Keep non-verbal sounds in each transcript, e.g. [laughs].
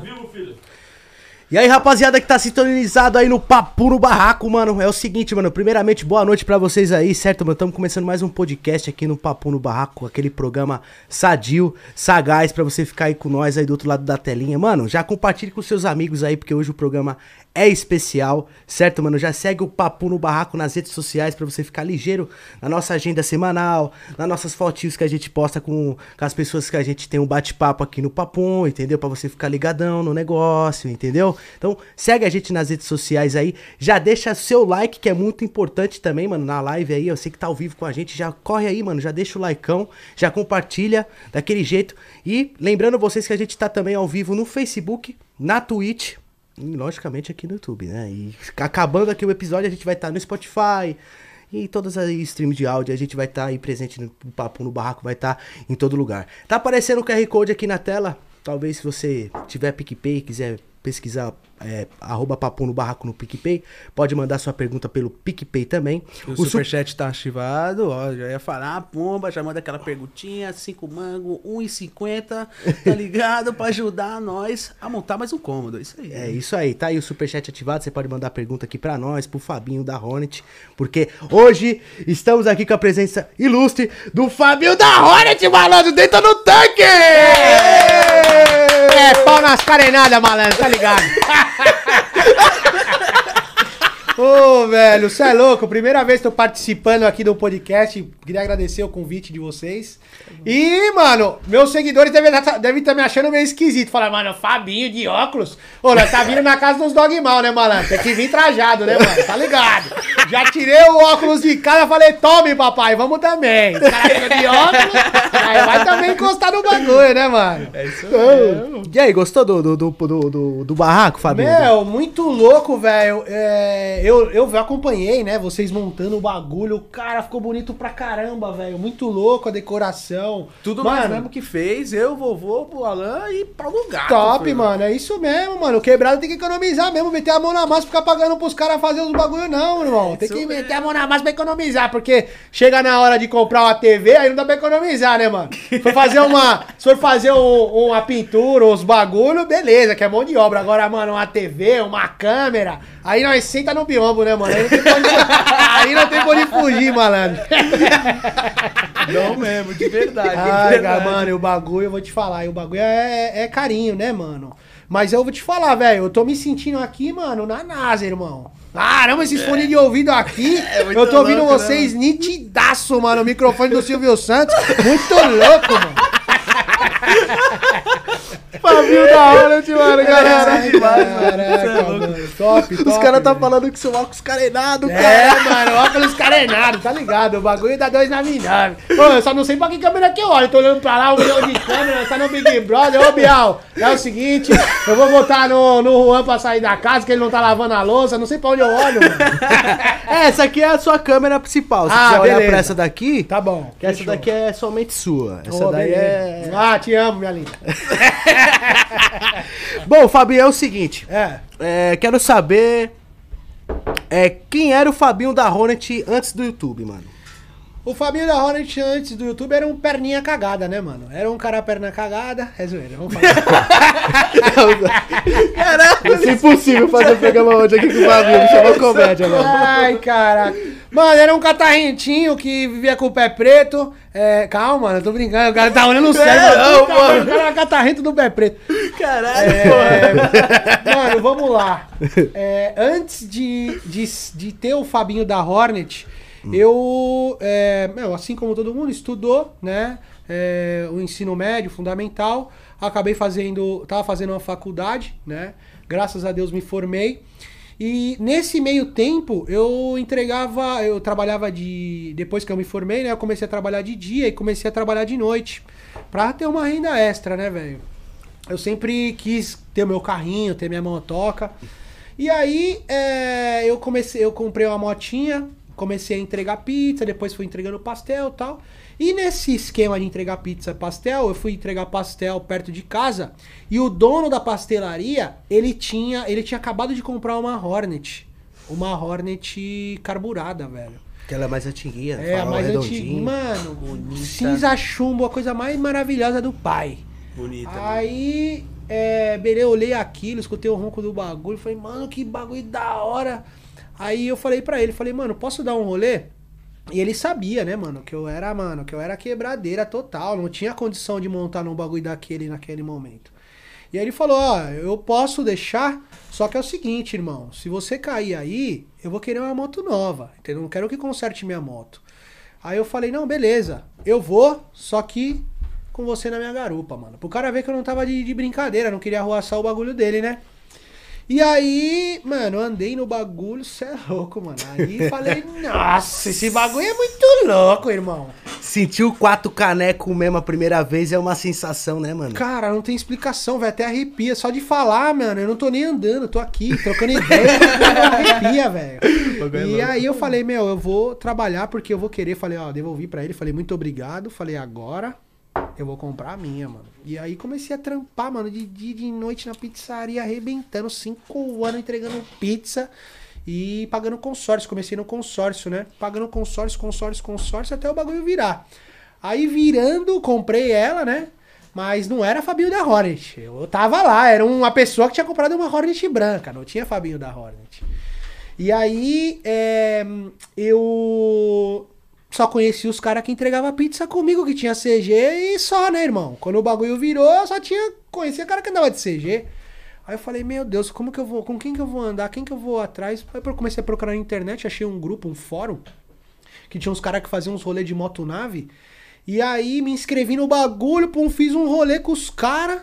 Vivo, filho. E aí, rapaziada que tá sintonizado aí no Papo no Barraco, mano, é o seguinte, mano, primeiramente, boa noite pra vocês aí, certo, mano? Estamos começando mais um podcast aqui no Papo no Barraco, aquele programa sadio, sagaz, pra você ficar aí com nós aí do outro lado da telinha. Mano, já compartilhe com seus amigos aí, porque hoje o programa é especial, certo, mano? Já segue o Papo no Barraco nas redes sociais pra você ficar ligeiro na nossa agenda semanal, nas nossas fotinhos que a gente posta com, com as pessoas que a gente tem um bate-papo aqui no Papum, entendeu? Pra você ficar ligadão no negócio, entendeu? Então, segue a gente nas redes sociais aí, já deixa seu like, que é muito importante também, mano, na live aí, eu sei que tá ao vivo com a gente, já corre aí, mano, já deixa o likeão, já compartilha daquele jeito. E lembrando vocês que a gente tá também ao vivo no Facebook, na Twitch, e logicamente aqui no YouTube, né? E acabando aqui o episódio, a gente vai estar tá no Spotify e todas as streams de áudio, a gente vai estar tá aí presente no Papo no Barraco, vai estar tá em todo lugar. Tá aparecendo o QR Code aqui na tela, talvez se você tiver PicPay, quiser pesquisar é, arroba papo no barraco no PicPay. Pode mandar sua pergunta pelo PicPay também. O, o superchat su tá ativado, ó. Já ia falar, ah, pomba, já manda aquela perguntinha, 5 mango, 1,50, tá [laughs] ligado? pra ajudar nós a montar mais um cômodo. É isso aí. É isso aí, tá aí o superchat ativado. Você pode mandar pergunta aqui pra nós, pro Fabinho da Hornet. Porque hoje estamos aqui com a presença ilustre do Fabinho da Hornet, malandro, dentro no tanque! É, pau nas carenadas, malandro, tá ligado? [laughs] Ô, velho, você é louco. Primeira vez que tô participando aqui do podcast. Queria agradecer o convite de vocês. E, mano, meus seguidores devem estar deve tá me achando meio esquisito. Falar, mano, Fabinho de óculos. Ô, nós tá vindo na casa dos dog mal, né, malandro? Tem que vir trajado, né, mano? Tá ligado? Já tirei o óculos de casa falei, tome, papai, vamos também. Os caras de óculos, aí vai também encostar no bagulho, né, mano? É isso mesmo. E aí, gostou do, do, do, do, do barraco, Fabinho? Meu, muito louco, velho. É, eu, eu acompanhei, né, vocês montando o bagulho. Cara, ficou bonito pra caramba, velho. Muito louco a decoração. Tudo mano, nós mesmo que fez, eu, vovô, o Alan e Paulo Gato. Top, foi, mano. É isso mesmo, mano. O quebrado tem que economizar mesmo. Meter a mão na massa, ficar pagando pros caras fazer os bagulho, não, irmão. Tem que meter a mão na massa pra economizar. Porque chega na hora de comprar uma TV, aí não dá pra economizar, né, mano? Se for fazer uma. se for fazer um, uma pintura, uns bagulho, beleza, que é mão de obra. Agora, mano, uma TV, uma câmera. Aí nós senta no biombo, né, mano? Aí não tem pra onde, aí não tem pra onde fugir, malandro. Não mesmo, de verdade. Ai, de verdade. mano, o bagulho, eu vou te falar, o bagulho é, é carinho, né, mano? Mas eu vou te falar, velho, eu tô me sentindo aqui, mano, na NASA, irmão. Caramba, esses é. fones de ouvido aqui, é eu tô ouvindo louco, vocês né, nitidaço, mano. O microfone do Silvio Santos, muito louco, mano. [laughs] Fabinho da hora, mano, galera. É, Caraca, mano. Top, top. Os caras tá falando que seu óculos carenado, cara. É, mano, óculos carenado, tá ligado? O bagulho dá 299. Pô, eu só não sei pra que câmera que eu olho. Tô olhando pra lá, um milhão de câmeras, tá no Big Brother. Ô, Bial, é o seguinte, eu vou botar no, no Juan pra sair da casa, que ele não tá lavando a louça. Não sei pra onde eu olho, mano. [laughs] É, essa aqui é a sua câmera principal. Se ah, quiser olhar pra essa daqui... Tá bom. Que essa daqui é somente sua. Essa oh, daí beleza. é... Ah, te amo, minha linda. [laughs] [laughs] Bom, Fabinho, é o seguinte. É. é. Quero saber. É, quem era o Fabinho da Hornet antes do YouTube, mano? O Fabinho da Hornet antes do YouTube era um perninha cagada, né, mano? Era um cara perna cagada. É zoeira, vamos falar. Caraca, isso é impossível fazer o programa hoje aqui com o Fabinho. Chamou comédia, mano. Ai, caraca. Mano, era um catarrentinho que vivia com o pé preto. É, calma, mano, eu tô brincando. O cara tá olhando sério. É, não, mano. O cara era catarrento do pé preto. Caralho, é, Mano, vamos lá. É, antes de, de, de ter o Fabinho da Hornet, hum. eu, é, meu, assim como todo mundo, estudou, né? É, o ensino médio, fundamental. Acabei fazendo, tava fazendo uma faculdade, né? Graças a Deus me formei. E nesse meio tempo, eu entregava, eu trabalhava de. Depois que eu me formei, né? Eu comecei a trabalhar de dia e comecei a trabalhar de noite. Pra ter uma renda extra, né, velho? Eu sempre quis ter meu carrinho, ter minha motoca. E aí, é, eu comecei, eu comprei uma motinha, comecei a entregar pizza, depois fui entregando pastel e tal. E nesse esquema de entregar pizza pastel, eu fui entregar pastel perto de casa e o dono da pastelaria, ele tinha, ele tinha acabado de comprar uma Hornet, uma Hornet carburada, velho. Aquela mais antiguinha, É, a mais antiga. Mano, Bonita. cinza chumbo, a coisa mais maravilhosa do pai. Bonita. Aí é, beleza, eu olhei aquilo, escutei o ronco do bagulho, falei, mano, que bagulho da hora. Aí eu falei pra ele, falei, mano, posso dar um rolê? E ele sabia, né, mano, que eu era, mano, que eu era quebradeira total, não tinha condição de montar num bagulho daquele naquele momento. E aí ele falou, ó, eu posso deixar, só que é o seguinte, irmão, se você cair aí, eu vou querer uma moto nova, entendeu? Não quero que conserte minha moto. Aí eu falei, não, beleza, eu vou, só que com você na minha garupa, mano. Pro cara ver que eu não tava de, de brincadeira, não queria arruaçar o bagulho dele, né? E aí, mano, eu andei no bagulho, cê é louco, mano. Aí [laughs] falei, nossa, esse bagulho é muito louco, irmão. Sentiu quatro canecos mesmo a primeira vez é uma sensação, né, mano? Cara, não tem explicação, velho. Até arrepia. Só de falar, mano, eu não tô nem andando, tô aqui, trocando ideia. [laughs] arrepia, velho. E aí eu falei, meu, eu vou trabalhar porque eu vou querer. Falei, ó, devolvi pra ele. Falei, muito obrigado. Falei, agora eu vou comprar a minha, mano. E aí comecei a trampar, mano, de dia de noite na pizzaria, arrebentando, cinco anos entregando pizza e pagando consórcio. Comecei no consórcio, né? Pagando consórcio, consórcio, consórcio, até o bagulho virar. Aí virando, comprei ela, né? Mas não era Fabinho da Hornet. Eu tava lá, era uma pessoa que tinha comprado uma Hornet branca, não tinha Fabinho da Hornet. E aí, é, eu só conheci os caras que entregavam pizza comigo, que tinha CG e só, né, irmão? Quando o bagulho virou, só tinha conhecia cara que andava de CG. Aí eu falei, meu Deus, como que eu vou, com quem que eu vou andar? Quem que eu vou atrás? Aí eu comecei a procurar na internet, achei um grupo, um fórum, que tinha uns caras que faziam uns rolês de motonave. E aí me inscrevi no bagulho, pum, fiz um rolê com os caras.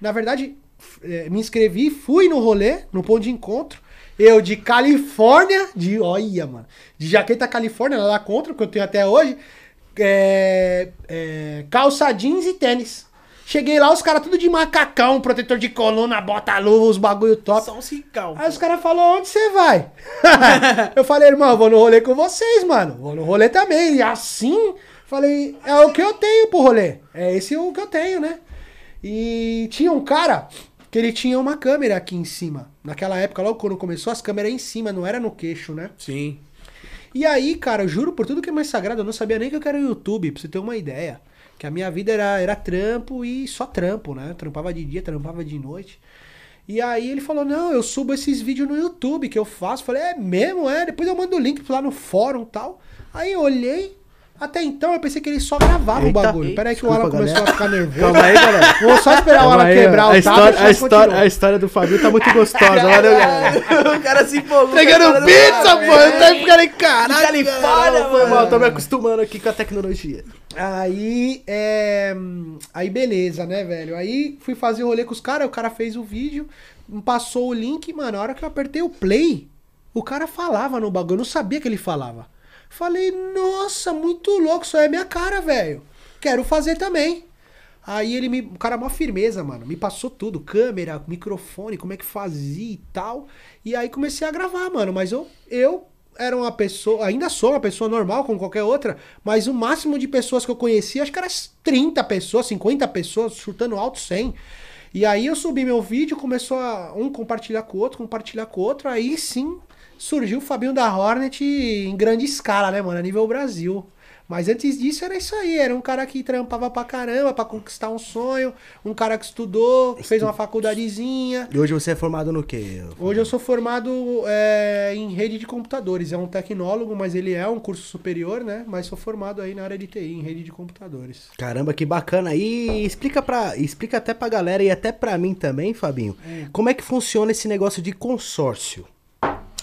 Na verdade, eh, me inscrevi, fui no rolê, no ponto de encontro. Eu de Califórnia, de. Olha, mano. De jaqueta Califórnia, lá contra, que eu tenho até hoje. É, é, calça jeans e tênis. Cheguei lá, os caras tudo de macacão, protetor de coluna, bota luva, os bagulho top. Só um cincão. Aí os caras falaram, onde você vai? [laughs] eu falei, irmão, eu vou no rolê com vocês, mano. Vou no rolê também. E assim, falei, é o que eu tenho pro rolê. É esse o que eu tenho, né? E tinha um cara que ele tinha uma câmera aqui em cima. Naquela época, logo quando começou, as câmeras em cima, não era no queixo, né? Sim. E aí, cara, eu juro por tudo que é mais sagrado, eu não sabia nem que eu quero YouTube, pra você ter uma ideia. Que a minha vida era, era trampo e só trampo, né? Eu trampava de dia, trampava de noite. E aí ele falou, não, eu subo esses vídeos no YouTube que eu faço. Falei, é mesmo, é? Depois eu mando o link lá no fórum e tal. Aí eu olhei, até então eu pensei que ele só gravava o Eita, bagulho. eita, Pera aí que o Alan começou galera. a ficar nervoso. Calma aí, galera. Vou só esperar o Calma Alan aí, quebrar a o história, tablet. a, história, a história do Fabio tá muito gostosa, [laughs] valeu, galera. o cara se empolgou. Pegando pizza, pô, eu tô ficando em caralho. Califórnia, Não, foi mano. mal, tô me acostumando aqui com a tecnologia. Aí, é... Aí beleza, né, velho? Aí fui fazer o rolê com os caras, o cara fez o vídeo, passou o link, mano, a hora que eu apertei o play, o cara falava no bagulho, eu não sabia que ele falava. Falei, nossa, muito louco, isso é minha cara, velho. Quero fazer também. Aí ele me. O cara, mó firmeza, mano. Me passou tudo: câmera, microfone, como é que fazia e tal. E aí comecei a gravar, mano. Mas eu, eu era uma pessoa. Ainda sou uma pessoa normal, como qualquer outra. Mas o máximo de pessoas que eu conhecia, acho que era 30 pessoas, 50 pessoas, chutando alto 100. E aí eu subi meu vídeo, começou a um compartilhar com o outro, compartilhar com o outro. Aí sim surgiu o Fabinho da Hornet em grande escala, né, mano? A nível Brasil. Mas antes disso era isso aí, era um cara que trampava pra caramba pra conquistar um sonho, um cara que estudou, fez uma faculdadezinha. E hoje você é formado no quê? Hoje eu sou formado é, em rede de computadores, é um tecnólogo, mas ele é um curso superior, né? Mas sou formado aí na área de TI, em rede de computadores. Caramba, que bacana. E explica para, explica até pra galera e até pra mim também, Fabinho, Hum. como é que funciona esse negócio de consórcio?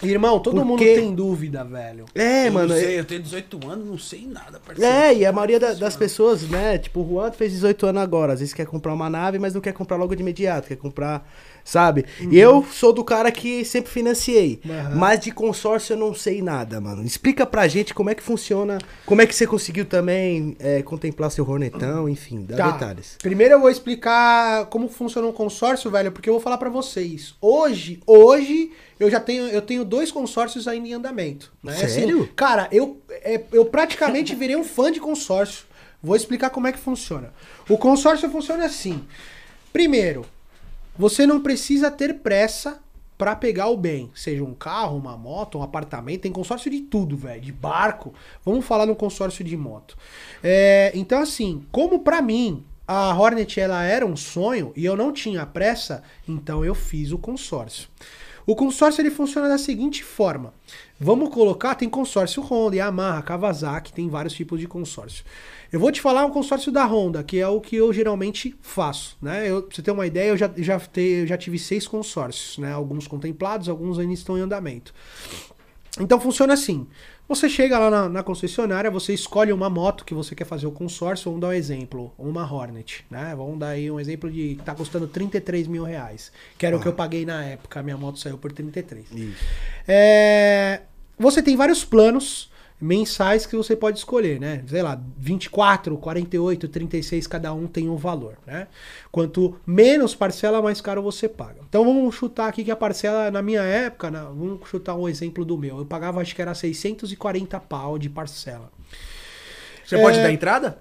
Irmão, todo Por mundo tem dúvida, velho. É, eu mano. não é- sei, eu tenho 18 anos, não sei nada, parceiro. É, e a maioria da- das pessoas, né? Tipo, o Juan fez 18 anos agora. Às vezes quer comprar uma nave, mas não quer comprar logo de imediato. Quer comprar, sabe? E eu sou do cara que sempre financiei. Aham. Mas de consórcio eu não sei nada, mano. Explica pra gente como é que funciona. Como é que você conseguiu também é, contemplar seu hornetão, enfim, dá Tá. detalhes. Primeiro eu vou explicar como funciona um consórcio, velho, porque eu vou falar pra vocês. Hoje, hoje eu já tenho, eu tenho dois consórcios ainda em andamento. Né? Sério? Assim, cara, eu, é, eu praticamente virei um fã de consórcio. Vou explicar como é que funciona. O consórcio funciona assim. Primeiro, você não precisa ter pressa pra pegar o bem. Seja um carro, uma moto, um apartamento. Tem consórcio de tudo, velho. De barco. Vamos falar no consórcio de moto. É, então, assim, como pra mim, a Hornet ela era um sonho e eu não tinha pressa, então eu fiz o consórcio. O consórcio ele funciona da seguinte forma. Vamos colocar, tem consórcio Honda, Yamaha, Kawasaki, tem vários tipos de consórcio. Eu vou te falar um consórcio da Honda, que é o que eu geralmente faço, né? Eu, pra você ter uma ideia, eu já, já, te, já tive seis consórcios, né? Alguns contemplados, alguns ainda estão em andamento. Então funciona assim. Você chega lá na, na, concessionária, você escolhe uma moto que você quer fazer o consórcio, vamos dar um exemplo, uma Hornet, né? Vamos dar aí um exemplo de que tá custando 33 mil reais, que era ah. o que eu paguei na época, minha moto saiu por 33. Isso. É, você tem vários planos, mensais que você pode escolher, né? Sei lá, 24, 48, 36, cada um tem um valor, né? Quanto menos parcela, mais caro você paga. Então vamos chutar aqui que a parcela, na minha época, na, vamos chutar um exemplo do meu. Eu pagava, acho que era 640 pau de parcela. Você é... pode dar entrada?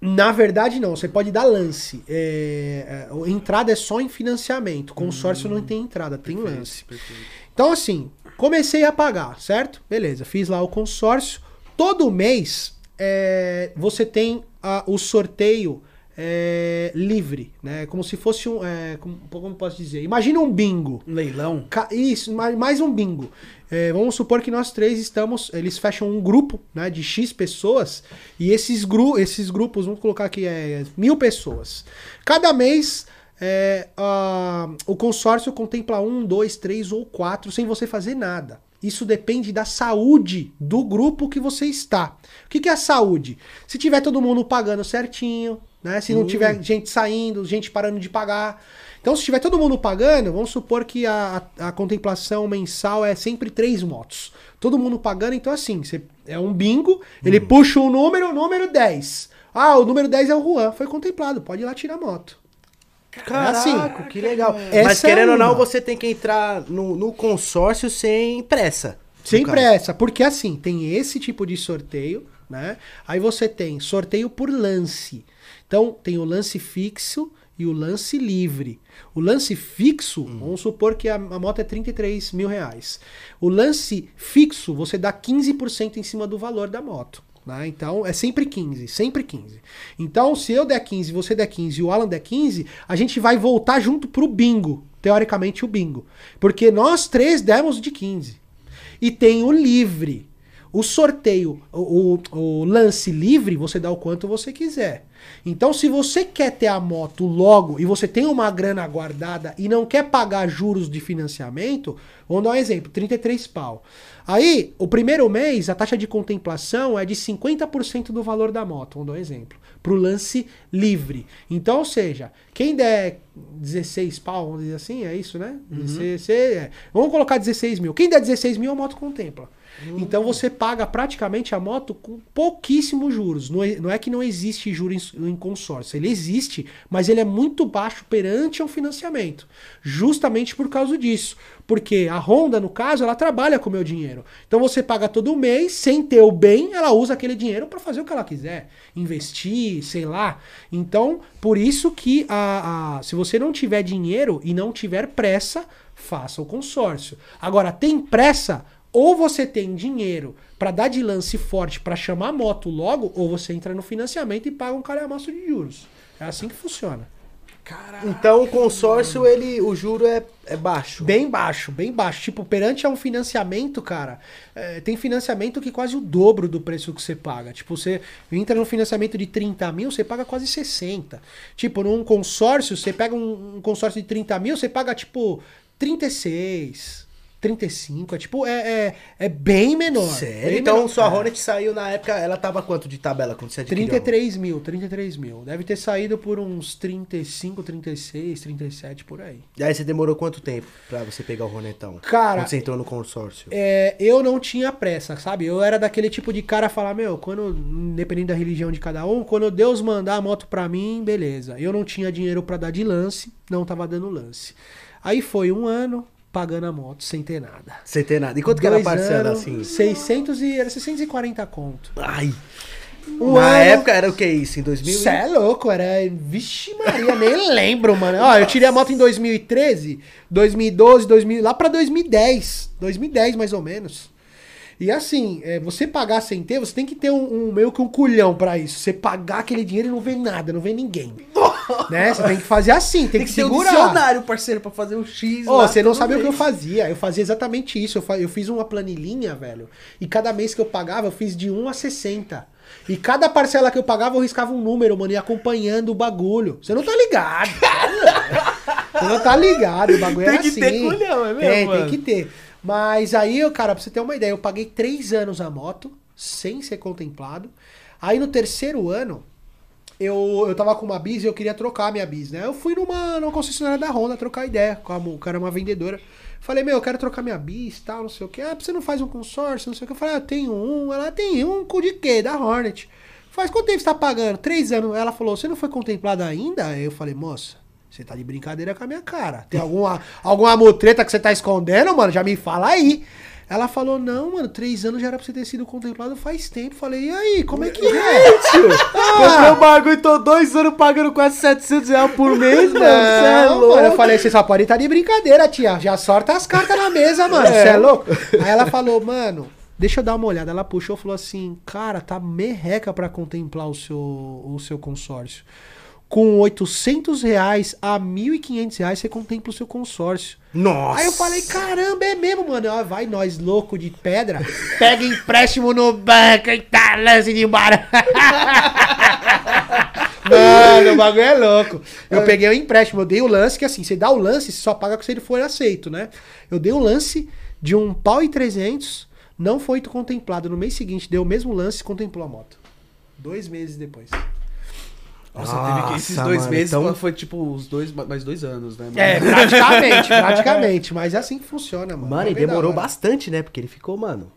Na verdade, não. Você pode dar lance. É, é, entrada é só em financiamento. Consórcio hum, não tem entrada, tem perfeito, lance. Perfeito. Então, assim, Comecei a pagar, certo? Beleza, fiz lá o consórcio. Todo mês é, você tem a, o sorteio é, livre, né? Como se fosse um. É, como, como posso dizer? Imagina um bingo. Um leilão? Isso, mais, mais um bingo. É, vamos supor que nós três estamos. Eles fecham um grupo né, de X pessoas. E esses, gru, esses grupos, vamos colocar aqui, é mil pessoas. Cada mês é, uh, o consórcio contempla um, dois, três ou quatro sem você fazer nada. Isso depende da saúde do grupo que você está. O que, que é a saúde? Se tiver todo mundo pagando certinho, né? Se não tiver hum. gente saindo, gente parando de pagar. Então, se tiver todo mundo pagando, vamos supor que a, a, a contemplação mensal é sempre três motos. Todo mundo pagando, então assim, você, é um bingo, ele hum. puxa o um número, número 10. Ah, o número 10 é o Juan, foi contemplado, pode ir lá tirar a moto. Caraca, assim, que legal. Mas querendo é ou não, você tem que entrar no, no consórcio sem pressa. Sem pressa, porque assim, tem esse tipo de sorteio, né? Aí você tem sorteio por lance. Então, tem o lance fixo e o lance livre. O lance fixo, hum. vamos supor que a, a, moto é 33 mil reais. O lance fixo, você dá 15% em cima do valor da moto. Né? Então é sempre 15, sempre 15. Então, se eu der 15, você der 15 e o Alan der 15, a gente vai voltar junto pro bingo. Teoricamente, o bingo. Porque nós três demos de 15. E tem o livre. O sorteio, o, o, o, lance livre, você dá o quanto você quiser. Então, se você quer ter a moto logo e você tem uma grana guardada e não quer pagar juros de financiamento, vamos dar um exemplo: 33 pau. Aí, o primeiro mês, a taxa de contemplação é de 50% do valor da moto, vamos dar um exemplo, para o lance livre. Então, ou seja, quem der 16 pau, vamos dizer assim, é isso, né? Uhum. 16, é. Vamos colocar 16 mil. Quem der 16 mil, a moto contempla. Então você paga praticamente a moto com pouquíssimos juros. Não é, não é que não existe juros em, em, consórcio. Ele existe, mas ele é muito baixo perante ao financiamento. Justamente por causa disso. Porque a Honda, no caso, ela trabalha com o meu dinheiro. Então você paga todo mês, sem ter o bem, ela usa aquele dinheiro para fazer o que ela quiser. Investir, sei lá. Então, por isso que a, a, se você não tiver dinheiro e não tiver pressa, faça o consórcio. Agora, tem pressa? Ou você tem dinheiro para dar de lance forte para chamar a moto logo, ou você entra no financiamento e paga um calhamaço de juros. É assim que funciona. Caraca, então o consórcio, ele, o juro é, é baixo. Bem baixo, bem baixo. Tipo, perante a um financiamento, cara, é, tem financiamento que quase o dobro do preço que você paga. Tipo, você entra no financiamento de 30 mil, você paga quase 60. Tipo, num consórcio, você pega um, um consórcio de 30 mil, você paga tipo 36. 35, é tipo, é, é, é bem menor. Sério? Bem então menor, sua cara. Hornet saiu na época, ela tava quanto de tabela quando você adquiriu? 33 mil, 33 mil. Deve ter saído por uns 35, 36, 37, por aí. E aí você demorou quanto tempo pra você pegar o Hornetão? Cara... Quando você entrou no consórcio? É, eu não tinha pressa, sabe? Eu era daquele tipo de cara falar, meu, quando, dependendo da religião de cada um, quando Deus mandar a moto pra mim, beleza. Eu não tinha dinheiro para dar de lance, não tava dando lance. Aí foi um ano, pagando a moto sem ter nada. Sem ter nada. E quanto que era a parcela anos, assim? 600 e era 640 conto. Ai. Um Na ano, época era o que isso? Em 2000? Você é louco, era. Vixe Maria, nem [laughs] lembro, mano. Ó, eu tirei a moto em 2013, 2012, 2000, lá pra 2010. 2010 mais ou menos. E assim, é, você pagar sem ter, você tem que ter um, um- meio que um culhão pra isso. Você pagar aquele dinheiro e não vê nada, não vê ninguém. né? Você tem que fazer assim, tem, Tem que, que ter um segurar. dicionário, parceiro, pra fazer um X. Ô, lá você não sabe o que eu fazia. Eu fazia exatamente isso. Eu, fa- eu fiz uma planilhinha, velho. E cada mês que eu pagava, eu fiz de 1 a 60. E cada parcela que eu pagava, eu riscava um número, mano, e acompanhando o bagulho. Você não tá ligado. você não tá ligado. O bagulho Tem era que assim. ter culhão, é mesmo, Tem, mano? tem que ter. Mas aí, cara, pra você ter uma ideia, eu paguei três anos a moto, sem ser contemplado. Aí no terceiro ano, eu, eu tava com uma bis e eu queria trocar a minha bis, né? Eu fui numa, numa concessionária da Honda trocar ideia com a, mo- o cara, uma vendedora. Falei, meu, eu quero trocar minha bis e tal, não sei o que. Ah, você não faz um consórcio, não sei o que. Eu falei, ah, eu tenho um. Ela tem um de quê? Da Hornet. Faz quanto tempo você tá pagando? Três anos. Ela falou, você não foi contemplada ainda? Eu falei, moça, você tá de brincadeira com a minha cara. Tem alguma, alguma mutreta que você tá escondendo, mano? Já me fala aí. Ela falou, não, mano, três anos já era pra você ter sido contemplado faz tempo. Falei, e aí, como é que é? Comprei o bagulho, tô dois anos pagando quase 700 reais por mês, mano. Você é louco. mano, eu falei, você só pode estar de brincadeira, tia. Já sorta as cartas na mesa, mano. Você é. louco? Aí ela falou, mano, deixa eu dar uma olhada. Ela puxou e falou assim, cara, tá merreca pra contemplar o seu, o seu consórcio. Com 800 reais a 1.500 reais, você contempla o seu consórcio. Nossa. Aí eu falei, caramba, é mesmo, mano. Ó, vai nós, louco de pedra. Pega empréstimo no banco e tá, lance de embora. [laughs] Mano, o bagulho é louco. Eu peguei o empréstimo, eu dei o lance, que assim, você dá o lance, você só paga se ele for aceito, né? Eu dei o lance de um pau e 300, não foi contemplado. No mês seguinte, deu o mesmo lance e contemplou a moto. Dois meses depois. Nossa, teve que esses Nossa, dois mano, meses então- foi tipo os dois, mais dois anos, né? mano? É, praticamente, [laughs] praticamente. Mas é assim que funciona, mano. Mano, e É da demorou bastante, né? Porque ele ficou, mano,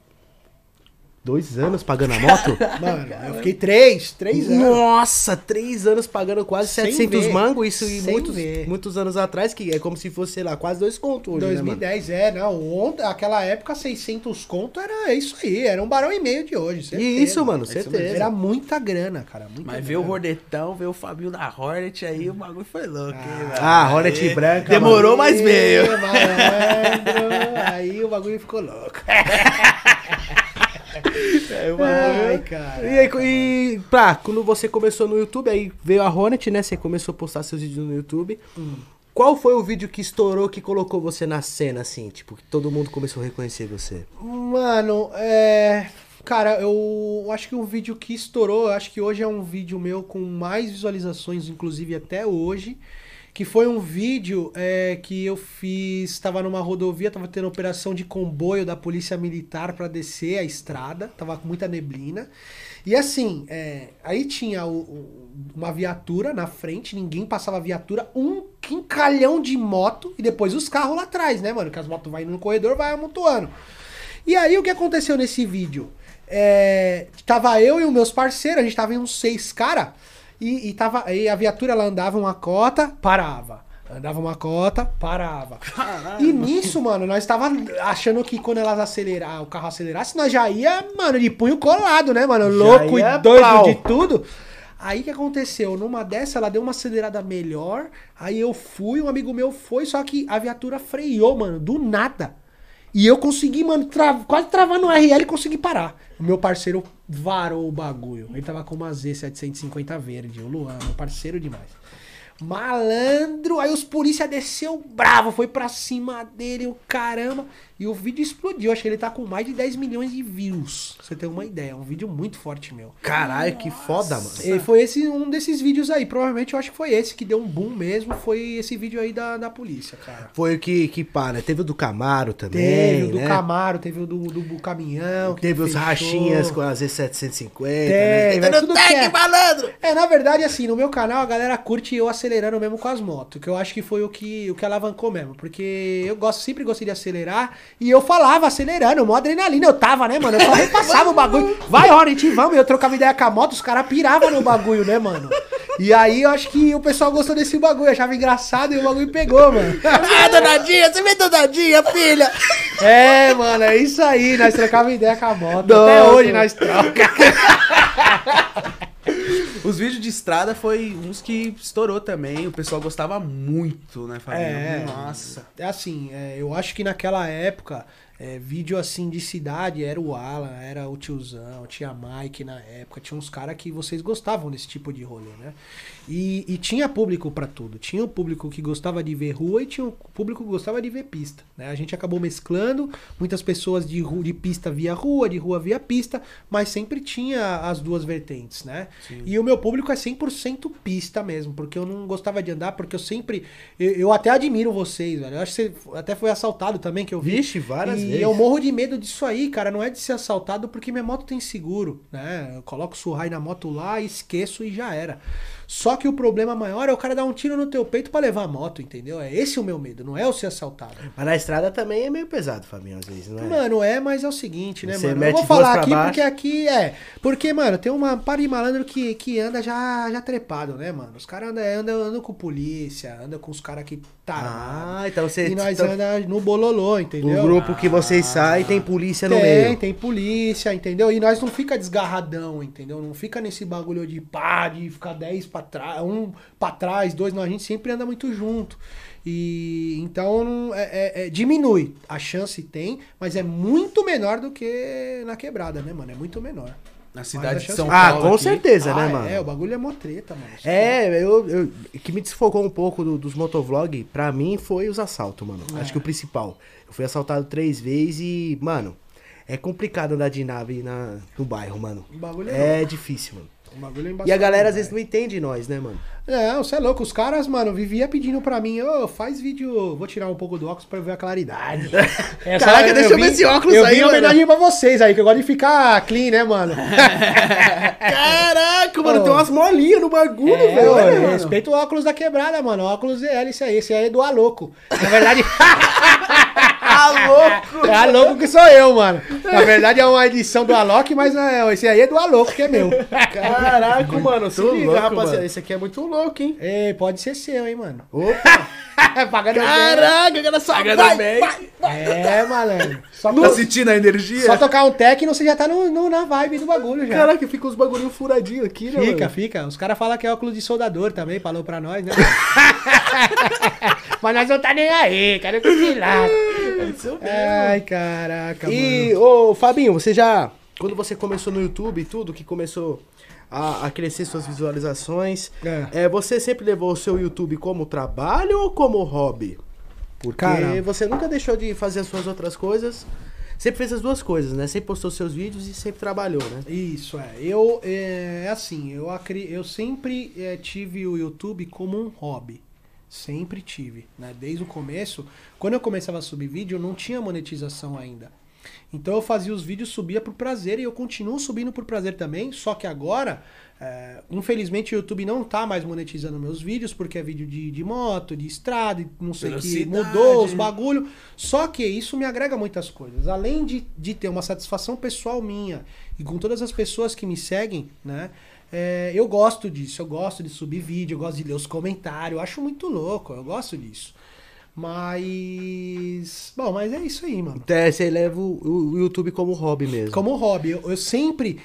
dois anos pagando a moto. [laughs] Mano, eu fiquei três, três anos. Nossa, três anos pagando quase Sem 700 ver. mangos. Isso Sem muitos, ver. muitos anos atrás, que é como se fosse, sei lá, quase dois contos hoje, né, mano? 2010, é, não. Ontem, aquela época, 600 conto era isso aí. Era um barão e meio de hoje. certeza. Isso, mano, É isso mesmo. certeza. Era muita grana, cara. Muita Mas grana. veio o Rordetão, veio o Fabinho da Hornet, aí o bagulho foi louco, hein, velho? Ah, Hornet Aí, branca, Demorou, mano. mas veio. Malandro. aí o bagulho ficou louco. [laughs] Ai, cara. E, aí, e pra, quando você começou no YouTube, aí veio a Hornet, né? Você começou a postar seus vídeos no YouTube. Qual foi o vídeo que estourou, que colocou você na cena, assim? Tipo, que todo mundo começou a reconhecer você? Mano, é. Cara, eu acho que um vídeo que estourou, eu acho que hoje é um vídeo meu com mais visualizações, inclusive até hoje. Que foi um vídeo é, que eu fiz. Tava numa rodovia, tava tendo operação de comboio da Polícia Militar pra descer a estrada, tava com muita neblina. E assim, é, aí tinha o- o- uma viatura na frente, ninguém passava a viatura, um quincalhão de moto e depois os carros lá atrás, né, mano? Que as motos vai indo no corredor, vai amontoando. E aí o que aconteceu nesse vídeo? É, tava eu e os meus parceiros, a gente tava em uns seis cara e, e tava aí a viatura ela andava uma cota, parava. Andava uma cota, parava. E nisso, mano, nós tava achando que quando elas acelerar, o carro acelerasse, nós já ia, mano, de punho colado, né, mano? Louco e doido pau. de tudo. Aí o que aconteceu? Numa dessa, ela deu uma acelerada melhor. Aí eu fui, um amigo meu foi, só que a viatura freou, mano, do nada. E eu consegui, mano, tra- quase travar no RL e consegui parar. O meu parceiro varou o bagulho. Ele tava com uma Z750 verde, o Luan, meu parceiro demais. Malandro, aí os polícia desceu bravo, foi pra cima dele, o caramba. E o vídeo explodiu. Acho que ele tá com mais de 10 milhões de views. Pra você ter uma ideia. É um vídeo muito forte, meu. Caralho, que foda, mano. E foi esse um desses vídeos aí. Provavelmente eu acho que foi esse que deu um boom mesmo. Foi esse vídeo aí da, da polícia, cara. Foi o que, que pá, né? Teve o do Camaro também, Teve o do né? Camaro, teve o do, do, do caminhão. Teve os fechou. rachinhas com a Z750, Tem, né? Teve tudo no tag, é. malandro! É, na verdade, assim, no meu canal a galera curte eu acelerando mesmo com as motos, que eu acho que foi o que, o que alavancou mesmo, porque eu gosto, sempre gostei de acelerar, e eu falava acelerando, mó adrenalina, eu tava, né, mano, eu só repassava o bagulho, vai Hornet, vamos, eu trocava ideia com a moto, os caras piravam no bagulho, né, mano, e aí eu acho que o pessoal gostou desse bagulho, achava engraçado e o bagulho pegou, mano. Ah, donadinha, você vê donadinha, filha! É, mano, é isso aí, nós trocava ideia com a moto, até hoje nós troca. [laughs] [laughs] Os vídeos de estrada foi uns que estourou também. O pessoal gostava muito, né, Fabinho? É. Nossa. É assim, é, eu acho que naquela época é, vídeo assim de cidade, era o Alan, era o tiozão, tinha Mike na época, tinha uns caras que vocês gostavam desse tipo de rolê, né? E, e tinha público para tudo. Tinha o público que gostava de ver rua e tinha o público que gostava de ver pista. Né? A gente acabou mesclando, muitas pessoas de, ru- de pista via rua, de rua via pista, mas sempre tinha as duas vertentes, né? E o meu público é 100% pista mesmo, porque eu não gostava de andar, porque eu sempre. Eu, eu até admiro vocês, velho. Eu acho que você até foi assaltado também, que eu vi. Vixe, várias e vezes. eu morro de medo disso aí, cara. Não é de ser assaltado porque minha moto tem seguro, né? Eu coloco o surrai na moto lá, esqueço e já era. Só que o problema maior é o cara dar um tiro no teu peito pra levar a moto, entendeu? É esse o meu medo, não é o ser assaltado. Mas na estrada também é meio pesado, Fabinho, às vezes, não é? Mano, é, mas é o seguinte, né, Você mano? Eu vou falar aqui baixo. porque aqui é. Porque, mano, tem uma par de malandro que, que anda já, já trepado, né, mano? Os caras andam anda, andam com polícia, andam com os caras que tá. Ah, então você. e nós então, anda no bololô, entendeu? O grupo que vocês saem tem polícia no tem, meio. tem polícia, entendeu? E nós não fica desgarradão, entendeu? Não fica nesse bagulho de pá, de ficar 10 pra trás, um pra trás, dois, não, a gente sempre anda muito junto. E então é- é- é- diminui. A chance tem, mas é muito menor do que na quebrada, né, mano? É muito menor. Na cidade de São Ah, Paulo. com aqui. certeza, Ah, né, é, mano? É, o bagulho é mó treta, mano. É, eu, eu- que me desfocou um pouco do- dos motovlog, pra mim foi os assaltos, mano. É. Acho que o principal. Eu fui assaltado três vezes e, mano, é complicado andar de nave na, no bairro, mano. O bagulho é, É difícil, mano. É E a galera às vezes não entende nós, né, mano? Não, você é louco. Os caras, mano, vivia pedindo pra mim, ô, faz vídeo. Vou tirar um pouco do óculos pra eu ver a claridade. Essa- [laughs] Caraca, deixa eu ver esse óculos eu aí, mano. homenagem pra vocês aí, que eu gosto de ficar clean, né, mano? [laughs] Caraca, mano, Ô. tem umas molinhas no bagulho, É, velho. olha, respeita o óculos da quebrada, mano. O óculos é esse aí. Esse aí é do Aloco. Na verdade, [laughs] Tá louco! é Aloco que sou eu, mano. Na verdade é uma edição do Alok, mas é, esse aí é do Aloco, que é meu. Caraca, mano, se liga, louco, rapaziada. mano. Esse aqui é muito louco, hein? Ei, pode ser seu, hein, mano. Opa! [laughs] Pagando. Caraca, cara, só Pagando vai, bem. vai. É, malandro. Só, Tá sentindo a energia? só tocar um techno, você já tá no, no- na vibe do bagulho já. Caraca, fica uns bagulhinhos furadinhos aqui, né, Fica, mano? fica. Os caras falam que é óculos de soldador também, falou pra nós, né? [laughs] Mas nós não tá nem aí, cara, que se lá. Ai, caraca, E, mano. ô, Fabinho, você já. Quando você começou no YouTube e tudo, que começou a, a crescer suas visualizações, É. é, você sempre levou o seu YouTube como trabalho ou como hobby? Porque Cara. você nunca deixou de fazer as suas outras coisas. Sempre fez as duas coisas, né? Sempre postou seus vídeos e sempre trabalhou, né? Isso, é. Eu, é, é assim, eu, eu sempre é, tive o YouTube como um hobby. Sempre tive, né? Desde o começo. Quando eu começava a subir vídeo, eu não tinha monetização ainda. Então eu fazia os vídeos, subia por prazer e eu continuo subindo por prazer também. Só que agora, é, infelizmente, o YouTube não tá mais monetizando meus vídeos, porque é vídeo de, de moto, de estrada, e não sei o que, mudou os bagulho. Só que isso me agrega muitas coisas. Além de, de ter uma satisfação pessoal minha e com todas as pessoas que me seguem, né? É, eu gosto disso, eu gosto de subir vídeo, eu gosto de ler os comentários, eu acho muito louco, eu gosto disso. Mas. Bom, mas é isso aí, mano. Até você leva o, o YouTube como hobby mesmo. Como hobby, eu, eu sempre,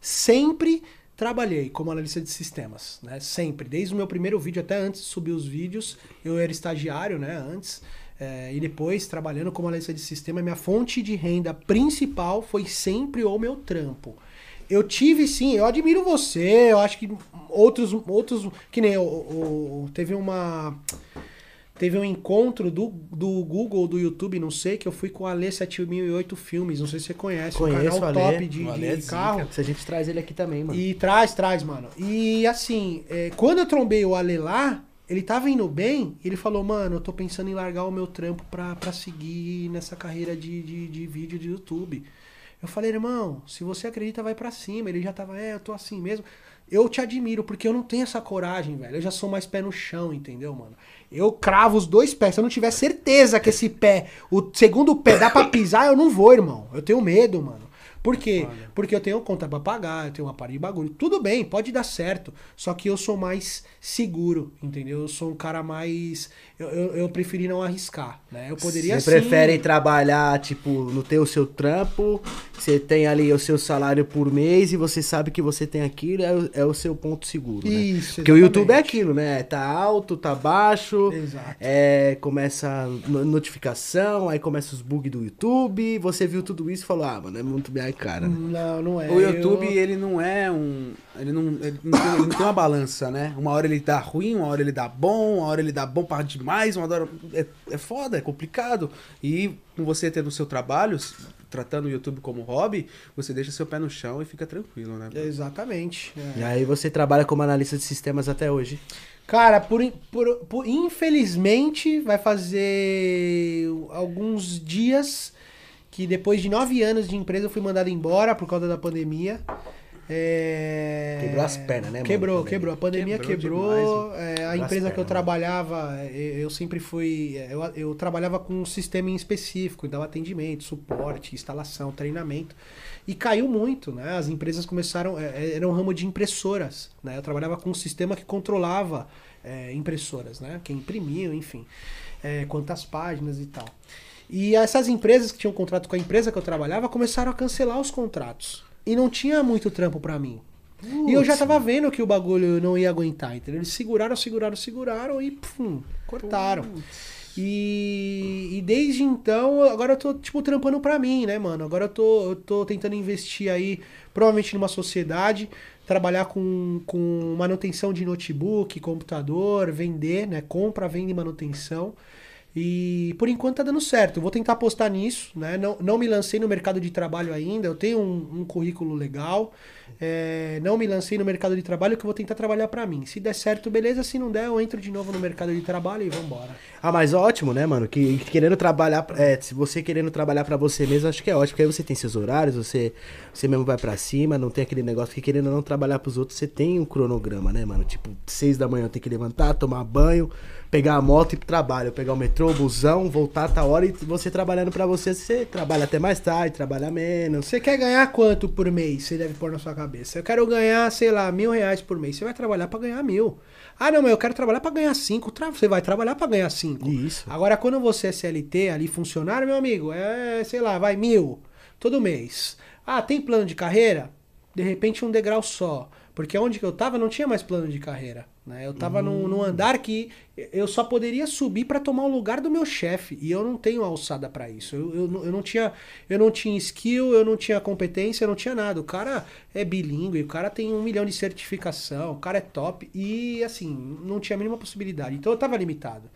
sempre trabalhei como analista de sistemas, né? Sempre. Desde o meu primeiro vídeo até antes de subir os vídeos, eu era estagiário, né? Antes. é, e depois, trabalhando como analista de sistema, minha fonte de renda principal foi sempre o meu trampo. Eu tive sim, eu admiro você, eu acho que outros, outros que nem o, o- teve uma teve um encontro do, do Google, do YouTube, não sei, que eu fui com o Ale 7008 Filmes, não sei se você conhece, Conheço um canal o Ale. top de, O Ale de é carro. Se a gente traz ele aqui também, mano. E traz, traz, mano. E assim, é, quando eu trombei o Ale lá, ele tava indo bem, ele falou, mano, eu tô pensando em largar o meu trampo pra, pra seguir nessa carreira de, de, de vídeo de YouTube. Eu falei, irmão, se você acredita, vai pra cima. Ele já tava, é, eu tô assim mesmo. Eu te admiro, porque eu não tenho essa coragem, velho. Eu já sou mais pé no chão, entendeu, mano? Eu cravo os dois pés. Se eu não tiver certeza que esse pé, o segundo pé, dá pra pisar, eu não vou, irmão. Eu tenho medo, mano. Por quê? Porque eu tenho conta pra pagar, eu tenho uma parede de bagulho. Tudo bem, pode dar certo. Só que eu sou mais seguro, entendeu? Eu sou um cara mais. Eu, eu, eu preferi não arriscar, né? Eu poderia Você sim- prefere trabalhar, tipo, no ter o seu trampo, você tem ali o seu salário por mês e você sabe que você tem aquilo, é o, é o seu ponto seguro, né? Isso, Porque o YouTube é aquilo, né? Tá alto, tá baixo, Exato. é, começa no- notificação, aí começa os bugs do YouTube, você viu tudo isso e falou, ah, mano, é muito minha cara, né? Não, não é. O YouTube, Eu- ele não é um. Ele não, ele não, tem, ele não tem uma balança, né? Uma hora ele dá ruim, uma hora ele dá bom, uma hora ele dá bom para demais, uma hora. É, é foda, é complicado. E com você tendo o seu trabalho, tratando o YouTube como hobby, você deixa seu pé no chão e fica tranquilo, né? Exatamente. é. E aí você trabalha como analista de sistemas até hoje. Cara, por, por, por- infelizmente vai fazer alguns dias que depois de nove anos de empresa eu fui mandado embora por causa da pandemia. É... Quebrou as pernas, né, mano? Quebrou, quebrou. A pandemia Quebrou quebrou. demais, é, a empresa que eu pernas, trabalhava, é, eu sempre fui. Eu, eu trabalhava com um sistema em específico, dava atendimento, suporte, instalação, treinamento. E caiu muito, né? As empresas começaram. é, é, Era um ramo de impressoras, né? Eu trabalhava com um sistema que controlava é, impressoras, né? Quem imprimiu, enfim. é, quantas páginas e tal. E essas empresas que tinham contrato com a empresa que eu trabalhava começaram a cancelar os contratos. E não tinha muito trampo pra mim. e eu já tava vendo que o bagulho não ia aguentar, entendeu? Eles seguraram, seguraram, seguraram e pum, cortaram. E, e desde então, agora eu tô, tipo, trampando pra mim, né, mano? Agora eu tô, eu tô tentando investir aí, provavelmente numa sociedade, trabalhar com, com manutenção de notebook, computador, vender, né? Compra, venda e manutenção. E por enquanto tá dando certo. Eu vou tentar apostar nisso, né? Não, não me lancei no mercado de trabalho ainda. Eu tenho um, um currículo legal. É, não me lancei no mercado de trabalho que eu vou tentar trabalhar pra mim. Se der certo, beleza. Se não der, eu entro de novo no mercado de trabalho e vambora. Ah, mas ótimo, né, mano? Que querendo trabalhar, é, se você querendo trabalhar pra você mesmo, acho que é ótimo, porque aí você tem seus horários, você, você mesmo vai pra cima, não tem aquele negócio que querendo não trabalhar pros outros, você tem um cronograma, né, mano? Tipo, seis da manhã tenho que levantar, tomar banho, pegar a moto e ir pro trabalho, pegar o metrô, o busão, voltar tá hora e você trabalhando pra você, você trabalha até mais tarde, trabalha menos. Você quer ganhar quanto por mês? Você deve pôr na sua cabeça. Eu quero ganhar, sei lá, mil reais por mês. Você vai trabalhar pra ganhar mil. Ah, não, mas eu quero trabalhar pra ganhar cinco. Você vai trabalhar pra ganhar cinco. Isso. Agora, quando você é CLT, ali, funcionário, meu amigo, é, sei lá, vai mil todo mês. Ah, tem plano de carreira? De repente um degrau só. Porque onde que eu tava não tinha mais plano de carreira. Né? Eu tava num, num andar que eu só poderia subir para tomar o lugar do meu chefe. E eu não tenho alçada para isso. Eu, eu, não- eu, não tinha, eu não tinha skill, eu não tinha competência, eu não tinha nada. O cara é bilíngue, o cara tem um milhão de certificação, o cara é top. E assim, não tinha a mínima possibilidade. Então eu tava limitado.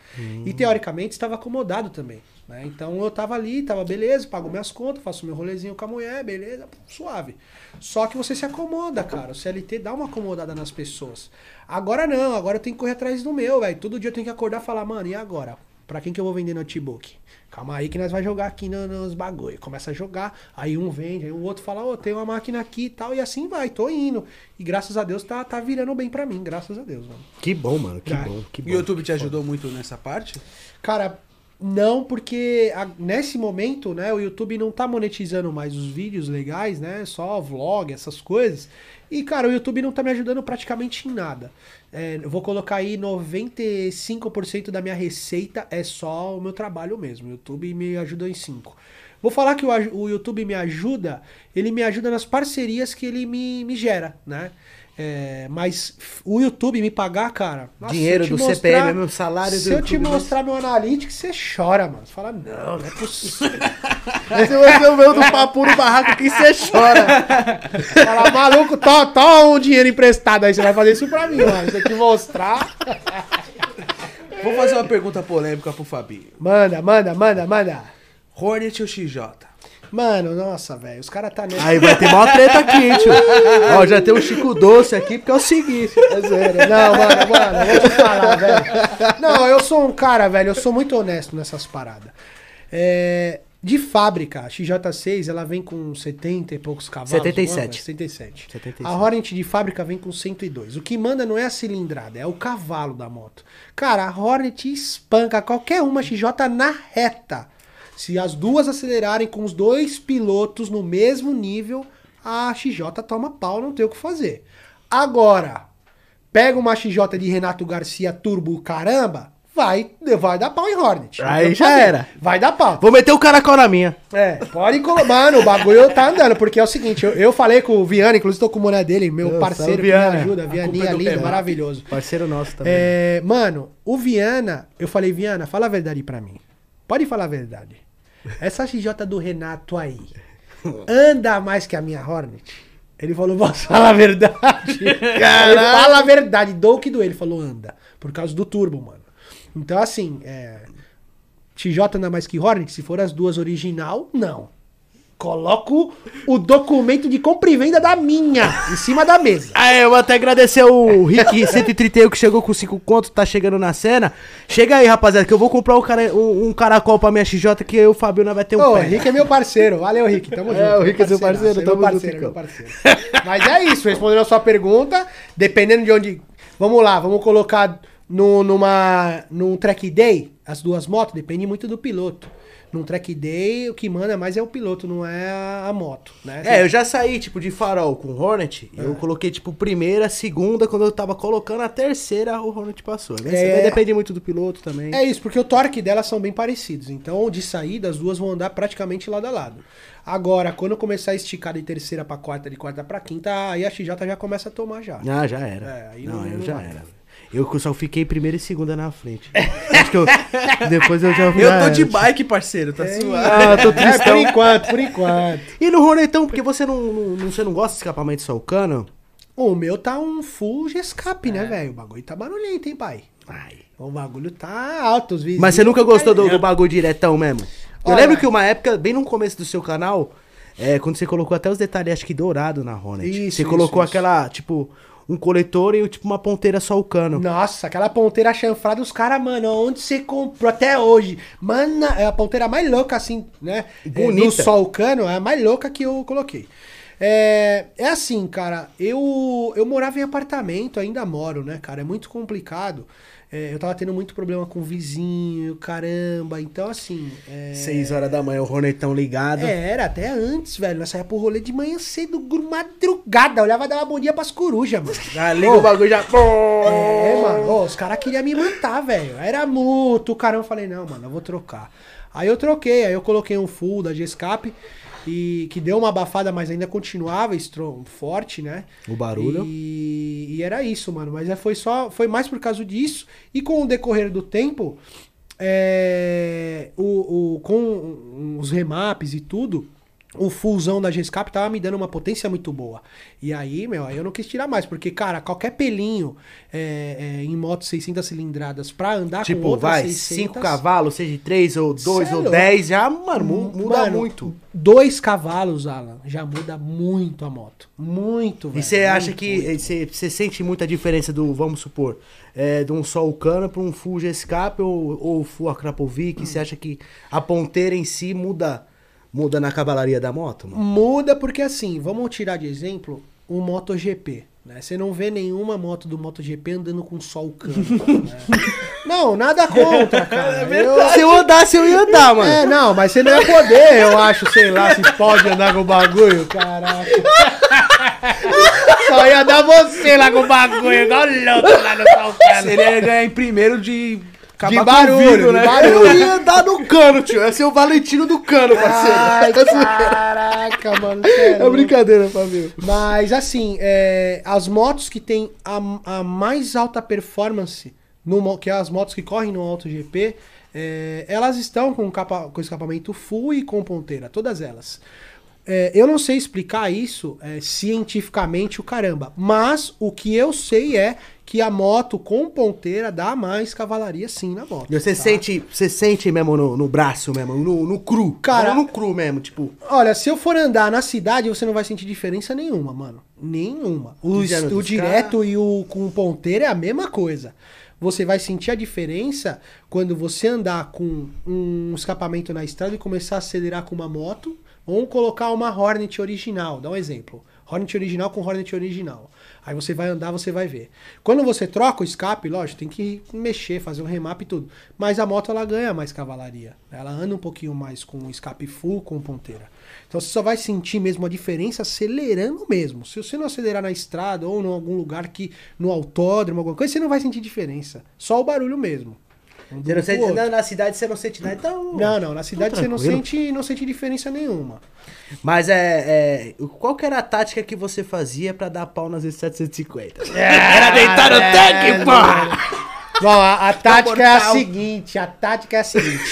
E teoricamente estava acomodado também. Né? Então eu tava ali, tava beleza, pago minhas contas, faço meu rolezinho com a mulher, beleza, suave. Só que você se acomoda, cara. O CLT dá uma acomodada nas pessoas. Agora não, agora eu tenho que correr atrás do meu, velho. Todo dia eu tenho que acordar e falar, mano, e agora? Pra quem que eu vou vender notebook? Calma aí que nós vai jogar aqui no- nos bagulho. Começa a jogar, aí um vende, aí o outro fala, ô, tem uma máquina aqui e tal, e assim vai, tô indo. E graças a Deus tá, tá virando bem pra mim, graças a Deus, mano. Que bom, mano, que Ah, bom, que O bom. YouTube te ajudou muito nessa parte? Cara, não, porque a- nesse momento, né, o YouTube não tá monetizando mais os vídeos legais, né? Só vlog, essas coisas. E, cara, o YouTube não tá me ajudando praticamente em nada. É, eu vou colocar aí 95% da minha receita é só o meu trabalho mesmo. O YouTube me ajuda em 5%. Vou falar que o, o YouTube me ajuda, ele me ajuda nas parcerias que ele me, me gera, né? É, mas o YouTube me pagar, cara. nossa, Dinheiro se do te CPM, meu salário do Se eu te mostrar meu analytics, você chora, mano. Você fala, não, não é possível. Você vai ver do papo no barraco que você chora. [laughs] Fala, maluco, tó, tó um dinheiro emprestado aí. Você vai fazer isso pra mim, mano. Se eu te mostrar. Vou fazer uma pergunta polêmica pro Fabinho. Manda, manda, manda, manda. Hornet ou XJ? Mano, nossa, velho. Os caras tá. Aí vai ter mó treta aqui, tio. [laughs] Ó, já tem um Chico Doce aqui, porque é o seguinte. É zoeira. Não, mano, mano, vou te falar, velho. Não, eu sou um cara, velho, eu sou muito honesto nessas paradas. É, de fábrica, a XJ6, ela vem com 70 e poucos cavalos. 77. mano, 77. 77. A Hornet de fábrica vem com 102. O que manda não é a cilindrada, é o cavalo da moto. Cara, a Hornet espanca qualquer uma XJ na reta. Se as duas acelerarem com os dois pilotos no mesmo nível, a XJ toma pau, não tem o que fazer. Agora, pega uma XJ de Renato Garcia Turbo caramba, vai, vai dar pau em Hornet. Aí já É, era. Vai dar pau. Vou meter o caracol na minha. É, pode colocar. Mano, o bagulho tá andando, porque é o seguinte, eu, eu falei com o Viana, inclusive tô com o mulher dele, meu Eu, parceiro que me Viana. ajuda, Vianinha é linda, maravilhoso. Parceiro nosso também. É, mano, o Viana, eu falei, Viana, fala a verdade pra mim. Pode falar a verdade. Essa XJ do Renato aí anda mais que a minha Hornet? Ele falou, posso falar a verdade? [laughs] Ele fala a verdade, dou que doer. Ele falou, anda. Por causa do turbo, mano. Então, assim, é, TJ anda mais que Hornet? Se for as duas original, não. Coloco o documento de compra e venda da minha em cima da mesa. Ah, é, eu vou até agradecer o Rick 131 que chegou com 5 contos, tá chegando na cena. Chega aí, rapaziada, que eu vou comprar um, cara, um, um caracol pra minha XJ que eu e o Fabiano vai ter um Ô, o pé. Rick é meu parceiro. Valeu, Rick. Tamo junto. É, o Rick é seu parceiro, é meu tamo junto, parceiro, é meu Ricão. parceiro. Mas é isso, respondendo a sua pergunta, dependendo de onde. Vamos lá, vamos colocar no, numa, num track day as duas motos, depende muito do piloto. Num track day, o que manda mais é o piloto, não é a, moto, né? É, eu já saí, tipo, de farol com Hornet. Eu coloquei, tipo, primeira, segunda. Quando eu tava colocando a terceira, o Hornet passou. Né? É. Vai depender muito do piloto também. É isso, porque o torque delas são bem parecidos. Então, de saída, as duas vão andar praticamente lado a lado. Agora, quando eu começar a esticar de terceira pra quarta, de quarta pra quinta, aí a XJ já começa a tomar já. Ah, já era. É, aí não, não- eu não já vai. era. Eu só fiquei primeira e segunda na frente. Acho que eu, depois eu já Eu já tô de bike, parceiro, tá suave. Ah, tô [laughs] É, por enquanto, por enquanto. [laughs] E no Hornetão, porque você não, não, você não gosta de escapamento só o cano? O meu tá um full G-Escape, né, velho? O bagulho tá barulhento, hein, pai? Ai. O bagulho tá alto, os vizinhos. Mas você nunca gostou do, do bagulho diretão mesmo? Eu Olha- lembro que uma época, bem no começo do seu canal, é, quando você colocou até os detalhes, acho que dourado na Hornet. Isso, você isso, colocou isso. aquela, tipo, um coletor e tipo uma ponteira só o cano. Nossa, aquela ponteira chanfrada, os caras, mano, onde você comprou até hoje? Mano, é a ponteira mais louca, assim, né? Bonita. É, no sol cano, é a mais louca que eu coloquei. É, é assim, cara, eu, eu morava em apartamento, ainda moro, né, cara? É muito complicado. É, eu tava tendo muito problema com o vizinho, caramba. Então, assim. É, Seis horas da manhã, o Hornetão ligado. É, era até antes, velho. Nós saía pro rolê de manhã cedo, madrugada. Olhava dar uma bom dia pras corujas, mano. Já [laughs] liga o bagulho já. É, mano. Ô, os caras queriam me matar, velho. Era mútuo, caramba. Eu falei, não, mano, eu vou trocar. Aí eu troquei, aí eu coloquei um full da G-Escape. E que deu uma abafada, mas ainda continuava strong, forte, né? O barulho. E, e era isso, mano. Mas é, foi só. Foi mais por causa disso. E com o decorrer do tempo, é, o, o, com os remaps e tudo, o fullzão da G-Escape tava me dando uma potência muito boa. E aí, meu, aí eu não quis tirar mais, porque, cara, qualquer pelinho é, é, em moto 600 cilindradas pra andar com Tipo, outra vai, 600... 5 cavalos, seja 3 ou 2 Cê é ou louco. 10, já, mano, mu- muda Mano, muito. Dois cavalos, Alan, já muda muito a moto. Muito, velho. E você acha que você sente muita diferença do, vamos supor, é, de um só o cano para um full G-Escape ou, ou full Akrapovic? Você acha que a ponteira em si muda muda na cavalaria da moto, mano? Muda porque assim, vamos tirar de exemplo o MotoGP. Né? Você não vê nenhuma moto do MotoGP andando com só o cano. [laughs] né? Não, nada contra, [laughs] cara. Eu- Se eu andasse, eu ia andar, mano. É, não, mas você não ia poder, eu acho, sei lá, se pode andar com o bagulho, caraca. Só ia dar você lá com o bagulho, igual louco lá no Salcano. Seria ganhar em primeiro de acabar De barulho, vidro, de né? barulho. Eu ia andar no cano, tio. Ia ser o Valentino do cano, Ai, parceiro. caraca, mano. cê é brincadeira, Fabio. Mas assim, é, as motos que tem a, a mais alta performance, no, que é as motos que correm no AutoGP, é, elas estão com, capa, com escapamento full e com ponteira, todas elas. É, eu não sei explicar isso é, cientificamente o caramba, mas o que eu sei é que a moto com ponteira dá mais cavalaria sim na moto. Você tá? sente, você sente mesmo no, no braço mesmo, no, no cru. Cara- no cru mesmo, tipo. Olha, se eu for andar na cidade, você não vai sentir diferença nenhuma, mano. Nenhuma. O, o direto e o com ponteira é a mesma coisa. Você vai sentir a diferença quando você andar com um escapamento na estrada e começar a acelerar com uma moto ou colocar uma Hornet original. Dá um exemplo. Hornet original com Hornet original. Aí você vai andar, você vai ver. Quando você troca o escape, lógico, tem que mexer, fazer um remap e tudo. Mas a moto ela ganha mais cavalaria. Ela anda um pouquinho mais com o escape full, com ponteira. Então você só vai sentir mesmo a diferença acelerando mesmo. Se você não acelerar na estrada ou em algum lugar que no autódromo, alguma coisa, você não vai sentir diferença. Só o barulho mesmo. Um Você não sente, na, na cidade você não sente nada, então... Não, não, na cidade você não sente, não sente diferença nenhuma. Mas é, é. Qual que era a tática que você fazia pra dar pau nas 750? [laughs] Era deitar no tanque, porra! Bom, a, a tática é a seguinte, a tática é a seguinte.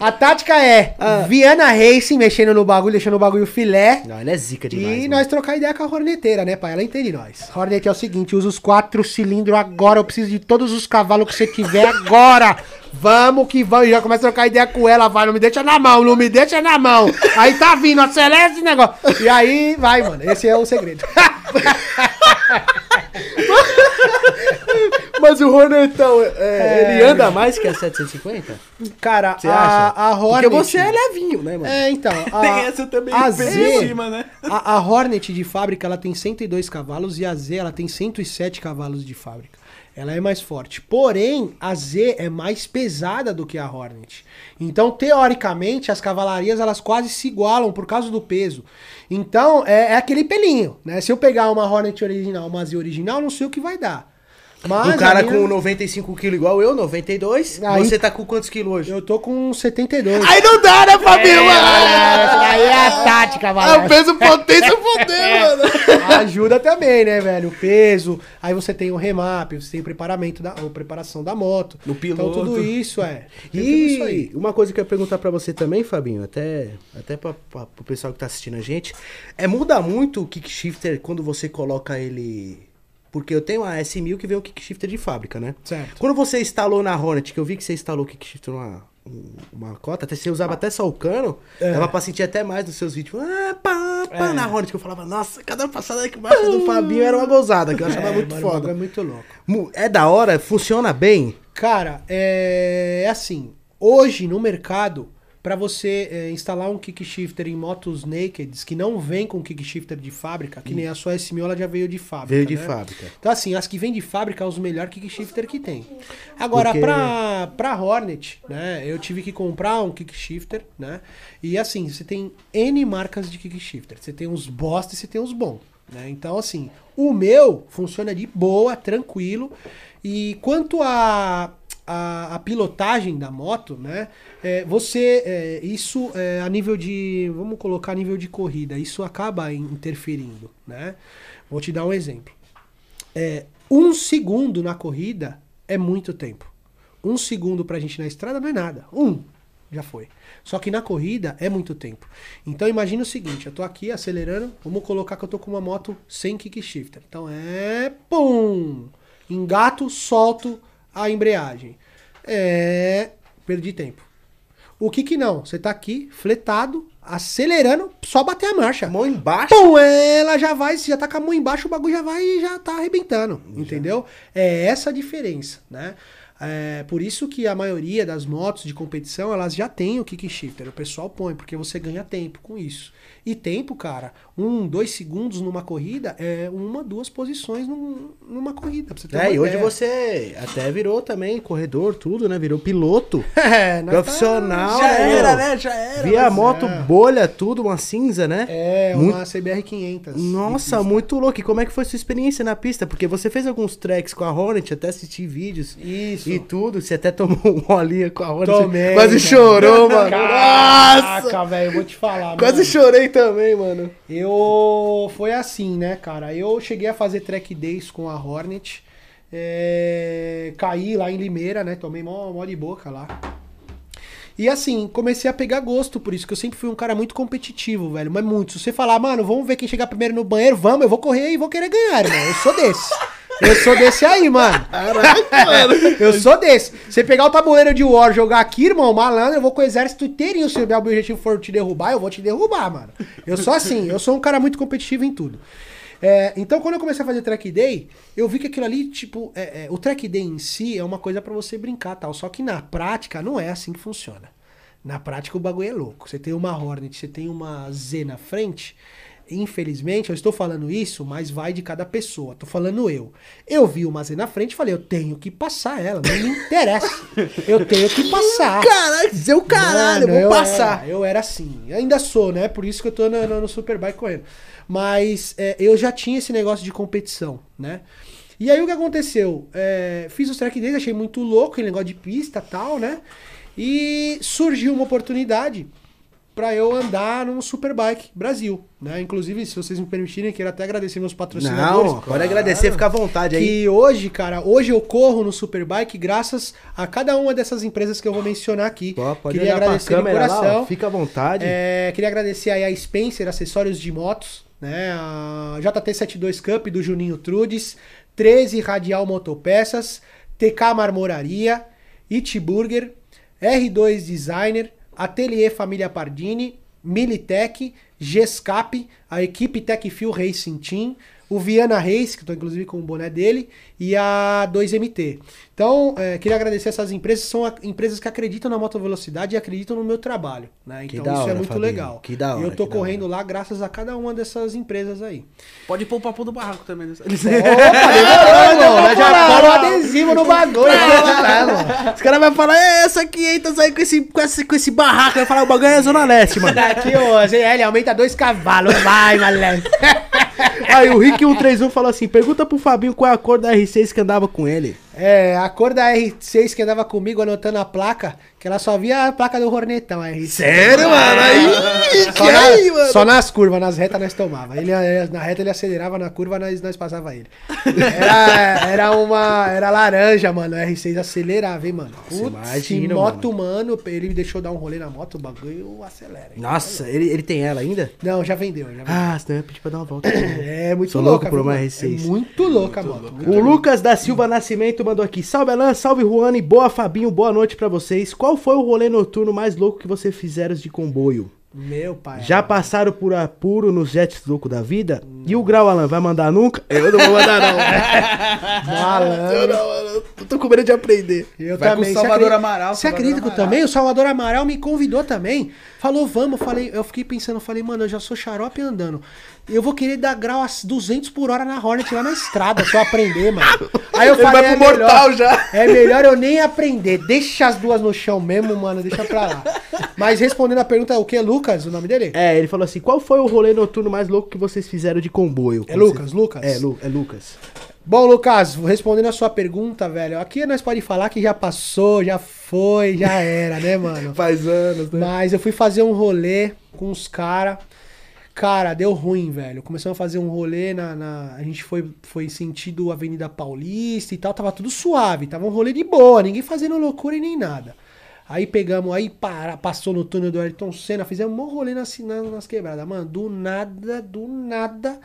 A tática é Ah. Viana Racing mexendo no bagulho, deixando o bagulho filé. Não, ele é zica demais. E mano. nós trocar ideia com a Horneteira, né, pai? Ela entende nós. Hornet é o seguinte, usa os quatro cilindros agora, eu preciso de todos os cavalos que você tiver agora. Vamos que vamos, E já começa a trocar ideia com ela, vai, não me deixa na mão, não me deixa na mão. Aí tá vindo, acelera esse negócio. E aí, vai, mano, esse é o segredo. [laughs] Mas o Hornetão, é, ele anda mais que a 750? Cara, Você a, acha? a Hornet... Porque você é levinho, né, mano? É, então, [laughs] a, Tem essa também a Z, em cima, né? A, a Hornet de fábrica ela tem 102 cavalos e a Z ela tem 107 cavalos de fábrica. Ela é mais forte. Porém, a Z é mais pesada do que a Hornet. Então, teoricamente, as cavalarias elas quase se igualam por causa do peso. Então, é, é aquele pelinho, né? Se eu pegar uma Hornet original, uma Z original, não sei o que vai dar. Mas um cara minha- com 95 kg igual eu, 92. Aí- Você tá com quantos quilos hoje? Eu tô com 72. Aí não dá, né, Fabinho? Aí é a tática, É vai. o peso potência poder, [laughs] mano. Ajuda também, né, velho? O peso. Aí você tem o remap, você tem o preparamento da, a preparação da moto. No Então piloto. tudo isso é. [laughs] Tem tudo isso aí. E uma coisa que eu ia perguntar pra você também, Fabinho, até, até pra, pra, pro pessoal que tá assistindo a gente, é muda muito o kickshifter quando você coloca ele. Porque eu tenho a S1000 que vem o kickshifter de fábrica, né? Certo. Quando você instalou na Hornet, que eu vi que você instalou o kickshifter numa um- uma cota, até você usava até só o cano, É. dava pra sentir até mais nos seus vídeos. Ah, pá, pá, na Hornet, que eu falava, nossa, cada passada que embaixo do Fabinho era uma gozada, que eu achava É, muito mano, foda. É muito louco. É da hora, funciona bem. Cara, é é assim. Hoje no mercado, pra você é, instalar um kickshifter em motos nakeds que não vem com kickshifter de fábrica, que nem a sua S1000 ela já veio de fábrica. Veio de né? fábrica. Então, assim, as que vêm de fábrica são os melhores kickshifter que tem. Agora, Porque- pra, pra Hornet, né, eu tive que comprar um kickshifter, né? E assim, você tem N marcas de kickshifter. Você tem uns bosta e você tem uns bons. Né? Então, assim, o meu funciona de boa, tranquilo. E quanto a, a, a pilotagem da moto, né? é, você, é, isso é, a nível de, vamos colocar a nível de corrida, isso acaba in- interferindo, né? Vou te dar um exemplo. É, um segundo na corrida é muito tempo. Um segundo pra gente na estrada não é nada. Um, já foi. Só que na corrida é muito tempo. Então imagina o seguinte, eu tô aqui acelerando, vamos colocar que eu tô com uma moto sem kickshifter. Então é pum, engato, solto a embreagem. É, perdi tempo. O que que não? Você tá aqui, fletado, acelerando, só bater a marcha. Mão embaixo. Pum, ela já vai, se já tá com a mão embaixo, o bagulho já vai e já tá arrebentando, entendeu? É essa a diferença, né? É, por isso que a maioria das motos de competição, elas já têm o kick shifter. O pessoal põe, porque você ganha tempo com isso. E tempo, cara, um, dois segundos numa corrida é uma, duas posições num- numa corrida. Pra você ter É, e hoje ideia. você até virou também corredor, tudo, né? Virou piloto. [laughs] É, Profissional, Já né, era, né? Já era. Via moto é. bolha, tudo, uma cinza, né? É, Muito- uma CBR 500. Nossa, muito louco. E como é que foi sua experiência na pista? Porque você fez alguns tracks com a Hornet, até assisti vídeos Isso. e tudo. Você até tomou um rolinha com a Hornet. Tomei, Quase cara. chorou, mano. Caraca, velho, eu vou te falar. Quase mano. chorei também, mano. Eu. Foi assim, né, cara? Eu cheguei a fazer track days com a Hornet. é, Caí lá em Limeira, né? Tomei mó, mó de boca lá. E assim, comecei a pegar gosto por isso, que eu sempre fui um cara muito competitivo, velho. Mas muito. Se você falar, mano, vamos ver quem chegar primeiro no banheiro, vamos, eu vou correr e vou querer ganhar, irmão. Eu sou desse. Eu sou desse aí, mano. Eu sou desse. Você pegar o tabuleiro de War jogar aqui, irmão, malandro, eu vou com o exército inteirinho. Se o meu objetivo for te derrubar, eu vou te derrubar, mano. Eu sou assim, eu sou um cara muito competitivo em tudo. É, então, quando eu comecei a fazer track day, eu vi que aquilo ali, tipo, é, é, o track day em si é uma coisa pra você brincar tal. Só que na prática não é assim que funciona. Na prática o bagulho é louco. Você tem uma Hornet, você tem uma Z na frente. Infelizmente, eu estou falando isso, mas vai de cada pessoa. Tô falando eu. Eu vi uma Z na frente e falei, eu tenho que passar ela, não me interessa. eu tenho que passar. Caralho, seu caralho, Mano, eu vou passar. Era, eu era assim. Ainda sou, né? Por isso que eu tô no, no, no Superbike correndo. Mas é, eu já tinha esse negócio de competição, né? E aí o que aconteceu? É, fiz os track days, achei muito louco aquele negócio de pista tal, né? E surgiu uma oportunidade para eu andar num Superbike Brasil, né? Inclusive, se vocês me permitirem, quero até agradecer meus patrocinadores. Não, pode agradecer, fica à vontade aí. Que hoje, cara, hoje eu corro no Superbike graças a cada uma dessas empresas que eu vou mencionar aqui. Pô, pode queria agradecer lá, coração. ó, fica à vontade. É, queria agradecer aí a Spencer Acessórios de Motos, né? A JT72 Cup do Juninho Trudes, 13 Radial Motopeças, TK Marmoraria, It Burger, R2 Designer, Ateliê Família Pardini, Militech, Gescap, a equipe Techfil Racing Team, o Viana Race, que estou inclusive com o boné dele, e a 2MT. Então, é, queria agradecer essas empresas, são a- empresas que acreditam na motovelocidade e acreditam no meu trabalho. Né? Que Então da isso é hora, muito Fabinho. legal. Que da e eu hora, tô correndo lá graças a cada uma dessas empresas aí. Pode pôr o papo do barraco também. Né? Opa, [laughs] demorou, mano. Já cola o adesivo no bagulho. Os caras vão falar, é essa 500 aí com esse, com esse, com esse barraco. Vai falar, o bagulho é Zona Leste, mano. [laughs] Daqui, ó, ZL aumenta dois cavalos. Vai, moleque. Aí o Rick 131 falou assim: pergunta pro Fabinho qual é a cor da R6 que andava com ele. É, a cor da R6 que andava comigo anotando a placa, que ela só via a placa do Hornetão, a R6. Sério, mano? Aí, Só, que na- aí, mano? só nas curvas, nas retas nós tomava. Ele, eh, na reta ele acelerava, na curva nós, nós passava ele. Era, era uma. Era laranja, mano. A R6 acelerava, hein, mano. Nossa, Putz, imagina, moto, mano. ele me deixou dar um rolê na moto, o bagulho acelera. hein. Nossa, ele, ele tem ela ainda? Não, já vendeu, já vendeu. Ah, senão eu ia pedir pra dar uma volta. [coughs] É muito Sou louca. louco por viu, uma mano? R6. É muito louca, mano. Muito O Lucas da Silva Nascimento mandou aqui. Salve Alan, salve Juane, boa Fabinho, boa noite pra vocês. Qual foi o rolê noturno mais louco que vocês fizeram de comboio? Meu pai. Já passaram por apuro nos jets louco da vida? E o Grau Alan, vai mandar nunca? Eu não vou mandar não. [laughs] Malandro. eu não, eu tô com medo de aprender. Eu Vai com também. o Você Salvador acredita- Amaral, Você acredita que eu também? O Salvador Amaral me convidou também. Falou, vamos. Falei, eu fiquei pensando, eu falei, mano, eu já sou xarope andando. Eu vou querer dar grau a 200 por hora na Hornet lá na estrada, se eu aprender, mano. Aí [laughs] eu Ele falei, vai é pro mortal melhor, já. É melhor eu nem aprender. Deixa as duas no chão mesmo, mano, deixa pra lá. Mas respondendo a pergunta, o que, Lucas, o nome dele? É, ele falou assim: qual foi o rolê noturno mais louco que vocês fizeram de comboio? É Lucas, Lucas. É, Lu- é Lucas. Bom, Lucas, respondendo a sua pergunta, velho, aqui nós pode falar que já passou, já foi, já era, né, mano? [laughs] Faz anos, né? Mas eu fui fazer um rolê com os caras. Cara, deu ruim, velho. Começamos a fazer um rolê na. na- a gente foi, foi sentido Avenida Paulista e tal. Tava tudo suave. Tava um rolê de boa, ninguém fazendo loucura e nem nada. Aí pegamos, aí para, passou no túnel do Ayrton Senna, fizemos um rolê nas, nas, nas quebradas. Mano, do nada, do nada,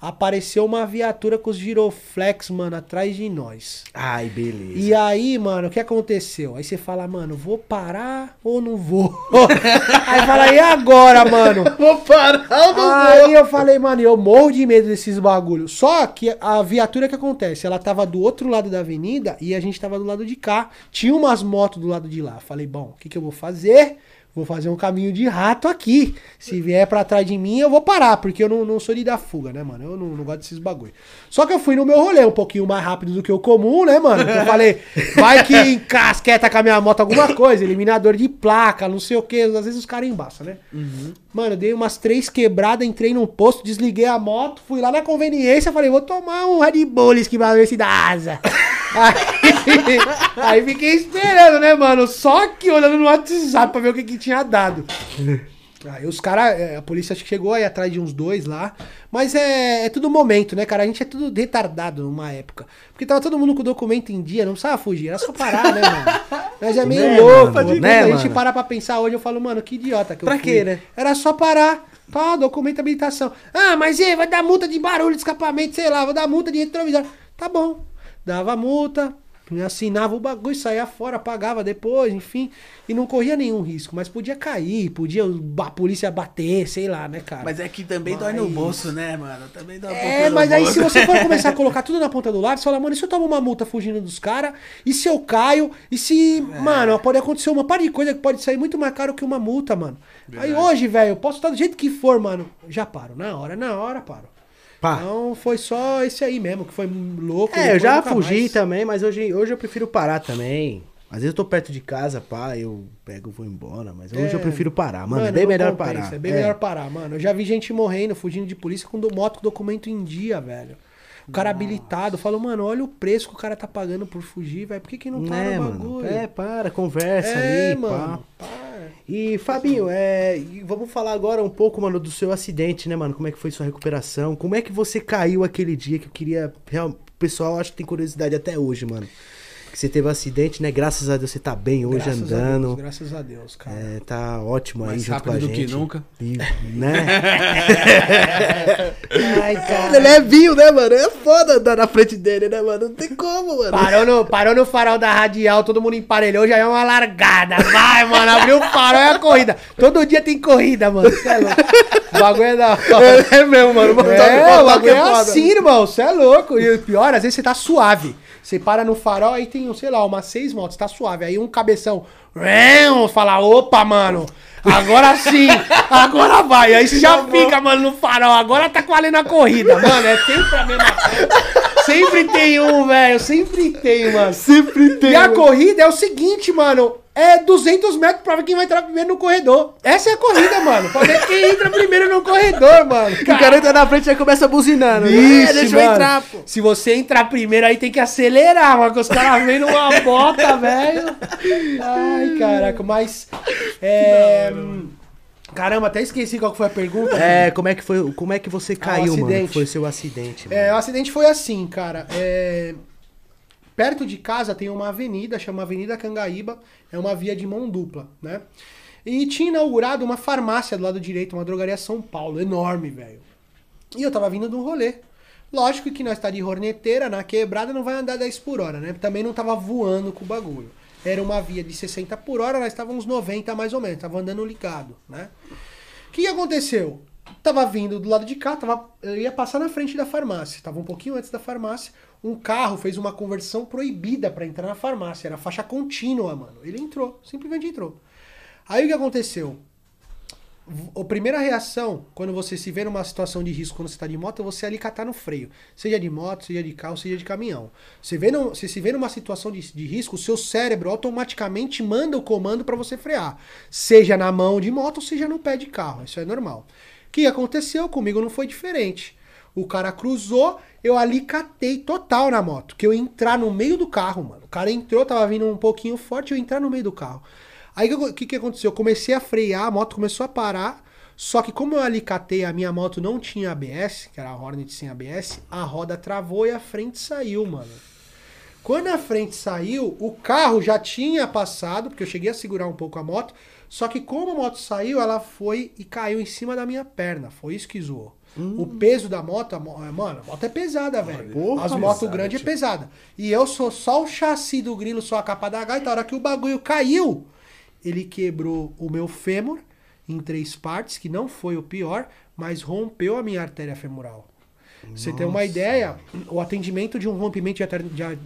apareceu uma viatura com os giroflex, mano, atrás de nós. Ai, beleza. E aí, mano, o que aconteceu? Aí você fala, mano, vou parar ou não vou? [laughs] aí fala, e agora, mano? [laughs] Vou parar, eu não Aí eu falei, mano, eu morro de medo desses bagulhos. Só que a viatura que acontece, ela tava do outro lado da avenida e a gente tava do lado de cá. Tinha umas motos do lado de lá. Falei, bom, o que, que eu vou fazer? Vou fazer um caminho de rato aqui. Se vier pra trás de mim, eu vou parar, porque eu não, não sou de dar fuga, né, mano? Eu não, não gosto desses bagulho. Só que eu fui no meu rolê um pouquinho mais rápido do que o comum, né, mano? Eu falei, [laughs] vai que encasqueta com a minha moto alguma coisa, eliminador de placa, não sei o que. Às vezes os caras embaçam, né? Mano, eu dei umas três quebradas, entrei num posto, desliguei a moto, fui lá na conveniência, falei, vou tomar um Red Bull que pra ver se dá asa. Aí, aí fiquei esperando, né, mano? Só que olhando no WhatsApp pra ver o que, que tinha dado. Aí os caras, a polícia acho que chegou aí atrás de uns dois lá. Mas é, é tudo momento, né, cara? A gente é tudo retardado numa época. Porque tava todo mundo com o documento em dia, não precisava fugir, era só parar, né, mano? Mas é meio Né, louco. mano? Quando Né, a gente mano? parar pra pensar hoje, eu falo, mano, que idiota que eu Pra quê, né? Era só parar. Pá, documento habilitação. Ah, mas e, vai dar multa de barulho, de escapamento, sei lá, vou dar multa de retrovisor. Tá bom. Dava multa, Assinava o bagulho, saía fora, pagava depois, enfim. E não corria nenhum risco. Mas podia cair, podia a polícia bater, sei lá, né, cara? Mas é que também dói no Mas- bolso, né, mano? Também dói É, mas aí se bolso. você for [laughs] começar a colocar tudo na ponta do lado, você fala, mano, e se eu tomo uma multa fugindo dos caras? E se eu caio? E se, É. mano, pode acontecer uma par de coisa que pode sair muito mais caro que uma multa, mano. Aí hoje, velho, eu posso estar do jeito que for, mano. Já paro, na hora, na hora paro. Pá. Então foi só esse aí mesmo, que foi louco. É, eu já fugi mais. também, mas hoje, hoje eu prefiro parar também. Às vezes eu tô perto de casa, pá, eu pego e vou embora, mas hoje É. eu prefiro parar, mano. é bem não melhor compensa, parar. É bem É. melhor parar, mano. Eu já vi gente morrendo, fugindo de polícia com moto com documento em dia, velho. O cara habilitado, falou, mano, olha o preço que o cara tá pagando por fugir, velho. Por que, que não para É, o mano. bagulho? É, para, conversa É, ali, mano. pá. E Fabinho, é, vamos falar agora um pouco, mano, do seu acidente, né, mano? Como é que foi sua recuperação? Como é que você caiu aquele dia que eu queria. O pessoal acho que tem curiosidade até hoje, mano. Que você teve um acidente, né? Graças a Deus você tá bem hoje Graças a andando. Deus, graças a Deus, cara. É, tá ótimo aí Mais junto com a rápido do que gente. nunca. E, né? [laughs] Ai, cara. Ele é viu, né, mano? É foda andar na frente dele, né, mano? Não tem como, mano. Parou no, parou no farol da radial, todo mundo emparelhou, já é uma largada. Vai, mano, abriu o farol, é a corrida. Todo dia tem corrida, mano. Cê é louco. O bagulho é da hora. É mesmo, mano. É, o bagulho é foda. assim, irmão. Você é louco. E o pior, às vezes você tá suave. Você para no farol, aí tem, sei lá, umas seis motos, tá suave. Aí um cabeção, fala, opa, mano, agora sim, agora vai. Aí você já fica, mano, no farol, agora tá valendo a corrida. Mano, é sempre a mesma coisa. Sempre tem um, velho, sempre tem, mano. Sempre tem. E a mano. corrida é o seguinte, mano. É 200 metros pra ver quem vai entrar primeiro no corredor. Essa é a corrida, [laughs] mano. Pra ver quem entra primeiro no corredor, mano. O cara entra na frente e começa buzinando. né? Vixe, É, deixa eu mano. entrar, pô. Se você entrar primeiro, aí tem que acelerar, mano. Que os caras vêm numa [laughs] bota, velho. Ai, caraca, mas. É. Caramba, até esqueci qual foi a pergunta. É, como é que foi? Como é que você caiu, mano? acidente. Foi seu acidente, mano. É, o acidente foi assim, cara. É, Perto de casa tem uma avenida, chama Avenida Cangaíba. É uma via de mão dupla, né? E tinha inaugurado uma farmácia do lado direito, uma drogaria São Paulo, enorme, velho. E eu tava vindo de um rolê. Lógico que nós tá de horneteira, na quebrada, não vai andar 10 por hora, né? Também não tava voando com o bagulho. Era uma via de 60 por hora, nós estávamos 90 mais ou menos, tava andando ligado, né? O que aconteceu? Tava vindo do lado de cá, tava, eu ia passar na frente da farmácia. Tava um pouquinho antes da farmácia. Um carro fez uma conversão proibida pra entrar na farmácia. Era faixa contínua, mano. Ele entrou, simplesmente entrou. Aí o que aconteceu? A primeira reação, quando você se vê numa situação de risco quando você está de moto, é você ali catar no freio. Seja de moto, seja de carro, seja de caminhão. Você, vê num- você se vê numa situação de, de risco, o seu cérebro automaticamente manda o comando para você frear. Seja na mão de moto, seja no pé de carro. Isso é normal. O que aconteceu comigo não foi diferente. O cara cruzou, eu ali catei total na moto. Que eu entrar no meio do carro, mano. O cara entrou, tava vindo um pouquinho forte, eu entrar no meio do carro. Aí o que, que aconteceu? Eu comecei a frear, a moto começou a parar. Só que como eu ali catei, a minha moto não tinha ABS, que era a Hornet sem ABS, a roda travou e a frente saiu, mano. Quando a frente saiu, o carro já tinha passado, porque eu cheguei a segurar um pouco a moto. Só que como a moto saiu, ela foi e caiu em cima da minha perna. Foi isso que zoou. O peso da moto, mo- mano, a moto é pesada, velho. porra, As motos grandes é pesada. E eu sou só o chassi do grilo, só a capa da gaita. A hora que o bagulho caiu, ele quebrou o meu fêmur em três partes, que não foi o pior, mas rompeu a minha artéria femoral. Você tem uma ideia, o atendimento de um rompimento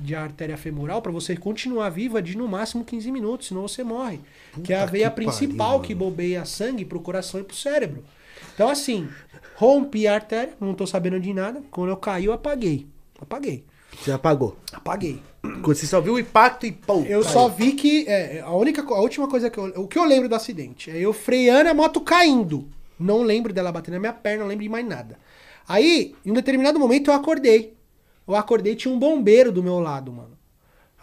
de artéria, femoral, para você continuar viva, é de no máximo 15 minutos, senão você morre. que é a Puta veia que principal pariu, que bobeia sangue pro coração e pro cérebro. Então, assim, rompi a artéria, não tô sabendo de nada. Quando eu caí, eu apaguei. Apaguei. Você apagou. Apaguei. Quando você só viu o impacto e pum. Eu caiu. só vi que é, a única, a última coisa que eu, o que eu lembro do acidente é eu freando a moto caindo. Não lembro dela batendo na minha perna, não lembro de mais nada. Aí, em um determinado momento eu acordei. Eu acordei tinha um bombeiro do meu lado, mano.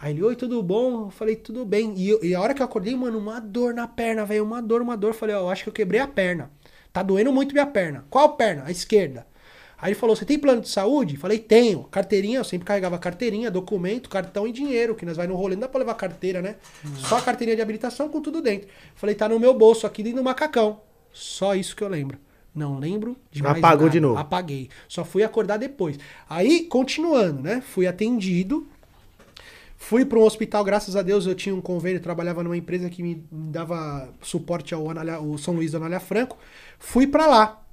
Aí ele, oi, tudo bom? Eu falei, tudo bem. E, eu- e a hora que eu acordei, mano, uma dor na perna, velho, uma dor, uma dor. Eu falei, ó, eu acho que eu quebrei a perna. Tá doendo muito minha perna. Qual perna? A esquerda. Aí ele falou, você tem plano de saúde? Falei, tenho. Carteirinha, eu sempre carregava carteirinha, documento, cartão e dinheiro, que nós vai no rolê, não dá pra levar carteira, né? Só a carteirinha de habilitação com tudo dentro. Falei, tá no meu bolso aqui dentro do macacão. Só isso que eu lembro. Não lembro de mais Apagou nada. de novo. Apaguei. Só fui acordar depois. Aí, continuando, né? Fui atendido. Fui para um hospital, graças a Deus eu tinha um convênio, trabalhava numa empresa que me dava suporte ao, São Luís do Anália Franco. Fui para lá.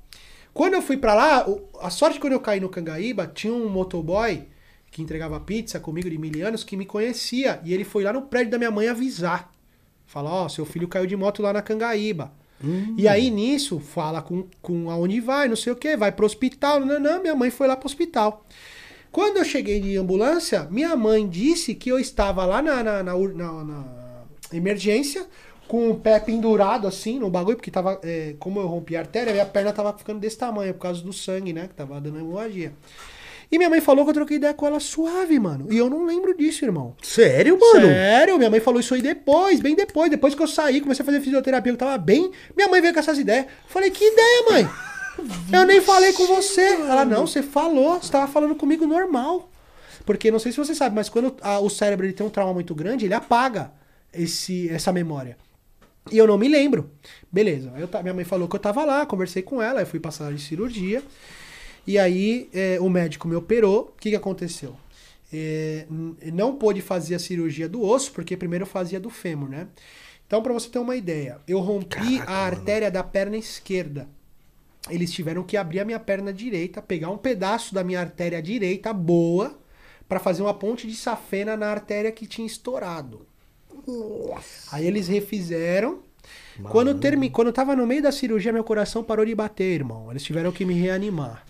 Quando eu fui para lá, a sorte quando eu caí no Cangaíba, tinha um motoboy que entregava pizza comigo de mil anos que me conhecia. E ele foi lá no prédio da minha mãe avisar. Falar, ó, seu filho caiu de moto lá na Cangaíba. E aí, nisso, fala com, com aonde vai, não sei o que, vai pro hospital. Não, não, minha mãe foi lá pro hospital. Quando eu cheguei de ambulância, minha mãe disse que eu estava lá na, na, na na emergência, com o pé pendurado assim no bagulho, porque tava. é, como eu rompi a artéria, minha perna tava ficando desse tamanho, por causa do sangue, né? Que tava dando hemorragia. E minha mãe falou que eu troquei ideia com ela suave, mano. E eu não lembro disso, irmão. Sério, mano? Sério, minha mãe falou isso aí depois, bem depois. Depois que eu saí, comecei a fazer fisioterapia, eu tava bem. Minha mãe veio com essas ideias. Falei, que ideia, mãe? Eu nem falei com você. Ela, não, você falou, você tava falando comigo normal. Porque não sei se você sabe, mas quando a- o cérebro ele tem um trauma muito grande, ele apaga esse, essa memória. E eu não me lembro. Beleza. Eu minha mãe falou que eu tava lá, conversei com ela, eu fui passar de cirurgia. E aí é, o médico me operou. O que, que aconteceu? É, não pôde fazer a cirurgia do osso, porque primeiro eu fazia do fêmur, né? Então, pra você ter uma ideia, eu rompi a artéria da perna esquerda. Eles tiveram que abrir a minha perna direita, pegar um pedaço da minha artéria direita boa, pra fazer uma ponte de safena na artéria que tinha estourado. Aí eles refizeram. Quando eu, termi... Quando eu tava no meio da cirurgia, meu coração parou de bater, irmão. Eles tiveram que me reanimar.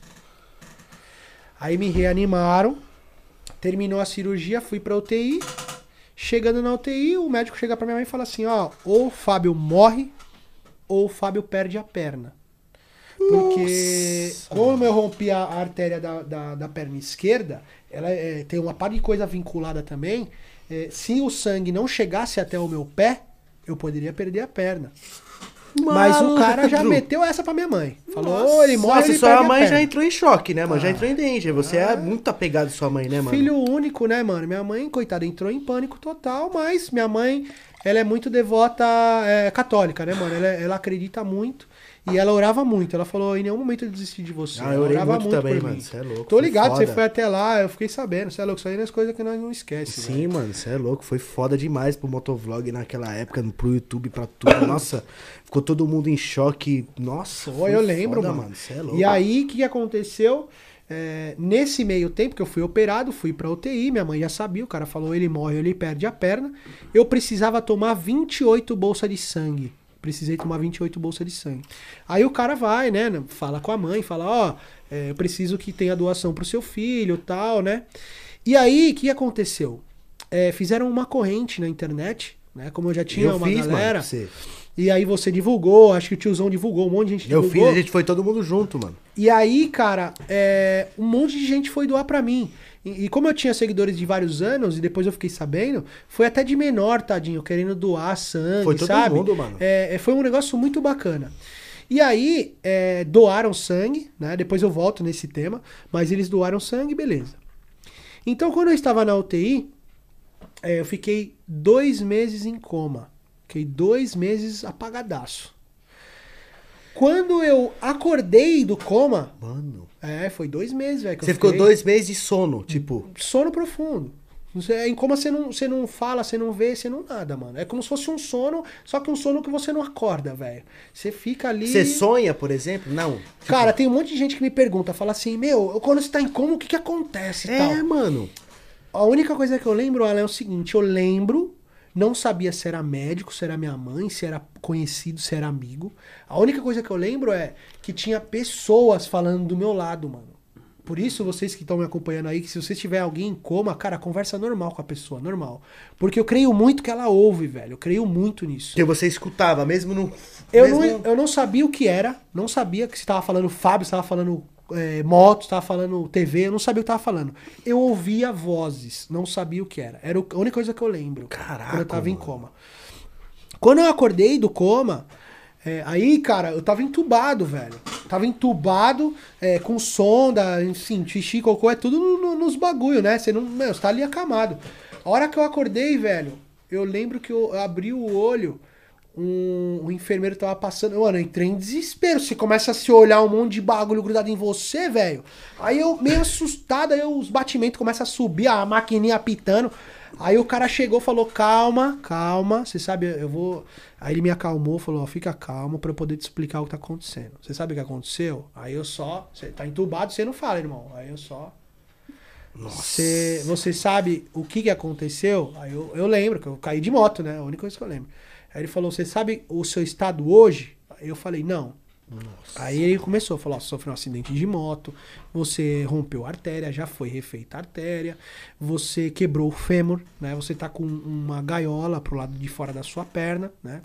Aí me reanimaram. Terminou a cirurgia, fui pra UTI. Chegando na UTI, o médico chega pra minha mãe e fala assim: ó, ou o Fábio morre, ou o Fábio perde a perna. Porque como eu rompi a artéria da, da, da perna esquerda, ela é, tem uma par de coisa vinculada também. É, se o sangue não chegasse até o meu pé, eu poderia perder a perna. Mas o cara já meteu essa pra minha mãe. Falou, "Ô, ele morre, Nossa, ele sua a mãe perna." já entrou em choque, né, mano? Já Ah. entrou em danger. Você é muito apegado à sua mãe, né, mano? Filho único, né, mano? Minha mãe, coitada, entrou em pânico total, mas minha mãe, ela é muito devota é, católica, né, mano? Ela, ela acredita muito e ela orava muito. Ela falou, em nenhum momento eu desisti de você. Ah, eu orei orava muito também, por mano. Você é louco. Tô ligado, você foda. foi até lá, eu fiquei sabendo. Você é louco, isso aí é as coisas que nós não esquecemos. Sim, mano, você é louco. Foi foda demais pro motovlog naquela época, pro YouTube, pra tudo. [coughs] Nossa, ficou todo mundo em choque. Nossa, Pô, eu lembro, foda, mano. Você é louco. E aí, o que que aconteceu? É, nesse meio tempo que eu fui operado, fui pra UTI, minha mãe já sabia, o cara falou, ele morre, ele perde a perna. Eu precisava tomar 28 bolsas de sangue. Precisei tomar 28 bolsas de sangue. Aí o cara vai, né, fala com a mãe, fala, ó, é, eu preciso que tenha doação pro seu filho, tal, né? E aí, o que aconteceu? É, fizeram uma corrente na internet, né, como eu já tinha eu uma fiz, galera. mano. E aí você divulgou, acho que o tiozão divulgou, um monte de gente Eu divulgou. fiz, a gente foi todo mundo junto, mano. E aí, cara, é, um monte de gente foi doar pra mim. E, e como eu tinha seguidores de vários anos, e depois eu fiquei sabendo, foi até de menor, tadinho, querendo doar sangue, Foi todo sabe? mundo, mano. É, é, foi um negócio muito bacana. E aí, é, doaram sangue, né? Depois eu volto nesse tema, mas eles doaram sangue, beleza. Então, quando eu estava na UTI, é, eu fiquei dois meses em coma. Fiquei dois meses apagadaço. Quando eu acordei do coma, Mano. é, foi dois meses, velho. Você ficou dois meses de sono, tipo. Sono profundo. Em coma você não, você não fala, você não vê, você não nada, mano. É como se fosse um sono, só que um sono que você não acorda, velho. Você fica ali. Você sonha, por exemplo? Não. Tipo, Cara, tem um monte de gente que me pergunta, fala assim, meu, quando você tá em coma, o que que acontece é, tal? mano. A única coisa que eu lembro, Alan, é o seguinte: eu lembro, não sabia se era médico, se era minha mãe, se era conhecido, se era amigo. A única coisa que eu lembro é que tinha pessoas falando do meu lado, mano. Por isso, vocês que estão me acompanhando aí, que se você tiver alguém em coma, cara, conversa normal com a pessoa, normal. Porque eu creio muito que ela ouve, velho. Eu creio muito nisso. Porque você escutava, mesmo no. Eu mesmo... não, eu não sabia o que era, não sabia que você estava falando Fábio, você estava falando é, moto, estava falando TV, eu não sabia o que estava falando. Eu ouvia vozes, não sabia o que era. Era a única coisa que eu lembro. Caraca, Quando eu tava em coma. Quando eu acordei do coma, é, aí, cara, eu tava entubado, velho. Tava entubado, é, com sonda, enfim, xixi, cocô, é tudo no- no- nos bagulho, né? Você não. Meu, você tá ali acamado. A hora que eu acordei, velho, eu lembro que eu abri o olho, um, um enfermeiro tava passando. Mano, eu entrei em desespero. Você começa a se olhar um monte de bagulho grudado em você, velho. Aí eu, meio assustado, aí os batimentos começam a subir, a maquininha apitando. Aí o cara chegou falou: calma, calma, você sabe, eu vou. Aí ele me acalmou, falou: ó, fica calmo pra eu poder te explicar o que tá acontecendo. Você sabe o que aconteceu? Aí eu só. Você tá entubado, você não fala, irmão. Aí eu só. Você, você sabe o que, que aconteceu? Aí eu, eu lembro que eu caí de moto, né? A única coisa que eu lembro. Aí ele falou: Você sabe o seu estado hoje? Eu falei: Não. Aí ele começou, falou: ó, sofreu um acidente de moto, você rompeu a artéria, já foi refeita a artéria, você quebrou o fêmur, né? Você tá com uma gaiola pro lado de fora da sua perna, né?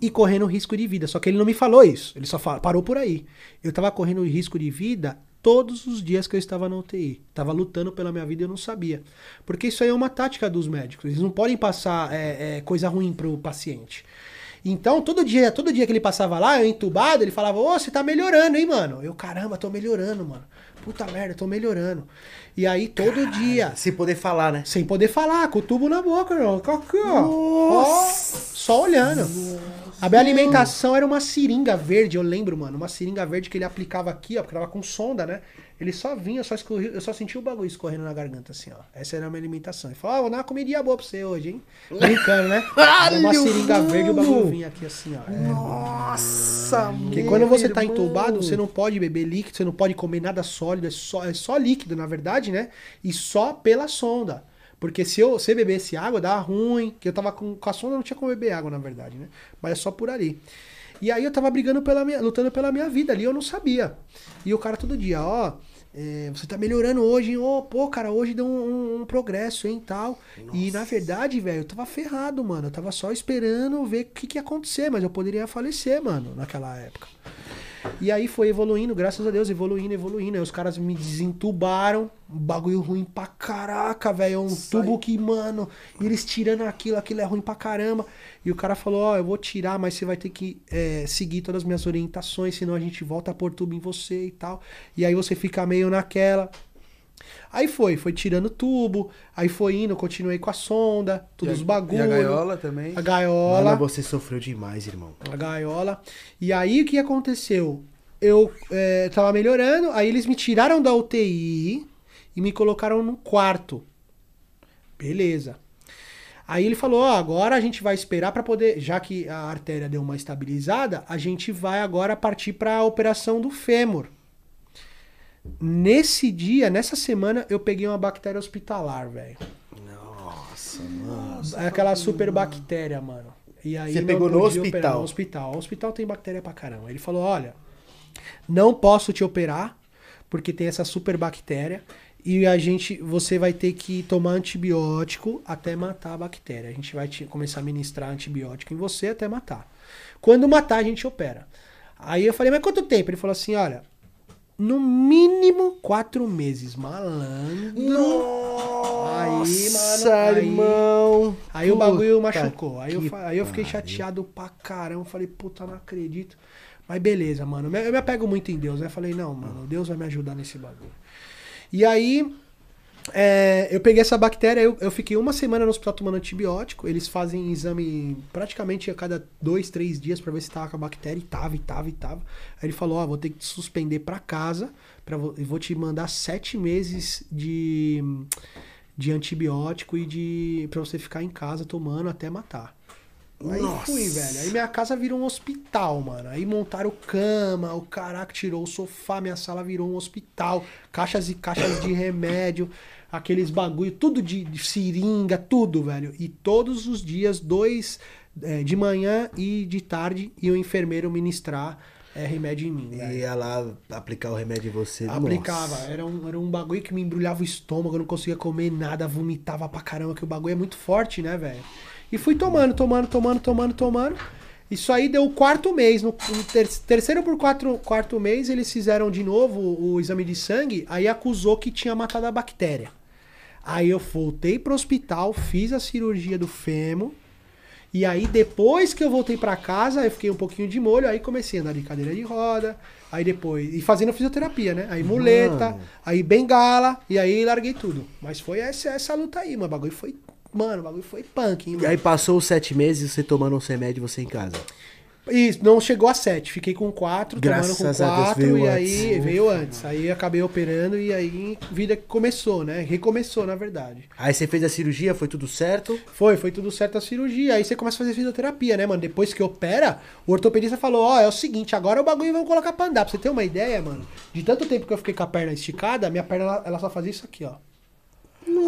E correndo risco de vida. Só que ele não me falou isso. Ele só fala, parou por aí. Eu tava correndo risco de vida todos os dias que eu estava na UTI. Tava lutando pela minha vida e eu não sabia. Porque isso aí é uma tática dos médicos. Eles não podem passar é, é, coisa ruim pro paciente. Então, todo dia, todo dia que ele passava lá, eu entubado, ele falava, ô, você tá melhorando, hein, mano? Eu, caramba, tô melhorando, mano. Puta merda, tô melhorando. E aí, todo dia, Sem poder falar, né? sem poder falar, com o tubo na boca, irmão. Aqui, ó. Ó, Só olhando. A minha alimentação era uma seringa verde, eu lembro, mano. Uma seringa verde que ele aplicava aqui, ó, porque tava com sonda, né? Ele só vinha, só escorria, eu só sentia o bagulho escorrendo na garganta, assim, ó. Essa era a minha alimentação. Ele falou, ó, vou dar uma comidinha boa pra você hoje, hein? Brincando, né? [laughs] Era uma seringa verde, o bagulho vinha aqui, assim, ó. É, Nossa, porque quando você tá entubado, você não pode beber líquido, você não pode comer nada sólido, é só, é só líquido, na verdade, né? E só pela sonda. Porque se eu se eu bebesse água, dá ruim. Que eu tava com, com a sonda, não tinha como beber água, na verdade, né? Mas é só por ali. E aí eu tava brigando pela minha, lutando pela minha vida ali, eu não sabia. E o cara todo dia, ó, é, você tá melhorando hoje, hein? Ô, pô, cara, hoje deu um, um- um progresso, hein, tal. E na verdade, velho, eu tava ferrado, mano. Eu tava só esperando ver o que, que ia acontecer, mas eu poderia falecer, mano, naquela época. E aí foi evoluindo, graças a Deus, evoluindo, evoluindo. Aí os caras me desentubaram. Um bagulho ruim pra caraca, velho. É um tubo que, mano, eles tirando aquilo, aquilo é ruim pra caramba. E o cara falou: Ó, eu vou tirar, mas você vai ter que é, seguir todas as minhas orientações, senão a gente volta a pôr tubo em você e tal. E aí você fica meio naquela. Aí foi, foi tirando tubo, aí foi indo, continuei com a sonda, todos os E bagulhos. a gaiola também. A gaiola. Mano, você sofreu demais, irmão. a gaiola. E aí o que aconteceu? Eu é, tava melhorando, aí eles me tiraram da UTI e me colocaram num quarto. Beleza. Aí ele falou: ó, agora a gente vai esperar pra poder, já que a artéria deu uma estabilizada, a gente vai agora partir pra operação do fêmur. Nesse dia, nessa semana, eu peguei uma bactéria hospitalar, velho. Nossa, mano. É aquela super bactéria, mano. E aí Você pegou no hospital? operar No hospital. O hospital tem bactéria pra caramba. Ele falou: olha, não posso te operar, porque tem essa super bactéria. E a gente, você vai ter que tomar antibiótico até matar a bactéria. A gente vai te- começar a ministrar antibiótico em você até matar. Quando matar, a gente opera. Aí eu falei, mas quanto tempo? Ele falou assim: olha, no mínimo quatro meses, malandro. Aí, mano, aí- irmão. Aí o bagulho Puta machucou. Aí eu, aí eu fiquei chateado pra caramba. Falei, puta, não acredito. Mas beleza, mano. Eu me- eu me apego muito em Deus, né? Falei, não, mano, Deus vai me ajudar nesse bagulho. E aí, é, eu peguei essa bactéria, eu, eu fiquei uma semana no hospital tomando antibiótico. Eles fazem exame praticamente a cada dois, três dias pra ver se tava com a bactéria. E tava, e tava, e tava. Aí ele falou: Ó, vou ter que te suspender pra casa. Pra, vo- vou te mandar sete meses de, de antibiótico e de. pra você ficar em casa tomando até matar. Aí Nossa. fui, velho. Aí minha casa virou um hospital, mano. Aí montaram cama, o caraca tirou o sofá, minha sala virou um hospital. Caixas e caixas de remédio, aqueles bagulho, tudo de, de seringa, tudo, velho. E todos os dias, dois é, de manhã e de tarde, ia o enfermeiro ministrar é, remédio em mim, velho. E ia lá aplicar o remédio em você. Aplicava, Nossa. era um, era um bagulho que me embrulhava o estômago, eu não conseguia comer nada, vomitava pra caramba, que o bagulho é muito forte, né, velho? E fui tomando, tomando, tomando, tomando, tomando. Isso aí deu o quarto mês. No, no ter- terceiro por quatro, quarto mês, eles fizeram de novo o exame de sangue, aí acusou que tinha matado a bactéria. Aí eu voltei pro hospital, fiz a cirurgia do fêmur. E aí, depois que eu voltei pra casa, eu fiquei um pouquinho de molho, aí comecei a andar de cadeira de roda, aí depois. E fazendo fisioterapia, né? Aí muleta, Mano. aí bengala, e aí larguei tudo. Mas foi essa, essa luta aí, mano. O bagulho foi. Mano, o bagulho foi punk, hein, E mano. aí passou os sete meses você tomando os remédios você em casa. Isso, não chegou a sete. Fiquei com quatro, Graças tomando com a Deus, quatro, veio e antes. aí veio antes. Aí acabei operando e aí vida começou, né? Recomeçou, na verdade. Aí você fez a cirurgia, foi tudo certo? Foi, foi tudo certo a cirurgia. Aí você começa a fazer fisioterapia, né, mano? Depois que opera, o ortopedista falou: Ó, é o seguinte, agora o bagulho vamos colocar pra andar. Pra você ter uma ideia, mano, de tanto tempo que eu fiquei com a perna esticada, minha perna ela, ela só fazia isso aqui, ó.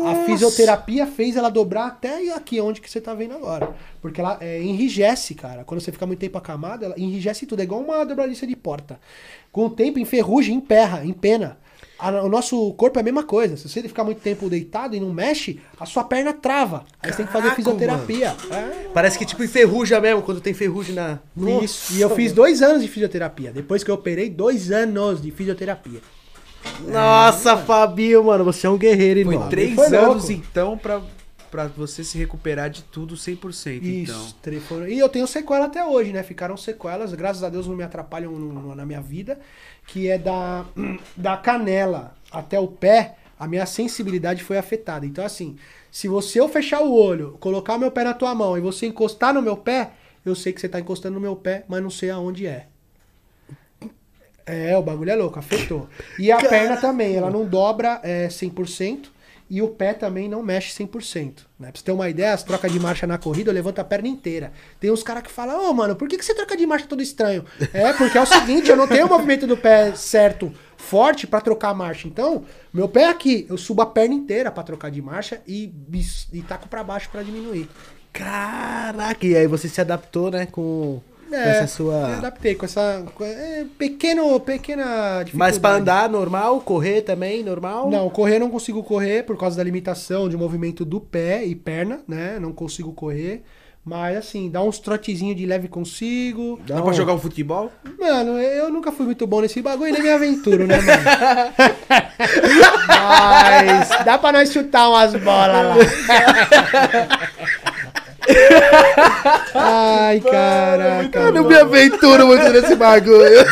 A fisioterapia fez ela dobrar até aqui, onde que você tá vendo agora. Porque ela é, enrijece, cara. Quando você fica muito tempo acamado, ela enrijece tudo. É igual uma dobradiça de porta. Com o tempo, enferruja, emperra, empena. A- o nosso corpo é a mesma coisa. Se você ficar muito tempo deitado e não mexe, a sua perna trava. Aí você tem que fazer Caraca, fisioterapia. É. Parece que tipo enferruja mesmo, quando tem ferrugem na... Isso. E eu fiz dois anos de fisioterapia. Depois que eu operei, dois anos de fisioterapia. Nossa, Fabinho, mano, você é um guerreiro, Foi irmão. três foi louco. anos, então, pra, pra você se recuperar de tudo 100%, então. Isso. tre- foram- E eu tenho sequela até hoje, né? Ficaram sequelas, graças a Deus não me atrapalham no- no- na minha vida, que é da, [clears throat] da canela até o pé, a minha sensibilidade foi afetada. Então, assim, se você eu fechar o olho, colocar o meu pé na tua mão e você encostar no meu pé, eu sei que você tá encostando no meu pé, mas não sei aonde é. É, o bagulho é louco, afetou. E a perna também, ela não dobra é, 100%. E o pé também não mexe 100%. Né? Pra você ter uma ideia, as trocas de marcha na corrida, eu levanto a perna inteira. Tem uns caras que falam, ô mano, por que, que você troca de marcha todo estranho? É, porque é o seguinte, eu não tenho o movimento do pé certo, forte, pra trocar a marcha. Então, meu pé aqui, eu subo a perna inteira pra trocar de marcha e, bis- e taco pra baixo pra diminuir. Caraca, e aí você se adaptou, né, com, com É, essa Me sua... adaptei com essa com- é, pequeno, pequena dificuldade. Mas pra andar normal, correr também normal? Não, correr não consigo correr por causa da limitação de movimento do pé e perna, né? Não consigo correr. Mas assim, dá uns trotezinhos de leve consigo. Dá pra jogar um futebol? Mano, eu nunca fui muito bom nesse bagulho e nem me aventuro, né, mano? [laughs] Mas dá pra nós chutar umas bolas lá. [laughs] Ai, caraca. Eu não me aventuro muito nesse bagulho.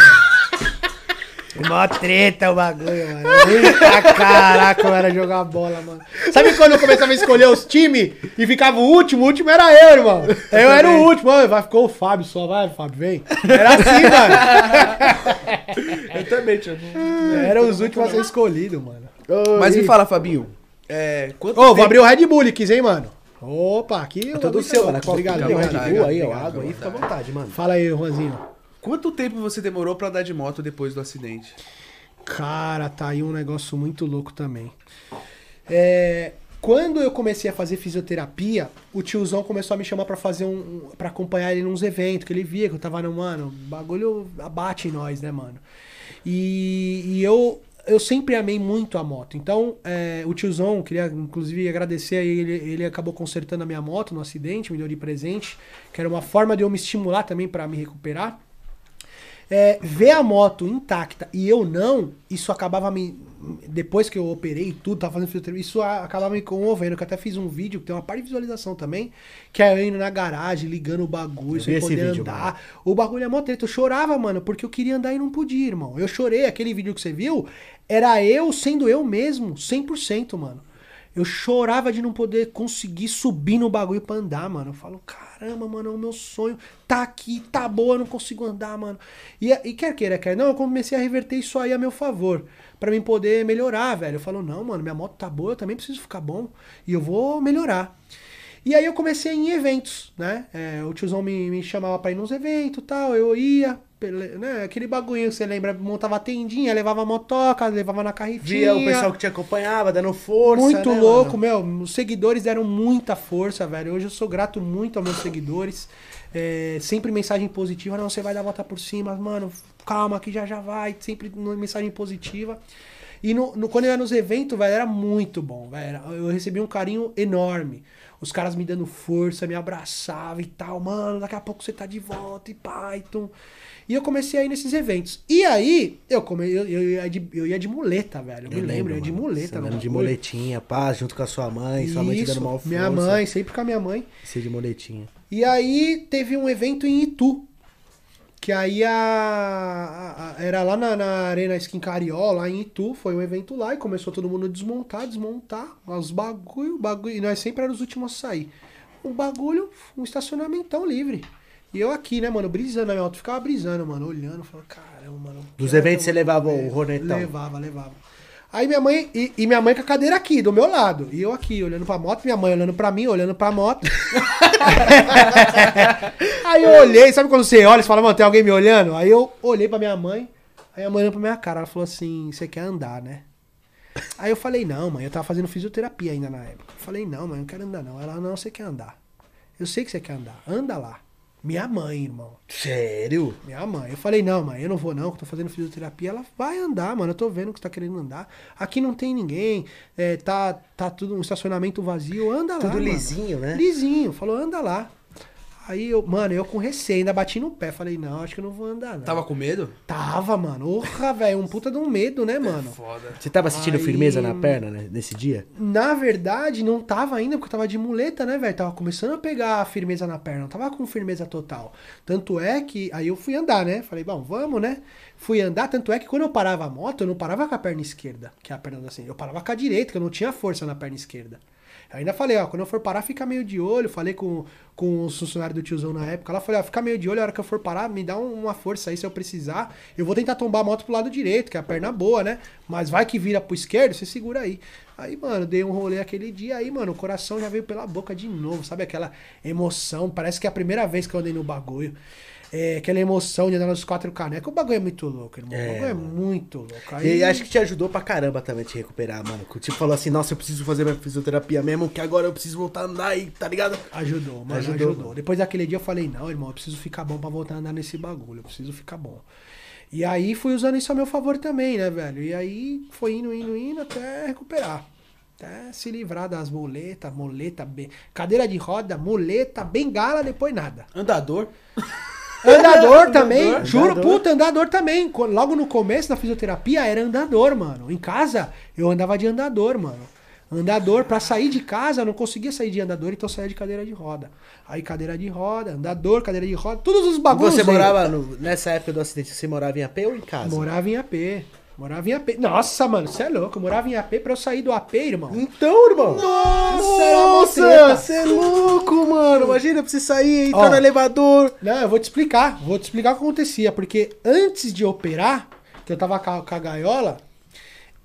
Mó treta o bagulho, mano. [laughs] Eita, caraca, eu era jogar bola, mano. Sabe quando eu começava a escolher os times e ficava o último? O último era eu, irmão. Eu era o último. Ó, Vai, ficou o Fábio só. Vai, Fábio, vem. Era assim, mano. Eu também, tio. Era os últimos a ser escolhido, mano. Mas me fala, Fabinho. É, quanto Ô, vou tempo- abrir o Red Bull, quis, hein, mano? Opa, aqui. É todo seu, mano. Obrigado, Red vontade, Bull aí, ó, obrigado, água aí, fica à vontade, mano. Fala aí, Juanzinho. Quanto tempo você demorou pra andar de moto depois do acidente? Cara, tá aí um negócio muito louco também. É, quando eu comecei a fazer fisioterapia, o tiozão começou a me chamar pra fazer um, um para acompanhar ele nos eventos, que ele via que eu tava no, mano, o bagulho abate em nós, né, mano? E, e eu eu sempre amei muito a moto. Então, é, o tiozão, queria inclusive agradecer a ele, ele acabou consertando a minha moto no acidente, me deu de presente, que era uma forma de eu me estimular também pra me recuperar é, ver a moto intacta e eu não, isso acabava me. Depois que eu operei e tudo, tava fazendo fisioterapia, isso acabava me comovendo. Que eu até fiz um vídeo que tem uma parte de visualização também, que é eu indo na garagem, ligando o bagulho, Eu sem poder vídeo, andar. O bagulho é mó treta. Eu chorava, mano, porque eu queria andar e não podia, irmão. Eu chorei, aquele vídeo que você viu, era eu sendo eu mesmo, 100%, mano. Eu chorava de não poder conseguir subir no bagulho pra andar, mano. Eu falo, caramba, mano, é o meu sonho. Tá aqui, tá boa, não consigo andar, mano. E, e quer queira, quer não, eu comecei a reverter isso aí a meu favor. Pra mim poder melhorar, velho. Eu falo, não, mano, minha moto tá boa, eu também preciso ficar bom. E eu vou melhorar. E aí eu comecei em eventos, né? É, o tiozão me, me chamava pra ir nos eventos tal, eu ia, né? Aquele bagulho que você lembra, montava tendinha, levava motoca, levava na carretinha. Via o pessoal que te acompanhava, dando força, Muito né, louco, mano? meu. Os seguidores deram muita força, velho. Hoje eu sou grato muito aos meus seguidores. É, sempre mensagem positiva. Não, você vai dar a volta por cima, mano. Calma, que já já vai. Sempre mensagem positiva. E no, no- quando eu ia nos eventos, velho, era muito bom, velho. Eu recebi um carinho enorme. Os caras me dando força, me abraçavam e tal. Mano, daqui a pouco você tá de volta e Python. E eu comecei a ir nesses eventos. E aí, eu, come, eu, eu, ia, de, eu ia de muleta, velho. Eu, me lembro, eu ia de muleta. Andando de moletinha, pá, junto com a sua mãe, sua mãe te Isso, dando mal força. minha mãe, sempre com a minha mãe. Você de moletinha. E aí teve um evento em Itu. Que aí a, a- a- era lá na, na Arena Skin Carió, lá em Itu, foi um evento lá e começou todo mundo a desmontar, desmontar os bagulho, bagulho, e nós sempre éramos os últimos a sair. Um bagulho, um estacionamentão livre. E eu aqui, né, mano, brisando na minha moto. Ficava brisando, mano, olhando, falando, caramba, mano. Dos eventos você levava o Ronetão? Levava, levava. Aí minha mãe, e, e minha mãe com a cadeira aqui, do meu lado. E eu aqui, olhando pra moto, minha mãe olhando pra mim, olhando pra moto. [laughs] aí eu olhei, sabe quando você olha e fala, mano, tem alguém me olhando? Aí eu olhei pra minha mãe, aí a mãe olhou pra minha cara, ela falou assim, você quer andar, né? Aí eu falei, não, mãe, eu tava fazendo fisioterapia ainda na época. Eu falei, não, mãe, eu não quero andar, não. Ela, não, você quer andar. Eu sei que você quer andar, anda lá. Minha mãe, irmão. Sério? Minha mãe. Eu falei, não, mãe, eu não vou não, que eu tô fazendo fisioterapia. Ela vai andar, mano. Eu tô vendo que você tá querendo andar. Aqui não tem ninguém. é, tá, tá tudo um estacionamento vazio. Anda lá. Tudo mano. lisinho, né? Lisinho. Falou, anda lá. Aí eu, mano, eu com receio, ainda bati no pé. Falei, não, acho que eu não vou andar, não. Tava com medo? Tava, mano. Orra, velho. Um puta de um medo, né, mano? Foda. Você tava sentindo Aí- firmeza na perna, né, nesse dia? Na verdade, não tava ainda, porque eu tava de muleta, né, velho? Tava começando a pegar firmeza na perna, não tava com firmeza total. Tanto é que. Aí eu fui andar, né? Falei, bom, vamos, né? Fui andar, tanto é que quando eu parava a moto, eu não parava com a perna esquerda, que é a perna assim. Eu parava com a direita, que eu não tinha força na perna esquerda. Ainda falei, ó, quando eu for parar, fica meio de olho. Falei com, com os funcionários do tiozão na época. Ela falou, ó, fica meio de olho, a hora que eu for parar, me dá um- uma força aí se eu precisar. Eu vou tentar tombar a moto pro lado direito, que é a perna boa, né? Mas vai que vira pro esquerdo, você segura aí. Aí, mano, dei um rolê aquele dia, aí, mano, o coração já veio pela boca de novo, sabe? Aquela emoção, parece que é a primeira vez que eu andei no bagulho. É, aquela emoção de andar nos quatro canecos. O bagulho é muito louco, irmão. É, o bagulho é muito louco. E acho que te ajudou pra caramba também te recuperar, mano. Tipo falou assim, nossa, eu preciso fazer minha fisioterapia mesmo, que agora eu preciso voltar a andar aí, tá ligado? Ajudou, mano, Ajudou, ajudou. mano. Depois daquele dia eu falei, não, irmão, eu preciso ficar bom pra voltar a andar nesse bagulho, eu preciso ficar bom. E aí fui usando isso a meu favor também, né, velho? E aí foi indo, indo, indo até recuperar. Até se livrar das muletas, muleta, be- cadeira de roda, muleta, bengala, depois nada. Andador. [laughs] Andador [laughs] também, Andador. juro, Andador. puta, andador também. Logo no começo da fisioterapia era andador, mano. Em casa eu andava de andador, mano. Andador, pra sair de casa eu não conseguia sair de andador, então eu saía de cadeira de roda. Aí cadeira de roda, andador, cadeira de roda, todos os bagulhos. você morava, no- nessa época do acidente, você morava em AP ou em casa? Morava em AP. Morava em AP. Nossa, mano, você é louco. Eu morava em AP pra eu sair do AP, irmão. Então, irmão. Nossa, você é louco, mano. Imagina pra você sair, entrar Ó. no elevador. Não, eu vou te explicar. Vou te explicar o que acontecia. Porque antes de operar, que eu tava com a, com a gaiola,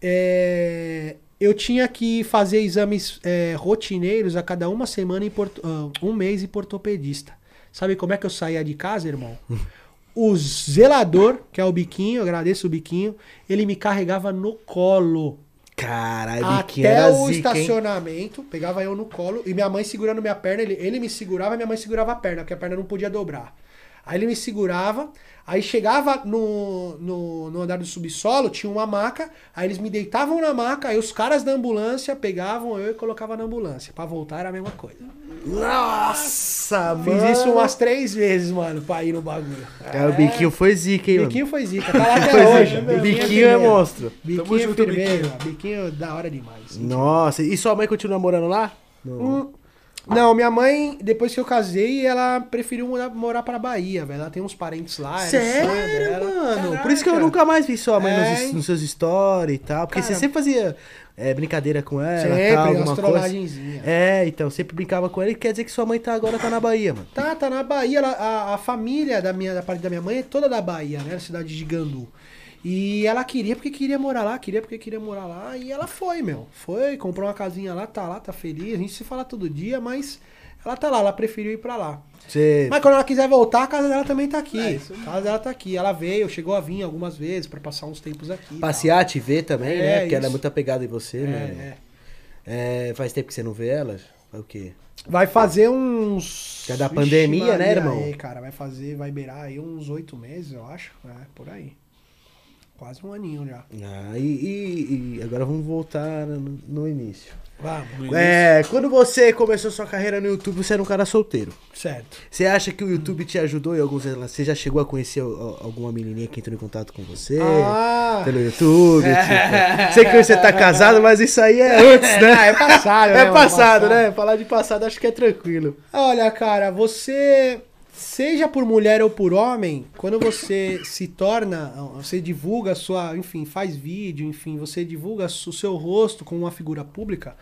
é, eu tinha que fazer exames é, rotineiros a cada uma semana em porto- ah, um mês em ortopedista. Sabe como é que eu saía de casa, irmão? [laughs] O zelador, que é o biquinho, agradeço o biquinho, ele me carregava no colo. Caralho, Até o zica, hein? estacionamento, pegava eu no colo e minha mãe segurando minha perna, ele, ele me segurava e minha mãe segurava a perna, porque a perna não podia dobrar. Aí ele me segurava, aí chegava no, no, no andar do subsolo, tinha uma maca, aí eles me deitavam na maca, aí os caras da ambulância pegavam eu e colocavam na ambulância. Pra voltar era a mesma coisa. Nossa, Fiz mano. isso umas três vezes, mano, pra ir no bagulho. Cara, o biquinho foi zica, hein, O mano? biquinho foi zica, tá lá até zica. hoje. O biquinho é firmeza. monstro. Tamo Biquinho junto, firmeza, biquinho da hora demais. Nossa, e sua mãe continua morando lá? No- Hum, Não, minha mãe, depois que eu casei, ela preferiu morar, morar pra Bahia, velho. Ela tem uns parentes lá. era o sonho Sério, dela. mano? Por isso que eu Caraca. nunca mais vi sua mãe É, nos, hein? nos seus stories e tal. Porque Cara, você sempre fazia é, brincadeira com ela, Sempre, tal, umas alguma coisa. trollagenzinhas. É, então, sempre brincava com ela e quer dizer que sua mãe tá agora tá na Bahia, mano. Tá, tá na Bahia. ela- a, a família da minha, da parte da minha mãe é toda da Bahia, né? Na cidade de Gandu. E ela queria porque queria morar lá, queria porque queria morar lá. E ela foi, meu. Foi, comprou uma casinha lá, tá lá, tá feliz. A gente se fala todo dia, mas ela tá lá, ela preferiu ir pra lá. Você. Mas quando ela quiser voltar, a casa dela também tá aqui. É, isso a casa dela tá aqui. Ela veio, chegou a vir algumas vezes pra passar uns tempos aqui. Passear, te ver também, É, né? Porque ela é isso. muito apegada em você, tal. né? É, é. É, faz tempo que você não vê ela? Faz o quê? Vai fazer uns. Que é da pandemia, né, irmão? Aí, cara, vai fazer, vai beirar aí uns oito meses, eu acho. É, por aí. Quase um aninho já. Ah, e, e- e agora vamos voltar no, no início. Vamos. É, quando você começou sua carreira no YouTube, você era um cara solteiro. Certo. Você acha que o YouTube te ajudou em alguns? Você já chegou a conhecer al- alguma menininha que entrou em contato com você? Ah! Pelo YouTube? tipo, sei que você tá casado, mas isso aí é [laughs] antes, né? Ah, é passado, né, É passado, Passado. né? Falar de passado acho que é tranquilo. Olha, cara, você. Seja por mulher ou por homem, quando você se torna, você divulga a sua, enfim, faz vídeo, enfim, você divulga o seu rosto como uma figura pública,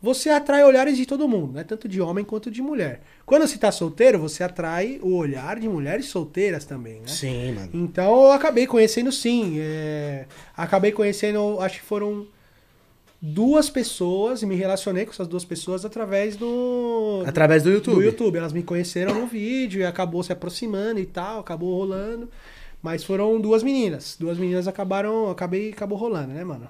você atrai olhares de todo mundo, né? Tanto de homem quanto de mulher. Quando você tá solteiro, você atrai o olhar de mulheres solteiras também, né? Sim, mano. Então eu acabei conhecendo sim. é, Acabei conhecendo, acho que foram duas pessoas e me relacionei com essas duas pessoas através do. Através do YouTube. Do YouTube. Elas me conheceram no vídeo e acabou se aproximando e tal, acabou rolando. Mas foram duas meninas. Duas meninas acabaram. Acabei, acabou rolando, né, mano?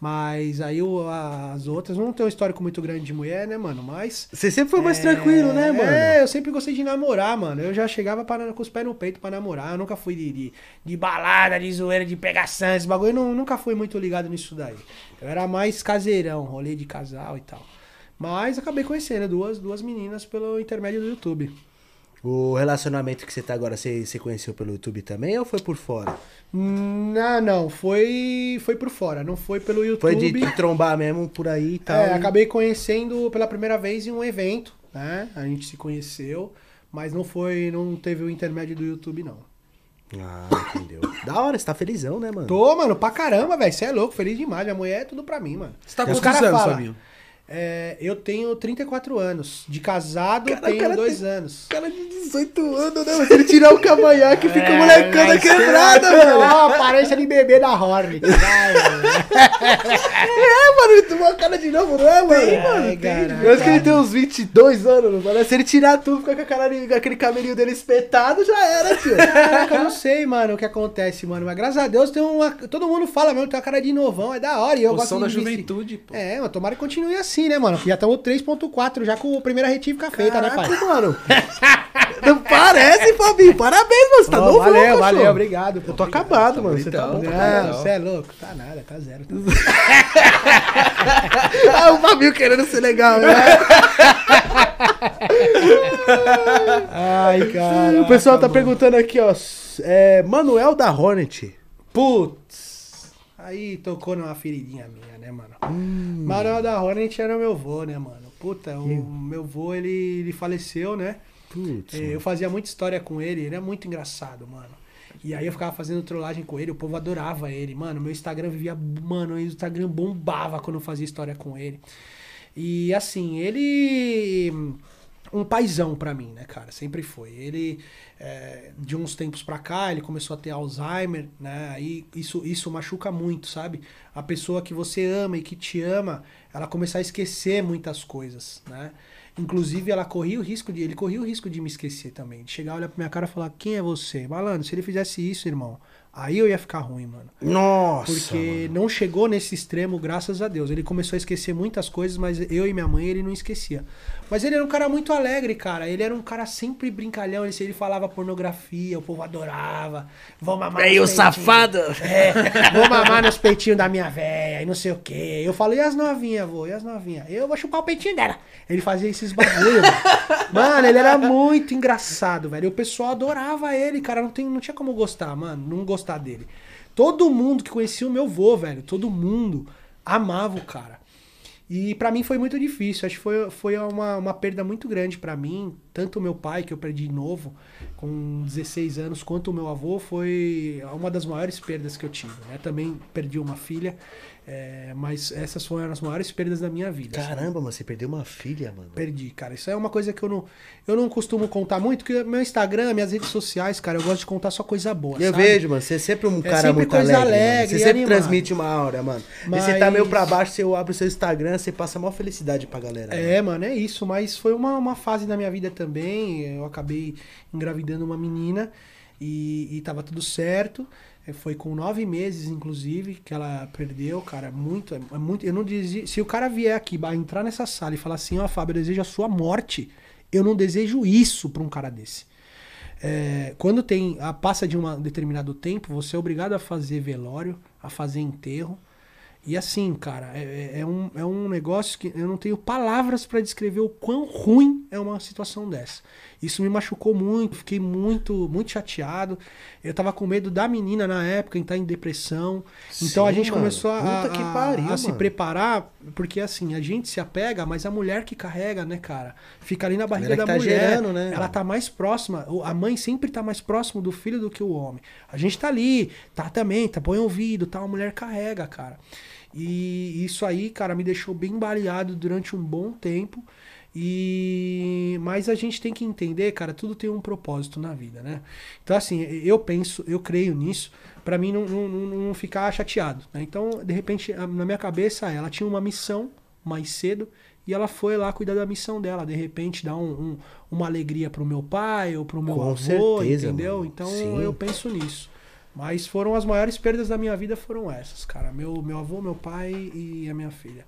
Mas aí o- as outras não tem um histórico muito grande de mulher, né, mano? Mas. Você sempre foi mais tranquilo, né, mano? É, eu sempre gostei de namorar, mano. Eu já chegava pra, com os pés no peito pra namorar. Eu nunca fui de, de, de balada, de zoeira, de pegação, esse bagulho. Eu não, nunca fui muito ligado nisso daí. Eu era mais caseirão, rolê de casal e tal. Mas acabei conhecendo duas, duas meninas pelo intermédio do YouTube. O relacionamento que você tá agora, você, você conheceu pelo YouTube também ou foi por fora? Não, não, foi, foi por fora, não foi pelo YouTube. Foi de, de trombar mesmo por aí e tal. É, e- acabei conhecendo pela primeira vez em um evento, né? A gente se conheceu, mas não foi, não teve o intermédio do YouTube, não. Ah, entendeu. [laughs] da hora, você tá felizão, né, mano? Tô, mano, pra caramba, velho. Você é louco, feliz demais. Minha mulher é tudo pra mim, mano. Você tá com Os quantos cara anos, fala, Fabinho? É, eu tenho 34 anos. De casado, Cara, tenho cara dois tem- anos. Cara de 18 anos, né? Se ele tirar o cavanhaque, fica É, molecada mas quebrada, [laughs] você- mano. Ó, aparência de bebê da. Vai, mano. [laughs] É, mano, ele tomou a cara de novo, não é, mano? Tem, mano, mano, cara. Eu acho que ele tem uns 22 anos, parece? Se ele tirar tudo, ficar com a cara, de- aquele cabelinho dele espetado, já era, tio. Caraca, eu não sei, mano, o que acontece, mano. Mas graças a Deus tem uma. Todo mundo fala mesmo, tem uma cara de novão, é da hora. E eu Poção gosto da de vestir- juventude, pô. É, mas tomara que continue assim, né, mano? Já estamos 3.4, já com a primeira retífica feita, né, pai? Caraca, mano. [laughs] Não parece, Fabinho. Parabéns, mano. Você tá Ô, novo, valeu, cachorro. valeu, obrigado. Eu tô acabado, mano. Você tá bonitão. bom. Não, você é louco. Tá nada, tá zero. Tá [laughs] Ah, o Fabinho querendo ser legal, né? [laughs] Ai, cara. o pessoal tá perguntando aqui, ó. É, Manuel da Hornet. Putz. Aí tocou numa feridinha minha, né, mano? Hum. Manuel da Hornet era meu vô, né, mano? Puta, o meu vô, ele, ele faleceu, né? Putz. É, Eu fazia muita história com ele, ele é muito engraçado, mano. E aí eu ficava fazendo trollagem com ele, o povo adorava ele. Mano, meu Instagram vivia. Mano, o Instagram bombava quando eu fazia história com ele. E assim, ele. Um paizão pra mim, né, cara? Sempre foi. Ele, é, de uns tempos pra cá, ele começou a ter Alzheimer, né? Aí isso, isso machuca muito, sabe? A pessoa que você ama e que te ama, ela começar a esquecer muitas coisas, né? Inclusive, ela corria o risco de. Ele corria o risco de me esquecer também. De chegar, olhar pra minha cara e falar, quem é você? Malandro, se ele fizesse isso, irmão, aí eu ia ficar ruim, mano. Nossa. Porque não chegou nesse extremo, graças a Deus. Ele começou a esquecer muitas coisas, mas eu e minha mãe ele não esquecia. Mas ele era um cara muito alegre, cara. Ele era um cara sempre brincalhão. Ele, ele falava pornografia, o povo adorava. Vou mamar. Aí, o safado. É, vou mamar nos peitinhos da minha véia e não sei o quê. Eu falo, e as novinhas, vô? E as novinhas? Eu vou chupar o peitinho dela. Ele fazia esses bagulho, mano. [laughs] Mano, ele era muito engraçado, velho. E o pessoal adorava ele, cara. Não, tem, não tinha como gostar, mano. Não gostar dele. Todo mundo que conhecia o meu vô, velho. Todo mundo amava o cara. E pra mim foi muito difícil. Acho que foi, foi uma, uma perda muito grande pra mim. Tanto o meu pai, que eu perdi novo, com 16 anos, quanto o meu avô, foi uma das maiores perdas que eu tive. Né? Também perdi uma filha, é, mas essas foram as maiores perdas da minha vida. assim. Caramba, mano, você perdeu uma filha, mano. Perdi, cara. Isso é uma coisa que eu não, eu não costumo contar muito, porque meu Instagram, minhas redes sociais, cara, eu gosto de contar só coisa boa. Eu sabe? vejo, mano, você é sempre um cara sempre muito coisa alegre. mano. alegre Você sempre animado. transmite uma aura, mano. E você tá Mas- meio pra baixo, você abre o seu Instagram, você passa maior felicidade pra galera. É, mano, é isso. Mas foi uma, uma fase da minha vida também. Eu acabei engravidando uma menina e, e tava tudo certo. É, Foi com nove meses, inclusive, que ela perdeu, cara. Muito, é muito. Eu não dizia. Se o cara vier aqui, entrar nessa sala e falar assim, ó, Fábio, eu desejo a sua morte. Eu não desejo isso pra um cara desse. É, quando tem a passa de um determinado tempo, você é obrigado a fazer velório, a fazer enterro. E assim, cara, é, é- é um, é um negócio que eu não tenho palavras pra descrever o quão ruim é uma situação dessa. Isso me machucou muito, fiquei muito, muito chateado. Eu tava com medo da menina na época entrar em depressão. Então a Sim, gente mano. começou a, a- pariu, a se preparar, porque assim, a gente se apega, mas a mulher que carrega, né, cara, fica ali na barriga da tá mulher. gerando, né? Ela tá mais próxima, a mãe sempre tá mais próximo do filho do que o homem. A gente tá ali, tá também, tá põe ouvido, tá, a mulher carrega, cara. E isso aí, cara, me deixou bem baleado durante um bom tempo. E mas a gente tem que entender, cara, tudo tem um propósito na vida, né? Então assim, eu penso, eu creio nisso, para mim não, não, não, ficar chateado, né? Então, de repente, na minha cabeça, ela tinha uma missão mais cedo e ela foi lá cuidar da missão dela, de repente dar um, um, uma alegria pro meu pai ou pro meu Com avô, certeza, entendeu? mano. Então Sim. eu penso nisso. Mas foram as maiores perdas da minha vida foram essas, cara. Meu, meu avô, meu pai e a minha filha.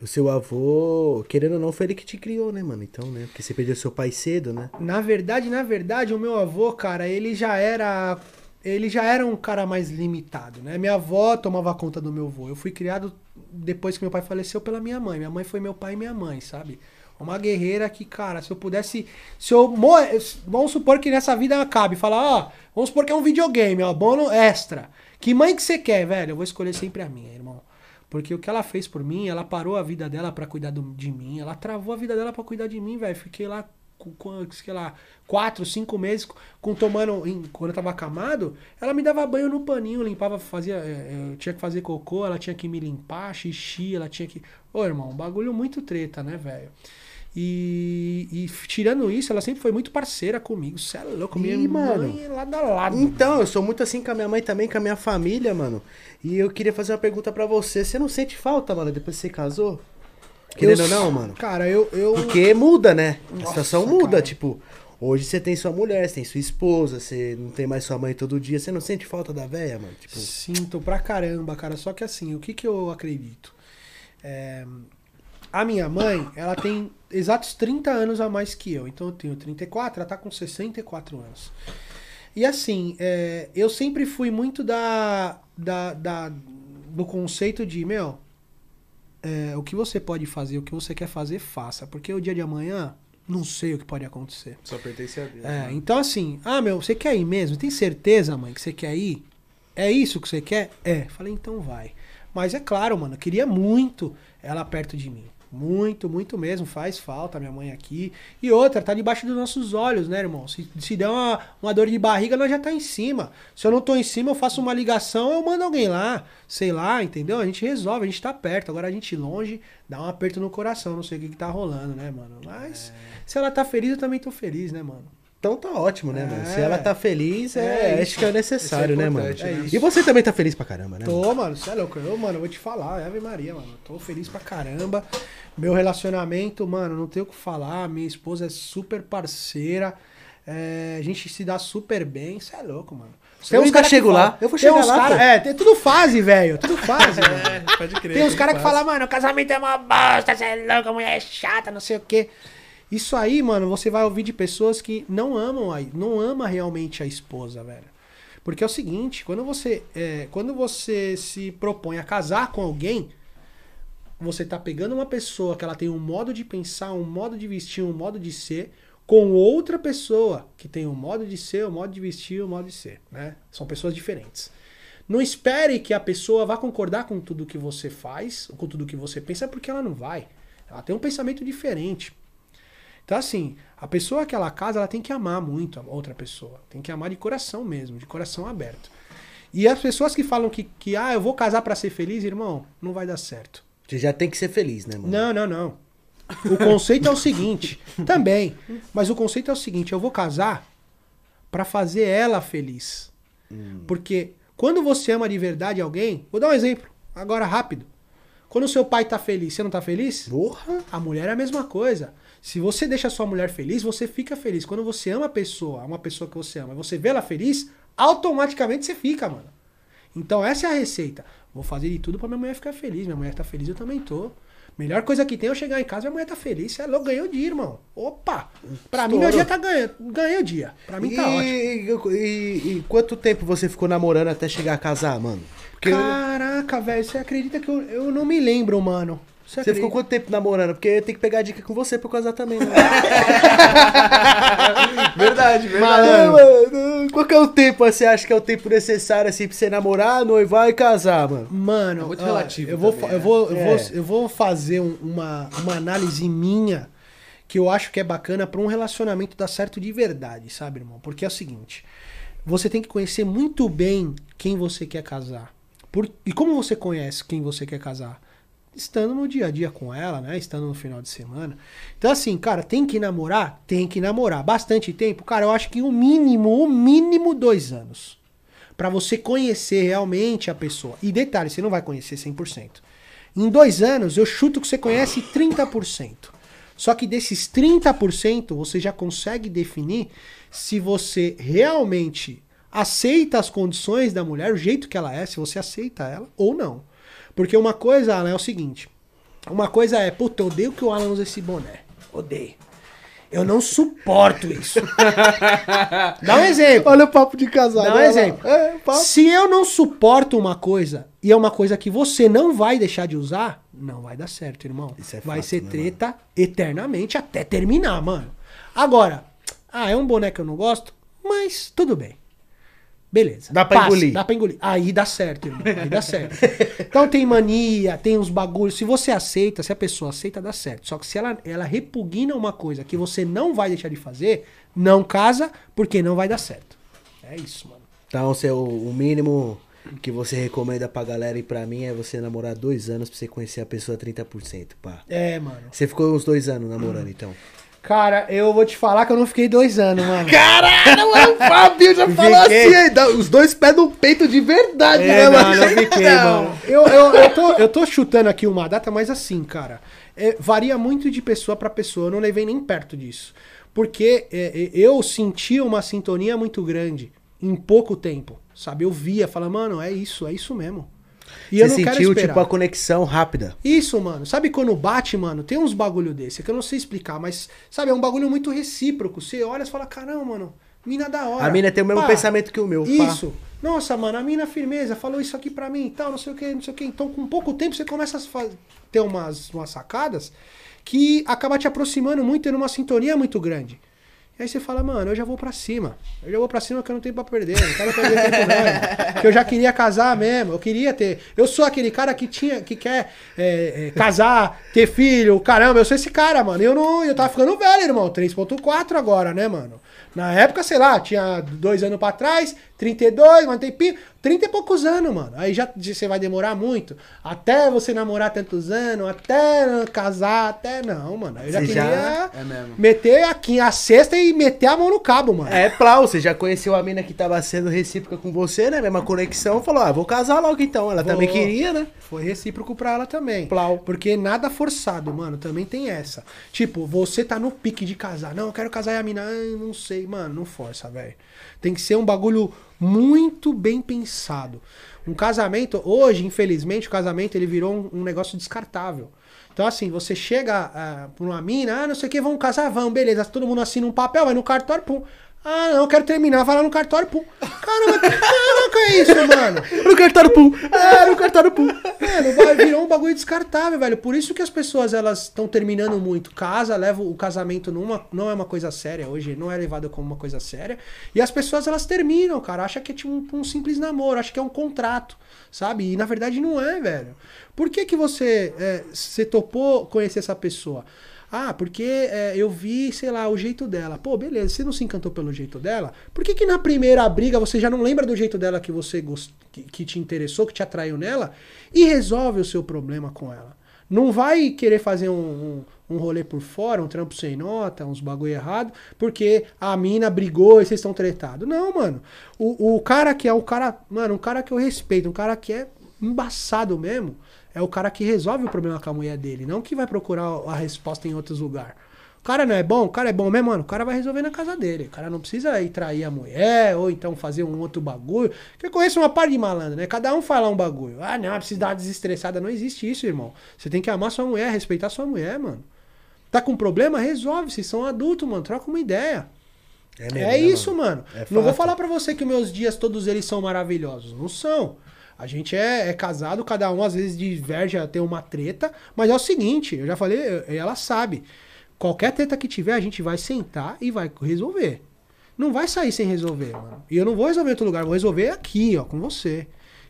O seu avô, querendo ou não, foi ele que te criou, né, mano? Então, né? Porque você perdeu seu pai cedo, né? Na verdade, na verdade, o meu avô, cara, ele já era. Ele já era um cara mais limitado, né? Minha avó tomava conta do meu avô. Eu fui criado depois que meu pai faleceu pela minha mãe. Minha mãe foi meu pai e minha mãe, sabe? Uma guerreira que, cara, se eu pudesse. Se eu. Vamos supor que nessa vida acabe. Falar, ó, vamos supor que é um videogame, ó, bônus extra. Que mãe que você quer, velho? Eu vou escolher sempre a minha, irmão. Porque o que ela fez por mim, ela parou a vida dela para cuidar do, de mim, ela travou a vida dela para cuidar de mim, velho. Fiquei lá com, sei lá, quatro, cinco meses com tomando. Em, quando eu tava acamado, ela me dava banho no paninho, limpava, fazia. É, eu tinha que fazer cocô, ela tinha que me limpar, xixi, ela tinha que. Ô, irmão, um bagulho muito treta, né, velho? E, e, tirando isso, ela sempre foi muito parceira comigo. Você é louco, minha Ih, mãe mano. lado a lado. Então, eu sou muito assim com a minha mãe também, com a minha família, mano. E eu queria fazer uma pergunta pra você. Você não sente falta, mano, depois que você casou? Querendo Eu- ou não, mano? Cara, eu. eu Porque muda, né? A Nossa, situação muda, cara. tipo, hoje você tem sua mulher, você tem sua esposa, você não tem mais sua mãe todo dia, você não sente falta da véia, mano? Tipo, Sinto pra caramba, cara. Só que assim, o que, que eu acredito? É, a minha mãe, ela tem exatos 30 anos a mais que eu. Então eu tenho 34, ela tá com 64 anos. E assim, é, eu sempre fui muito da, da, da- do conceito de, meu, é, o que você pode fazer, o que você quer fazer, faça. Porque o dia de amanhã, não sei o que pode acontecer. Só pertence a Deus. É, né? então assim, ah, meu, você quer ir mesmo? Tem certeza, mãe, que você quer ir? É isso que você quer? É. Falei, então vai. Mas é claro, mano, eu queria muito ela perto de mim. Muito, muito mesmo. Faz falta minha mãe aqui. E outra, tá debaixo dos nossos olhos, né, irmão? Se, se der uma, uma dor de barriga, nós já tá em cima. Se eu não tô em cima, eu faço uma ligação, eu mando alguém lá. Sei lá, entendeu? A gente resolve, a gente tá perto. Agora a gente longe, dá um aperto no coração. Não sei o que, que tá rolando, né, mano? Mas se ela tá feliz, eu também tô feliz, né, mano? Então tá ótimo, né, É. mano? Se ela tá feliz, é, É acho que é necessário, é né, mano? né? E você também tá feliz pra caramba, né? mano? Tô, mano, você é louco. Eu, mano, vou te falar, Ave Maria, mano. Tô feliz pra caramba. Meu relacionamento, mano, não tenho o que falar. Minha esposa é super parceira. É, a gente se dá super bem. Você é louco, mano. Eu ainda cara que chego fala- lá. Eu vou tem chegar uns lá, cara- pô. É, tem tudo fase, velho. Tudo [laughs] fase, mano. É, pode crer. Tem uns caras que falam, mano, o casamento é uma bosta, você é louco, a mulher é chata, não sei o quê. Isso aí, mano, você vai ouvir de pessoas que não amam, a, não ama realmente a esposa, velho. Porque é o seguinte, quando você, é, quando você se propõe a casar com alguém, você tá pegando uma pessoa que ela tem um modo de pensar, um modo de vestir, um modo de ser, com outra pessoa que tem um modo de ser, um modo de vestir, um modo de ser, né? São pessoas diferentes. Não espere que a pessoa vá concordar com tudo que você faz, com tudo que você pensa, porque ela não vai. Ela tem um pensamento diferente. Então, assim, a pessoa que ela casa, ela tem que amar muito a outra pessoa. Tem que amar de coração mesmo, de coração aberto. E as pessoas que falam que, que ah, eu vou casar pra ser feliz, irmão, não vai dar certo. Você já tem que ser feliz, né, mano? Não, não, não. O conceito é o seguinte, [laughs] também, mas o conceito é o seguinte, eu vou casar pra fazer ela feliz. Porque quando você ama de verdade alguém, vou dar um exemplo, agora rápido. Quando o seu pai tá feliz, você não tá feliz? Porra! A mulher é a mesma coisa. Se você deixa a sua mulher feliz, você fica feliz. Quando você ama a pessoa, uma pessoa que você ama, e você vê ela feliz, automaticamente você fica, mano. Então essa é a receita. Vou fazer de tudo pra minha mulher ficar feliz. Minha mulher tá feliz, eu também tô. Melhor coisa que tem é eu chegar em casa e minha mulher tá feliz. Você é ganhou o dia, irmão. Opa! Pra mim, meu dia tá ganhando. Ganhei o dia. Pra mim tá e, ótimo. E, e- e quanto tempo você ficou namorando até chegar a casar, mano? Porque Caraca, velho, você acredita que eu, eu não me lembro, mano. Você, você ficou quanto tempo namorando? Porque eu tenho que pegar dica com você pra eu casar também, né? [laughs] Verdade, verdade. Malandro, mano, qual que é o tempo, você acha que é o tempo necessário, assim, pra você namorar, noivar e casar, mano? Mano, É muito ó, relativo Eu vou, também, eu né? vou, eu É. vou, eu vou fazer um- uma, uma análise minha que eu acho que é bacana pra um relacionamento dar certo de verdade, sabe, irmão? Porque é o seguinte: você tem que conhecer muito bem quem você quer casar. Por- e como você conhece quem você quer casar? Estando no dia a dia com ela, né? Estando no final de semana. Então, assim, cara, tem que namorar? Tem que namorar. Bastante tempo? Cara, eu acho que o mínimo, o mínimo dois anos. Pra você conhecer realmente a pessoa. E detalhe, você não vai conhecer 100%. Em dois anos, eu chuto que você conhece 30%. Só que desses 30%, você já consegue definir se você realmente aceita as condições da mulher, o jeito que ela é, se você aceita ela ou não. Porque uma coisa, Alan, é o seguinte. Uma coisa é, puta, eu odeio que o Alan usa esse boné. Odeio. Eu não suporto isso. [laughs] Dá um exemplo. Olha o papo de casal. Dá um lá. exemplo. É, papo. Se eu não suporto uma coisa e é uma coisa que você não vai deixar de usar, não vai dar certo, irmão. Isso é vai fato, ser né, treta eternamente até terminar, mano. Agora, ah, é um boné que eu não gosto, mas tudo bem. Beleza. Dá pra engolir. Dá pra engolir. Aí dá certo, irmão. Aí dá certo. Então tem mania, tem uns bagulhos. Se você aceita, se a pessoa aceita, dá certo. Só que se ela, ela repugna uma coisa que você não vai deixar de fazer, não casa, porque não vai dar certo. É isso, mano. Então, seu, o mínimo que você recomenda pra galera e pra mim é você namorar dois anos pra você conhecer a pessoa 30%, pá. É, mano. Você ficou uns dois anos namorando, então. Cara, eu vou te falar que eu não fiquei dois anos, mano. Caralho, mano, o Fabio já falou assim, aí, dá os dois pés no peito de verdade, né, É, não, não fiquei, mano. Eu, eu, eu, tô, eu tô chutando aqui uma data, mas assim, cara, é, varia muito de pessoa pra pessoa. Eu não levei nem perto disso. Porque é, é, eu sentia uma sintonia muito grande em pouco tempo, sabe? Eu via, falava, mano, é isso, é isso mesmo. E Você sentiu, tipo, a conexão rápida. Isso, mano. Sabe quando bate, mano? Tem uns bagulho desse que eu não sei explicar, mas, sabe, é um bagulho muito recíproco. Você olha e fala, caramba, mano, mina da hora. A mina tem o mesmo Pá, pensamento que o meu, pá. Isso. Nossa, mano, a mina firmeza falou isso aqui pra mim e tal, não sei o que, não sei o que. Então, com pouco tempo, você começa a ter umas, umas sacadas que acaba te aproximando muito, tendo uma sintonia muito grande. E aí você fala, mano, eu já vou pra cima. Eu já vou pra cima que eu não tenho pra perder. Não quero perder tempo, irmão. Que eu já queria casar mesmo. Eu queria ter. Eu sou aquele cara que tinha, que quer é, é, casar, ter filho. Caramba, eu sou esse cara, mano. Eu não. Eu tava ficando velho, irmão. 3.4 agora, né, mano? Na época, sei lá, tinha dois anos pra trás, 32, mas tem tempinho. 30 e poucos anos, mano. Aí já você vai demorar muito. Até você namorar tantos anos, até casar, até. Não, mano. Eu já Você queria já- É mesmo. meter aqui a cesta e meter a mão no cabo, mano. É, Plau, você já conheceu a mina que tava sendo recíproca com você, né? Mesma conexão, falou, ah, vou casar logo então. Ela Vou. também queria, né? Foi recíproco pra ela também. Plau. Porque nada forçado, mano. Também tem essa. Tipo, você tá no pique de casar. Não, eu quero casar e a mina, ai, não sei, mano, não força, velho. Tem que ser um bagulho muito bem pensado. Um casamento, hoje, infelizmente, o casamento ele virou um, um negócio descartável. Então, assim, você chega ah, pra uma mina, ah, não sei o que, vamos casar, vamos, beleza. Todo mundo assina um papel, vai no cartório, pum. Ah, não, eu quero terminar, vai lá no cartório, pum. Caramba, caraca, é isso, mano? [laughs] No cartório pum. É, no cartório pum. Mano, virou um bagulho descartável, velho. Por isso que as pessoas elas estão terminando muito. Casa, leva o casamento numa, não é uma coisa séria hoje, não é levado como uma coisa séria. E as pessoas elas terminam, cara. Acha que é tipo um, um simples namoro, acha que é um contrato, sabe? E na verdade não é, velho. Por que que você, é, você topou conhecer essa pessoa? Ah, porque é, eu vi, sei lá, o jeito dela. Pô, beleza, você não se encantou pelo jeito dela? Por que, que na primeira briga você já não lembra do jeito dela que você gost... que, te interessou, que te atraiu nela? E resolve o seu problema com ela. Não vai querer fazer um, um, um rolê por fora, um trampo sem nota, uns bagulho errado, porque a mina brigou e vocês estão tretados. Não, mano. O, o cara que é o cara. Mano, um cara que eu respeito, um cara que é embaçado mesmo, é o cara que resolve o problema com a mulher dele, não que vai procurar a resposta em outros lugares. O cara não é bom, o cara é bom mesmo, mano. O cara vai resolver na casa dele. O cara não precisa ir trair a mulher ou então fazer um outro bagulho. Porque eu conheço uma par de malandro, né? Cada um fala um bagulho. Ah, não, precisa dar desestressada. Não existe isso, irmão. Você tem que amar sua mulher, respeitar sua mulher, mano. Tá com problema? Resolve. Vocês são adultos, mano. Troca uma ideia. É, mesmo, né, isso, mano. É não vou falar pra você que meus dias todos eles são maravilhosos. Não são. A gente é, é casado, cada um às vezes diverge a ter uma treta, mas é o seguinte, eu já falei, ela sabe. Qualquer treta que tiver, a gente vai sentar e vai resolver. Não vai sair sem resolver, mano. E eu não vou resolver em outro lugar, vou resolver aqui, ó, com você.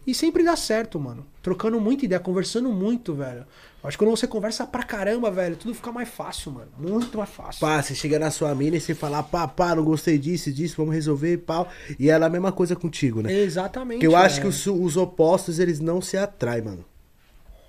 E sempre dá certo, mano. Trocando muita ideia, conversando muito, velho. Acho que quando você conversa pra caramba, velho, tudo fica mais fácil, mano. Muito mais fácil. Pá, você chega na sua mina e você fala, pá, pá, não gostei disso, disso, vamos resolver, pau. E ela é a mesma coisa contigo, né? Exatamente. Porque eu acho que velho. os, os opostos, eles não se atraem, mano.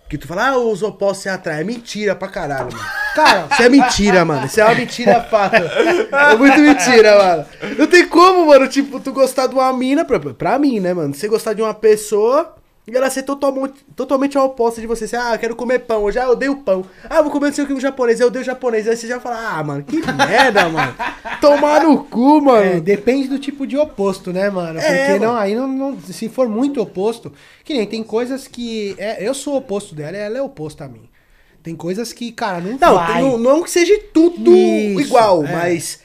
Que tu fala, ah, os opostos se atraem. É mentira pra caralho, mano. [laughs] Cara, Isso é mentira, mano. Isso é uma mentira fato. [laughs] É muito mentira, mano. Não tem como, mano, tipo, tu gostar de uma mina, pra, pra mim, né, mano? Você gostar de uma pessoa e ela ser totalmente, totalmente a oposta de você. Você, ah, eu quero comer pão. Eu já odeio pão. Ah, eu vou comer não sei o que um japonês. Eu odeio japonês. Aí você já fala, ah, mano, que [laughs] merda, mano. Tomar no cu, mano. É, depende do tipo de oposto, né, mano? É, Porque não, mano. aí não, não- se for muito oposto, que nem tem coisas que é, eu sou o oposto dela, e ela é oposta a mim. Tem coisas que, cara, não, Não, vai. não, não que seja tudo Isso, igual, é. mas.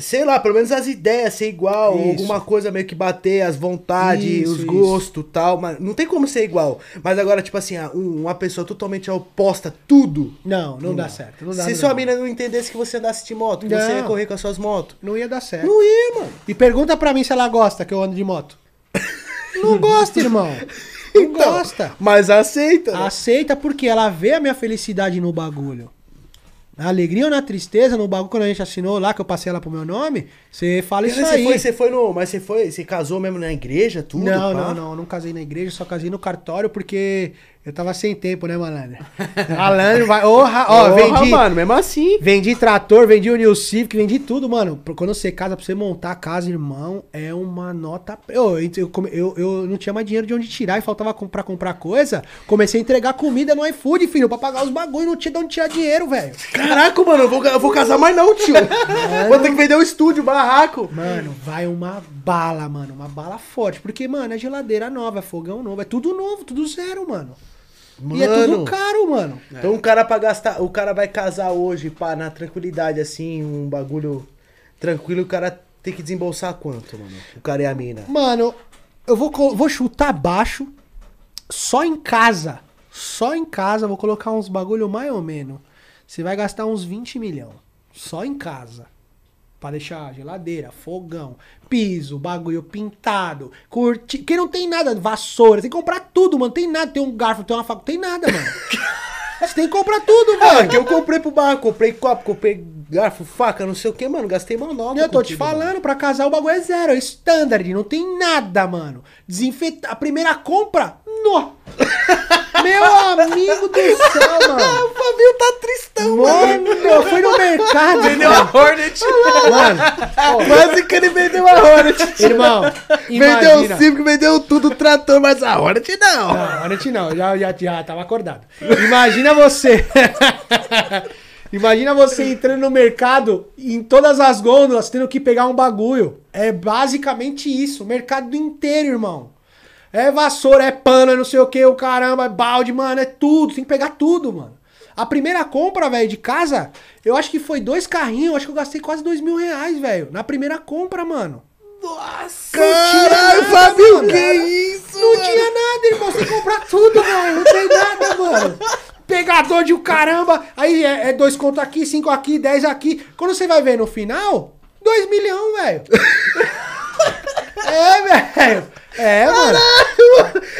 Sei lá, pelo menos as ideias ser igual, Isso. alguma coisa meio que bater, as vontades, Isso, os gostos tal. Mas não tem como ser igual. Mas agora, tipo assim, ah, um- uma pessoa totalmente oposta, tudo. Não, não, dá certo. Não dá, Se não sua dá. mina não entendesse que você andasse de moto, que você Não. ia correr com as suas motos. Não ia dar certo. Não ia, mano. E pergunta pra mim se ela gosta que eu ando de moto. [laughs] Não gosta, irmão. Não Então, gosta. Mas aceita. né? Aceita porque ela vê a minha felicidade no bagulho. Na alegria ou na tristeza, no bagulho, quando a gente assinou lá, que eu passei ela pro meu nome, você fala isso Mas aí. você foi, você foi no. Mas você foi. Você casou mesmo na igreja, tudo? não, pá? não, não, eu não casei na igreja, só casei no cartório porque eu tava sem tempo, né, malandro? [laughs] Malandro, vai. Orra, ó, Porra, vendi. mano, mesmo assim. Vendi trator, vendi o New Civic, vendi tudo, mano. Quando você casa, pra você montar a casa, irmão, é uma nota. Eu, eu, eu, eu não tinha mais dinheiro de onde tirar e faltava pra comprar coisa. Comecei a entregar comida no iFood, filho, pra pagar os bagulho. Não tinha de onde tirar dinheiro, velho. Caraca, mano, eu vou, eu vou casar mais não, tio. Vou ter que vender o estúdio, o barraco. Mano, vai uma bala, mano. Uma bala forte. Porque, mano, é geladeira nova, é fogão novo, é tudo novo, tudo zero, mano. E é tudo Mano. caro, mano. Então o cara pra gastar, o cara vai casar hoje, pá, na tranquilidade, assim, um bagulho tranquilo, o cara tem que desembolsar quanto, mano? O cara e a mina. Mano, eu vou, vou chutar baixo só em casa. Só em casa, vou colocar uns bagulho mais ou menos. Você vai gastar uns 20 milhão. Só em casa. Pra deixar geladeira, fogão, piso, bagulho pintado, curti. Que não tem nada, vassoura. Tem que comprar tudo, mano. Tem nada. Tem um garfo, tem uma faca. Tem nada, mano. [laughs] Você tem que comprar tudo, Ah, velho. que eu comprei pro barraco, comprei copo, comprei garfo, faca, não sei o que, mano. Gastei mão nova. Eu tô te contigo, mano. falando, pra casar o bagulho é zero, é standard, não tem nada, mano. Desinfetar. A primeira compra, nó. [laughs] Meu amigo do céu, mano. [laughs] O Fabinho tá tristão, Mano, eu fui no mercado. Vendeu a Hornet. Mano, Quase que ele vendeu a Hornet. irmão, Vendeu imagina. o Civic, vendeu tudo, o trator, mas a Hornet não. Não, a gente não, já, já, já tava acordado. Imagina você. [laughs] Imagina você entrando no mercado em todas as gôndolas, tendo que pegar um bagulho. É basicamente isso, o mercado inteiro, irmão. É vassoura, é pano, é não sei o que, o caramba, é balde, mano, é tudo, tem que pegar tudo, mano. A primeira compra, velho, de casa, eu acho que foi dois carrinhos, acho que eu gastei quase dois mil reais, velho. Na primeira compra, mano. Nossa, caralho, nada, Fabinho, mano. que isso? Não mano? tinha nada, irmão. Você comprar tudo, velho. Não tem nada, mano. Pegador de o caramba. Aí é, é dois contos aqui, cinco aqui, dez aqui. Quando você vai ver no final, dois milhão, velho. [laughs] é, velho. É, mano.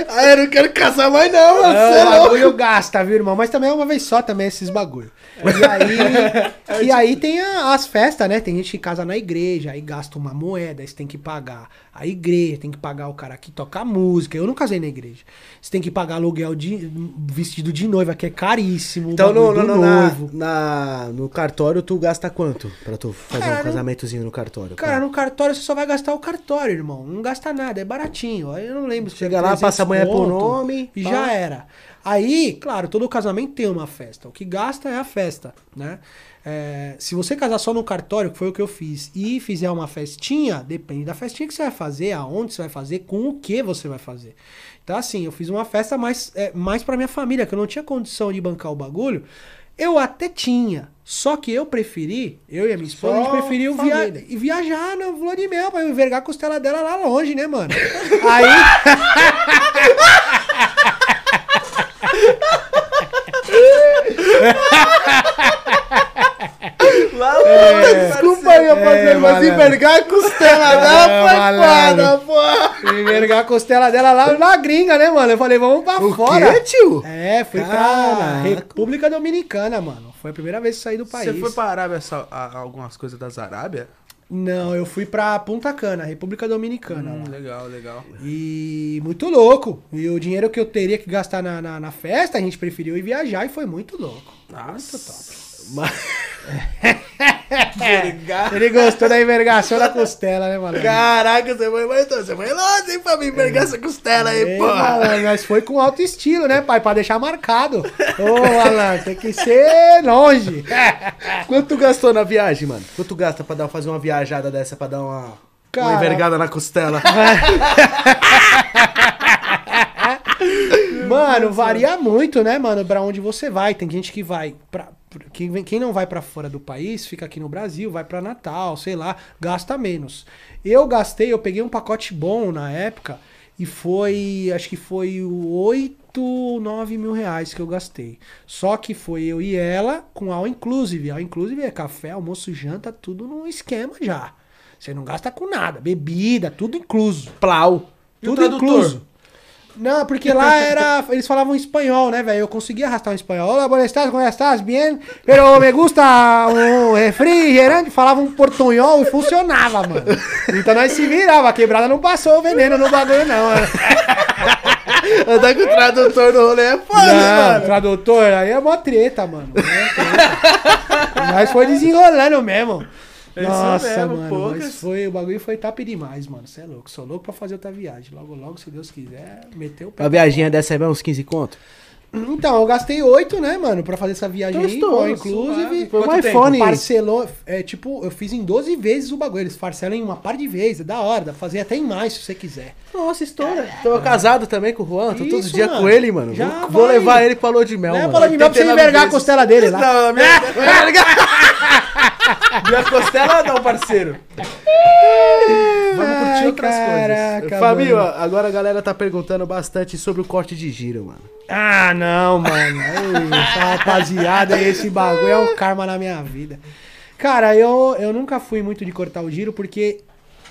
Ah, eu não quero casar mais não, mano. É, Você é o bagulho gasta, viu, irmão? Mas também é uma vez só também esses bagulho. E aí, [laughs] e aí tem a- as festas, né? Tem gente que casa na igreja, aí gasta uma moeda, aí você tem que pagar a igreja, tem que pagar o cara que toca música. Eu não casei na igreja. Você tem que pagar aluguel de vestido de noiva, que é caríssimo. Então no, no, no, na, noivo. na- no cartório tu gasta quanto pra tu fazer Cara, um não- casamentozinho no cartório? Cara, pá? no cartório você só vai gastar o cartório, irmão. Não gasta nada, é baratinho. Eu não lembro. se Chega é lá, 300 passa mulher por conto, nome, E já era. Aí, claro, todo casamento tem uma festa. O que gasta é a festa, né? É, se você casar só no cartório, que foi o que eu fiz, e fizer uma festinha, depende da festinha que você vai fazer, aonde você vai fazer, com o que você vai fazer. Então, assim, eu fiz uma festa mais, é, mais pra minha família, que eu não tinha condição de bancar o bagulho. Eu até tinha, só que eu preferi, eu e a minha esposa, a gente Só preferiu via família. e viajar na lua de mel pra envergar a costela dela lá longe, né, mano? [laughs] Aí. [laughs] Lá, Desculpa aí, ia fazer, mas envergar a costela dela É, foi malandro. foda, pô. Envergar a costela dela lá na gringa, né, mano? Eu falei, vamos pra O fora. quê, tio? É, fui pra Caraca. República Dominicana, mano. Foi a primeira vez que saí do país. Você foi pra Arábia, a- algumas coisas das Arábia? Não, eu fui pra Punta Cana, República Dominicana. Hum, legal, legal. E muito louco. E o dinheiro que eu teria que gastar na, na, na festa, a gente preferiu ir viajar e foi muito louco. Nossa, top. Mas- Ele gostou da envergação da costela, né, mano? Caraca, você foi, mas então, você foi longe, hein, pra me envergar essa costela aí, Ei, pô. malandro, mas foi com alto estilo, né, pai? Pra deixar marcado. Ô, malandro, tem que ser longe. Quanto tu gastou na viagem, mano? Quanto gasta pra dar, fazer uma viajada dessa, pra dar uma, uma envergada na costela? [laughs] Mano, varia muito, né, mano, pra onde você vai. Tem gente que vai pra. Quem, vem- quem não vai pra fora do país, fica aqui no Brasil, vai pra Natal, sei lá, gasta menos. Eu gastei, eu peguei um pacote bom na época e foi, acho que foi o 8, 9 mil reais que eu gastei. Só que foi eu e ela com all inclusive. All inclusive é café, almoço, janta, tudo no esquema já. Você não gasta com nada, bebida, tudo incluso. Plau. E Tudo incluso. Não, porque lá era. Eles falavam espanhol, né, velho? Eu conseguia arrastar um espanhol. Olá, buenas tardes, como estás? Bien? Pero me gusta um refrigerante. Falava um portunhol e funcionava, mano. Então nós se virava. A quebrada não passou o veneno no bagulho, não. né? [laughs] Andar com o tradutor no rolê é foda, Não, mano. tradutor, aí é mó treta, mano. É treta. Mas foi desenrolando mesmo. É Nossa, mesmo, mano. poucas. Mas foi, o bagulho foi top demais, mano. Você é louco. Sou louco pra fazer outra viagem. Logo, logo, se Deus quiser, meteu o pé. Uma viaginha dessa aí vai uns 15 conto? Então, eu gastei oito, né, mano, pra fazer essa viagem aí, all inclusive. Foi um iPhone. Parcelou, é tipo, eu fiz em 12 vezes o bagulho. Eles parcelam em uma par de vezes, é da hora, dá pra fazer até em mais se você quiser. Nossa, história. Tô casado também com o Juan, tô todo dia mano. com ele, mano. Já vou, vou levar ele pra lua de mel, Não é mano. pra de mel pra você 89 envergar a vezes. costela dele lá. Não, minha, [laughs] [laughs] Minha costela não, parceiro. Vamos curtir Ai, outras caraca, coisas. Fabinho, mano. agora a galera tá perguntando bastante sobre o corte de giro, mano. Ah, não, mano. Ei, Essa rapaziada, [laughs] esse bagulho é um karma na minha vida. Cara, eu, eu nunca fui muito de cortar o giro porque.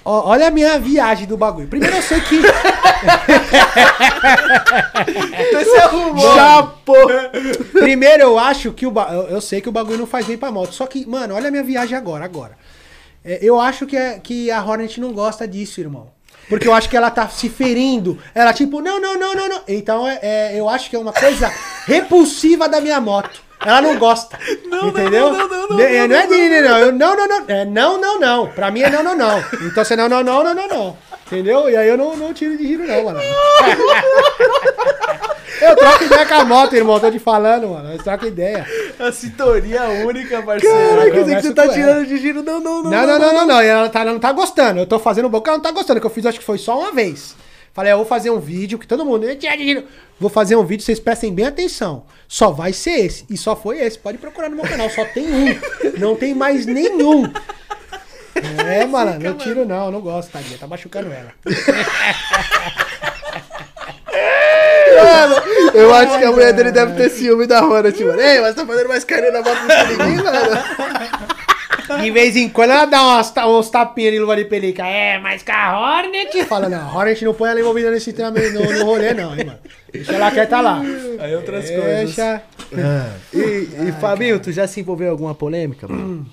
Ó, olha a minha viagem do bagulho. Primeiro eu sei que. [laughs] Então você arrumou. Chapo! Primeiro eu acho que o ba... eu, eu sei que o bagulho não faz bem pra moto. Só que, mano, olha a minha viagem agora, agora. É, eu acho que, é, que a Hornet não gosta disso, irmão. Porque eu acho que ela tá se ferindo. Ela, tipo, não, não, não, não, não. Então, é, é, eu acho que é uma coisa repulsiva da minha moto. Ela não gosta. entendeu? não, não, não, Não, é- não, não é não. Eu, não, não, não. É não, não, não. Pra mim é não, não, não. Então você não, não, não, não, não, não. Entendeu? E aí eu não, não tiro de giro, não, mano. Eu troco ideia com a moto, irmão. Tô te falando, mano. Eu troco ideia. A sintonia única, parceiro. Caraca, eu sei que você tá tirando de giro. Não, não, não. Não, não, não, não, não. E ela, tá, ela não tá gostando. Eu tô fazendo boca, ela não tá gostando. Que eu fiz, acho que foi só uma vez. Falei, eu vou fazer um vídeo que todo mundo. Vou fazer um vídeo, vocês prestem bem atenção. Só vai ser esse. E só foi esse. Pode procurar no meu canal. Só tem um. Não tem mais nenhum. [laughs] É, mano, não tiro não, não gosto, tadinha. Tá machucando ela. Mano, [laughs] eu acho que a mulher dele deve ter ciúme da Hornet, mano. Ei, mas tá fazendo mais carinho na moto do ninguém, mano. [laughs] De vez em quando ela dá umas, uns tapinhas de luva de pelica. É, mas com a Hornet. Fala, não, a Hornet não põe ela envolvida nesse tema no, no rolê, não, hein, mano. Deixa ela quieta lá. Aí outras coisas. Deixa. E, e Fabinho, tu já se envolveu em alguma polêmica, mano?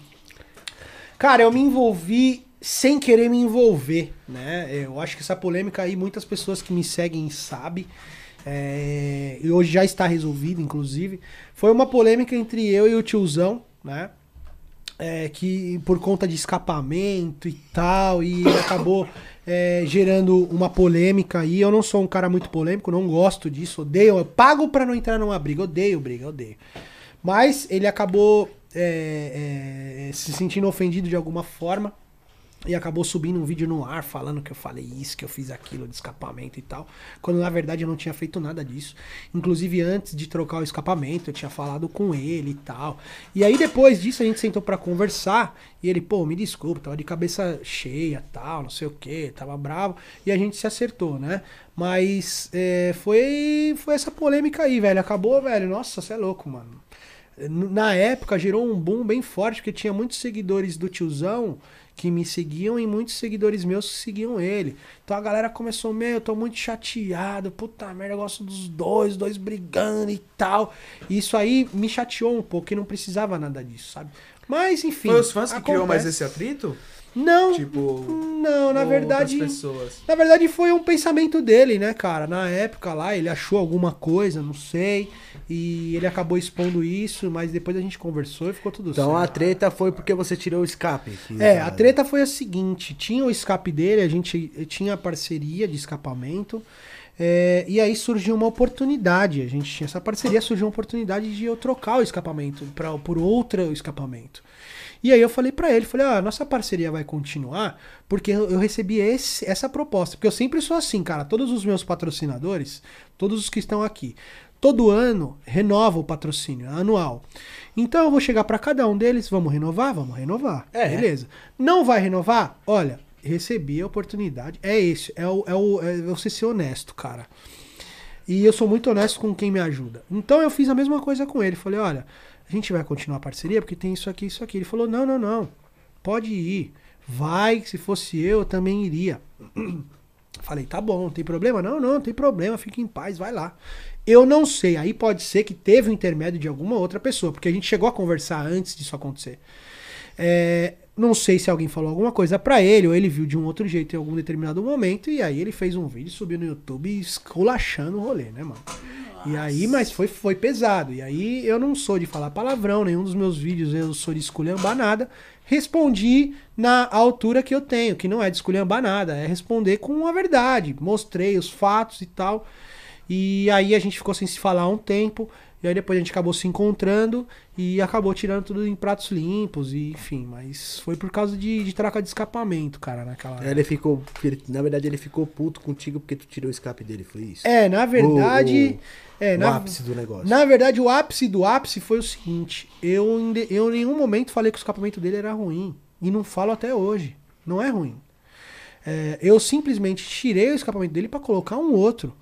Cara, eu me envolvi sem querer me envolver, né? Eu acho que essa polêmica aí, muitas pessoas que me seguem sabem. é, e hoje já está resolvido, inclusive. Foi uma polêmica entre eu e o tiozão, né? É, que por conta de escapamento e tal, e [coughs] acabou é, gerando uma polêmica aí. Eu não sou um cara muito polêmico, não gosto disso, odeio. Eu pago pra não entrar numa briga, odeio briga, odeio. Mas ele acabou é, é, se sentindo ofendido de alguma forma e acabou subindo um vídeo no ar falando que eu falei isso, que eu fiz aquilo de escapamento e tal, quando na verdade eu não tinha feito nada disso. Inclusive antes de trocar o escapamento, eu tinha falado com ele e tal. E aí depois disso a gente sentou pra conversar e ele, pô, me desculpa, tava de cabeça cheia, tal, não sei o que, tava bravo e a gente se acertou, né? Mas é, foi foi essa polêmica aí, velho. Acabou, velho. Nossa, você é louco, mano. Na época gerou um boom bem forte, porque tinha muitos seguidores do tiozão que me seguiam e muitos seguidores meus que seguiam ele. Então a galera começou, meu, eu tô muito chateado, puta merda, eu gosto dos dois, dois brigando e tal. E isso aí me chateou um pouco, que não precisava nada disso, sabe? Mas enfim. Foi os fãs que criou mais acontece. esse atrito? Não, Tipo. não, na verdade. pessoas. Na verdade foi um pensamento dele, né, cara? Na época lá, ele achou alguma coisa, não sei. E ele acabou expondo isso, mas depois a gente conversou e ficou tudo Então certo. a treta foi porque você tirou o escape. que É, a treta foi a seguinte: tinha o escape dele, a gente tinha parceria de escapamento. é, e aí surgiu uma oportunidade. A gente tinha essa parceria, surgiu uma oportunidade de eu trocar o escapamento pra, por outro escapamento. E aí eu falei pra ele, falei, ah, nossa parceria vai continuar porque eu recebi esse- essa proposta. Porque eu sempre sou assim, cara. Todos os meus patrocinadores, todos os que estão aqui, todo ano renova o patrocínio, é anual. Então eu vou chegar pra cada um deles, vamos renovar? Vamos renovar. É. Beleza. Não vai renovar? Olha, recebi a oportunidade. É esse, é o, é o é você ser honesto, cara. E eu sou muito honesto com quem me ajuda. Então eu fiz a mesma coisa com ele. Falei, olha, a gente vai continuar a parceria porque tem isso aqui, isso aqui. Ele falou, não, não, não. Pode ir. Vai, se fosse eu, eu também iria. [clears throat] Falei, tá bom, tem problema? Não, não, não tem problema, fique em paz, vai lá. Eu não sei, aí pode ser que teve o intermédio de alguma outra pessoa, porque a gente chegou a conversar antes disso acontecer. É, não sei se alguém falou alguma coisa pra ele, ou ele viu de um outro jeito em algum determinado momento, e aí ele fez um vídeo, subiu no YouTube esculachando o rolê, né, mano? E aí, mas foi, foi pesado. E aí eu não sou de falar palavrão, nenhum dos meus vídeos eu sou de esculhambar nada. Respondi na altura que eu tenho, que não é de esculhambar nada, é responder com a verdade. Mostrei os fatos e tal. E aí a gente ficou sem se falar um tempo. E aí depois a gente acabou se encontrando e acabou tirando tudo em pratos limpos, e enfim, mas foi por causa de, de troca de escapamento, cara, naquela Aí Ele ficou. ele- na verdade, ele ficou puto contigo porque tu tirou o escape dele, foi isso? É, na verdade. O- é, o na, ápice do negócio. Na verdade, o ápice do ápice foi o seguinte: eu, eu em nenhum momento falei que o escapamento dele era ruim. E não falo até hoje. Não é ruim. É, eu simplesmente tirei o escapamento dele para colocar um outro.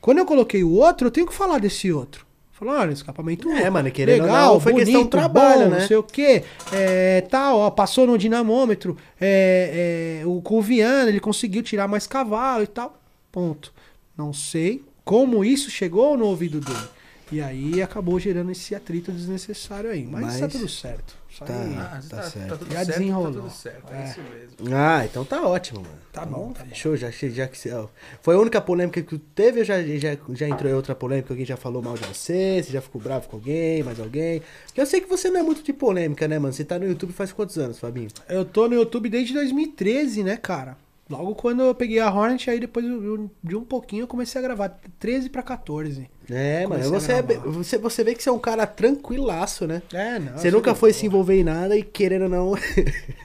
Quando eu coloquei o outro, eu tenho que falar desse outro. Falar, olha, escapamento É, mano, querendo ou legal, não, foi bonito, questão de trabalho, bom, né? não sei o quê. É, tal, ó, passou no dinamômetro. É, é, o com o Viana, ele conseguiu tirar mais cavalo e tal. Ponto. Não sei como isso chegou no ouvido dele. E aí acabou gerando esse atrito desnecessário aí. Mas, Mas tá tudo certo. Isso tá. aí- Ah, tá certo. tudo Já certo, desenrolou. Tá tudo certo, é, É. isso mesmo. Ah, então tá ótimo, mano. Tá bom, tá bom. Fechou, já, já que ó, Foi a única polêmica que tu teve ou já, já, já entrou em outra polêmica? Alguém já falou mal de você? Você já ficou bravo com alguém? Mais alguém? Porque eu sei que você não é muito de polêmica, né, mano? Você tá no YouTube faz quantos anos, Fabinho? Eu tô no YouTube desde 2013, né, cara? Logo quando eu peguei a Hornet, aí depois de um pouquinho eu comecei a gravar. 13 pra 14. É, mano, você, é, você, você vê que você é um cara tranquilaço, né? É, não. Você nunca foi se envolver em nada e querendo ou não.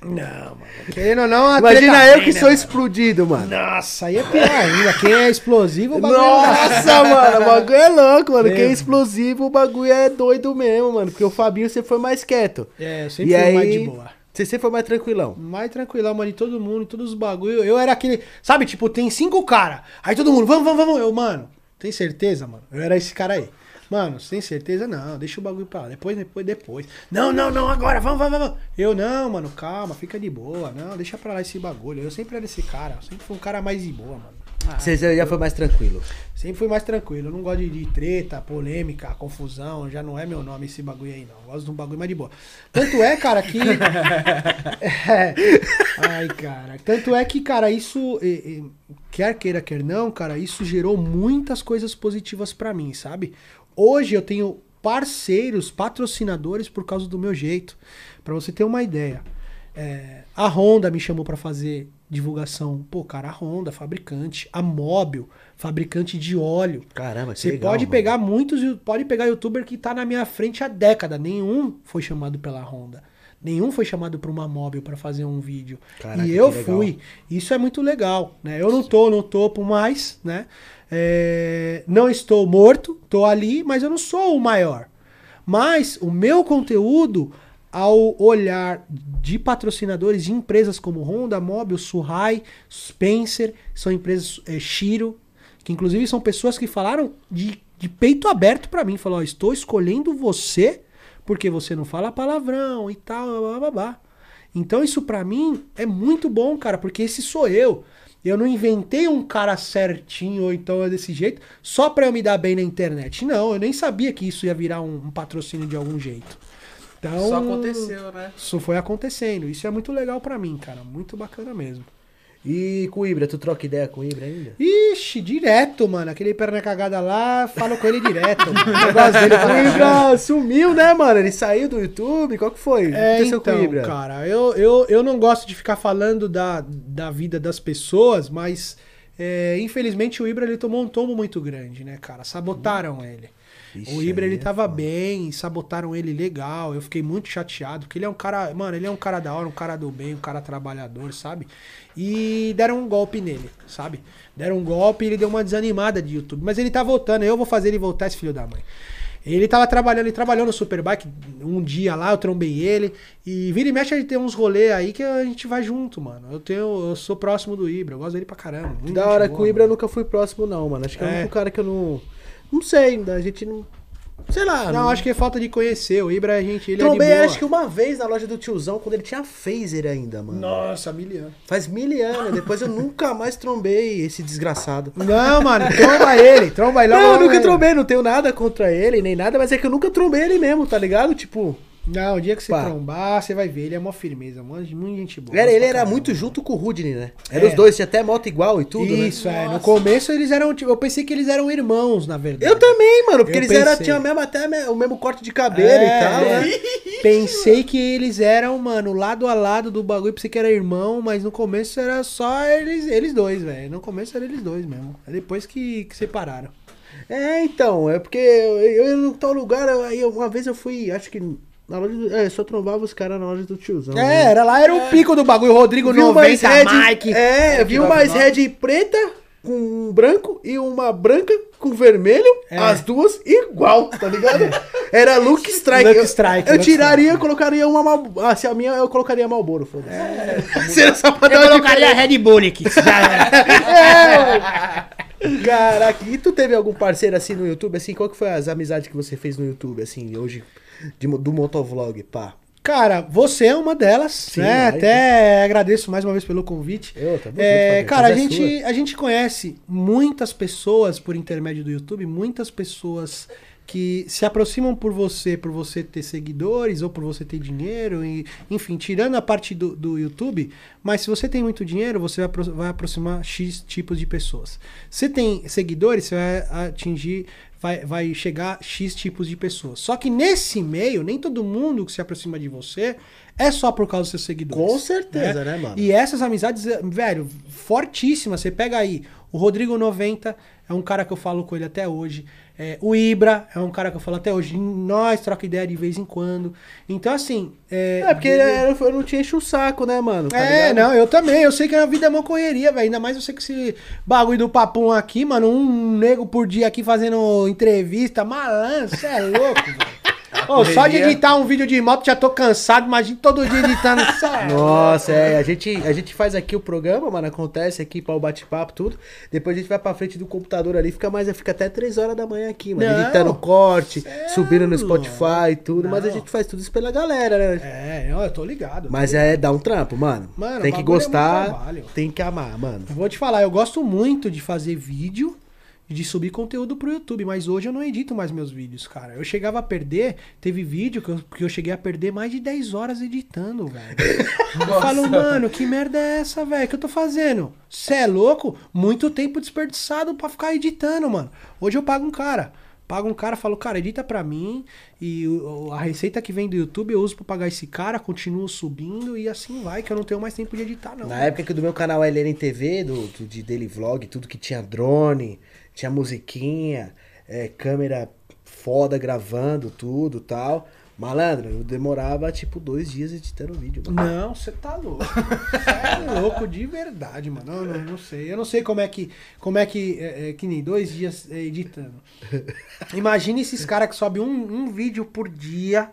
Não, [laughs] mano. Querendo ou não, Imagina eu que né, sou explodido, mano. Nossa, aí é pior ainda. Quem é explosivo, o bagulho Nossa, mano, o bagulho é louco, mano. Quem é explosivo, o bagulho é doido mesmo, mano. Porque o Fabinho você foi mais quieto. É, eu sempre e fui aí, mais de boa. Você sempre foi mais tranquilão. Mais tranquilão, mano, todo mundo, todos os bagulho. Eu era aquele. Sabe, tipo, tem cinco cara. Aí todo mundo, vamos, vamos, vamos. Eu, mano, tem certeza, mano? Eu era esse cara aí. Mano, tem certeza? Não, deixa o bagulho pra lá. Depois, depois, depois. Não, não, não, agora, vamos, vamos, vamos. Eu, não, mano, calma, fica de boa. Não, deixa pra lá esse bagulho. Eu sempre era esse cara. Eu sempre fui um cara mais de boa, mano. Você já já foi mais tranquilo. Sempre fui mais tranquilo. Eu não gosto de, de treta, polêmica, confusão. Já não é meu nome esse bagulho aí, não. Eu gosto de um bagulho mais de boa. Tanto é, cara, que. [laughs] É. Ai, cara. Tanto é que, cara, isso. Quer queira, quer não, cara, isso gerou muitas coisas positivas pra mim, sabe? Hoje eu tenho parceiros, patrocinadores por causa do meu jeito. Pra você ter uma ideia. É, a Honda me chamou pra fazer divulgação. Pô, cara, a Honda, fabricante. A Móbil, fabricante de óleo. Caramba, que Você legal, pode mano. pegar muitos, pode pegar youtuber que tá na minha frente há década. Nenhum foi chamado pela Honda. Nenhum foi chamado pra uma móvel pra fazer um vídeo. Caraca, e eu fui. Isso é muito legal, né? Eu não tô no topo mais, né? É, não estou morto, tô ali, mas eu não sou o maior. Mas o meu conteúdo, ao olhar de patrocinadores de empresas como Honda, Mobil, Suhai, Spencer, são empresas, é, Shiro, que inclusive são pessoas que falaram de, de peito aberto pra mim, falou, estou escolhendo você porque você não fala palavrão e tal, blá, blá, blá. Então isso pra mim é muito bom, cara, porque esse sou eu. Eu não inventei um cara certinho ou então é desse jeito só pra eu me dar bem na internet. Não, eu nem sabia que isso ia virar um, um patrocínio de algum jeito. Então, Só aconteceu, né? Isso foi acontecendo. Isso é muito legal pra mim, cara. Muito bacana mesmo. E com o Ibra, tu troca ideia com o Ibra ainda? Ixi, direto, mano. Aquele perna cagada lá, falo com ele direto. [laughs] Eu gosto dele. O Ibra sumiu, né, mano? Ele saiu do YouTube? Qual que foi? O que É, aconteceu com o então, Ibra? cara, eu, eu, eu não gosto de ficar falando da, da vida das pessoas, mas é, infelizmente o Ibra ele tomou um tombo muito grande, né, cara? Sabotaram ele. Ixi, o Ibra ele é tava foda. bem, sabotaram ele legal. Eu fiquei muito chateado, porque ele é um cara, mano, ele é um cara da hora, um cara do bem, um cara trabalhador, sabe? E deram um golpe nele, sabe? Deram um golpe e ele deu uma desanimada de YouTube. Mas ele tá voltando, eu vou fazer ele voltar, esse filho da mãe. Ele tava trabalhando, ele trabalhou no Superbike um dia lá, eu trombei ele. E vira e mexe ele tem uns rolês aí que a gente vai junto, mano. Eu tenho, eu sou próximo do Ibra, eu gosto dele pra caramba. Da hora, boa, o Ibra eu mano. nunca fui próximo, não, mano. Acho que é o É. único cara que eu não. Não sei, a gente não. Sei lá. Não, acho que é falta de conhecer. O Ibra, a gente, ele Trombei, é acho que uma vez na loja do tiozão, quando ele tinha phaser ainda, mano. Nossa, miliano. Faz mil anos. Depois eu nunca mais trombei esse desgraçado. Não, mano, tromba ele, tromba ele. Não, eu nunca ele. trombei, não tenho nada contra ele, nem nada, mas é que eu nunca trombei ele mesmo, tá ligado? Tipo, Não, o dia que você Pá. trombar, você vai ver. Ele é mó firmeza, mó, muita gente boa. era, ele era caramba. muito junto com o Rudney, né? Era É. os dois, tinha até moto igual e tudo, Isso, né? é. No começo eles eram, tipo, eu pensei que eles eram irmãos, na verdade. Eu também, mano, porque Eu eles eram, tinham mesmo, até me- o mesmo corte de cabelo É, e tal, é. né? [laughs] Pensei que eles eram, mano, lado a lado do bagulho, pensei que era irmão, mas no começo era só eles, eles dois, velho. No começo era eles dois mesmo. É depois que, que separaram. É, então, é porque eu, eu num tal lugar, aí uma vez eu fui, acho que na loja do, É, só trombava os caras na loja do tiozão. É, né? era lá, era o pico do bagulho. Rodrigo Viu 90, mais red, Mike. É, viu mais 99. red preta com um branco e uma branca com vermelho, É. as duas igual, tá ligado? [laughs] Era Luke Strike. Luke Eu- Strike, Eu, Luke tiraria, eu colocaria uma Mal... ah, se a minha eu colocaria Malboro, foda-se. É. [laughs] Eu colocaria Red Bull aqui. [laughs] Caraca, e tu teve algum parceiro assim no YouTube, assim, qual que foi as amizades que você fez no YouTube, assim, hoje, de do motovlog, pá? Cara, você é uma delas, Sim, né? vai. Até agradeço mais uma vez pelo convite. Eu, tá bom, É, cara, a é gente, a gente conhece muitas pessoas por intermédio do YouTube, muitas pessoas que se aproximam por você, por você ter seguidores ou por você ter dinheiro, e, enfim, tirando a parte do, do YouTube, mas se você tem muito dinheiro, você vai, vai aproximar X tipos de pessoas. Se tem seguidores, você vai atingir, vai, vai chegar a X tipos de pessoas. Só que nesse meio, nem todo mundo que se aproxima de você é só por causa dos seus seguidores. Com certeza, né, mano? E essas amizades, velho, fortíssimas. Você pega aí, o Rodrigo 90 é um cara que eu falo com ele até hoje. É, o Ibra é um cara que eu falo até hoje. Nós troca ideia de vez em quando. Então, assim. É, É, porque eu, eu não tinha enche o saco, né, mano? Tá é, ligado? não, eu também. Eu sei que a vida é uma correria, velho. Ainda mais eu sei que esse bagulho do papum aqui, mano, um nego por dia aqui fazendo entrevista, malandro, você é louco, [laughs] velho. Ô, só de editar um vídeo de moto já tô cansado, imagina todo dia editando. é [laughs] Nossa, é, a gente, a gente faz aqui o programa, mano, acontece aqui para o bate-papo, tudo. Depois a gente vai pra frente do computador ali, fica mais, fica até 3 horas da manhã aqui, mano, Não, editando corte, subindo no é Spotify e tudo, mas a Não. gente faz tudo isso pela galera, né? É, eu, tô ligado. Mas é, dá um trampo, mano. Mano, tem que é gostar, trabalho. tem que amar, mano. Eu vou te falar, eu gosto muito de fazer vídeo, de subir conteúdo pro YouTube, mas hoje eu não edito mais meus vídeos, cara. Eu chegava a perder, teve vídeo que eu, que eu cheguei a perder mais de 10 horas editando, velho. [laughs] Eu falo, mano, que merda é essa, velho, que eu tô fazendo? Cê é louco? Muito tempo desperdiçado pra ficar editando, mano. Hoje eu pago um cara. Pago um cara, falo, cara, edita pra mim e a receita que vem do YouTube eu uso pra pagar esse cara, continuo subindo e assim vai, que eu não tenho mais tempo de editar, não. Na época que do meu canal LN TV, do, do- de Daily Vlog, tudo que tinha drone, tinha musiquinha, é, câmera foda gravando tudo tal. Malandro, eu demorava tipo dois dias editando vídeo. mano. Não, você tá louco. [laughs] Você é louco de verdade, mano. Eu não, não sei. Eu não sei como é que. Como é que. É, é, que nem dois dias é, editando. [laughs] Imagina esses caras que sobem um, um vídeo por dia.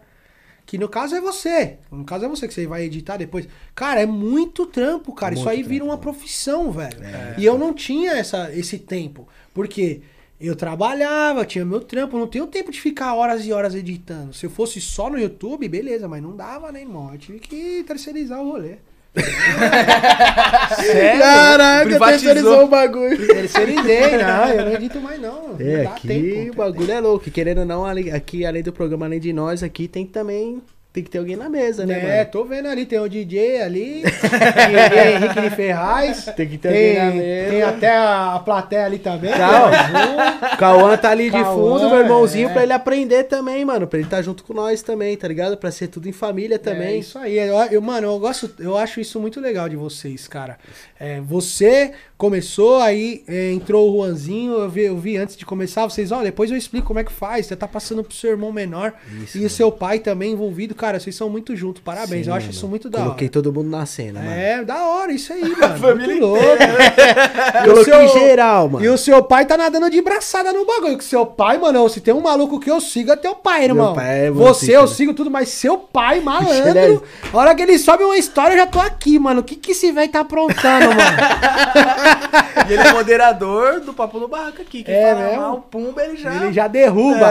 Que no caso é você. No caso é você que você vai editar depois. Cara, é muito trampo, cara. Isso Muito aí vira trampo, uma mano. profissão, velho. E eu não tinha essa, esse tempo. Porque Eu trabalhava, tinha meu trampo, não tenho tempo de ficar horas e horas editando. Se eu fosse só no YouTube, beleza, mas não dava, né, irmão? Eu tive que terceirizar o rolê. Sério? Caraca, Privatizou. terceirizou o bagulho. Terceirizei, não, eu não edito mais não. É, não aqui tempo. o bagulho é louco. Querendo ou não, aqui, além do programa, além de nós, aqui tem também. Tem que ter alguém na mesa, né, É, mano? tô vendo ali, tem [laughs] o DJ ali, tem Henrique de Ferraz. Tem que ter alguém na mesa. Tem até a, a plateia ali também. Tá, tem Azul. O Cauã tá ali de fundo, meu irmãozinho, é. pra ele aprender também, mano. Pra ele estar junto com nós também, tá ligado? Pra ser tudo em família É também. isso aí. Eu, eu- mano, eu gosto, eu acho isso muito legal de vocês, cara. É, você começou, aí é, entrou o Juanzinho, eu vi, eu vi antes de começar, vocês, ó, depois eu explico como é que faz. Você tá passando pro seu irmão menor Isso, e o seu pai também envolvido. Cara, vocês são muito juntos, parabéns. Sim, eu acho mano. isso muito da Coloquei hora. todo mundo na cena, mano. É, da hora, isso aí, [laughs] mano. família muito louco. [laughs] E o Coloquei seu- geral, mano. E o seu pai tá nadando de braçada no bagulho. Que seu pai, mano, se tem um maluco que eu sigo, é teu pai, irmão. pai é Você você, eu cara. sigo tudo, mas seu pai, [laughs] malandro. A hora que ele sobe uma história, eu já tô aqui, mano. O que que esse velho tá aprontando, mano? E ele é moderador do Papo no Barraco aqui. Quem É fala mesmo? mal, pumba, ele já... Ele já derruba.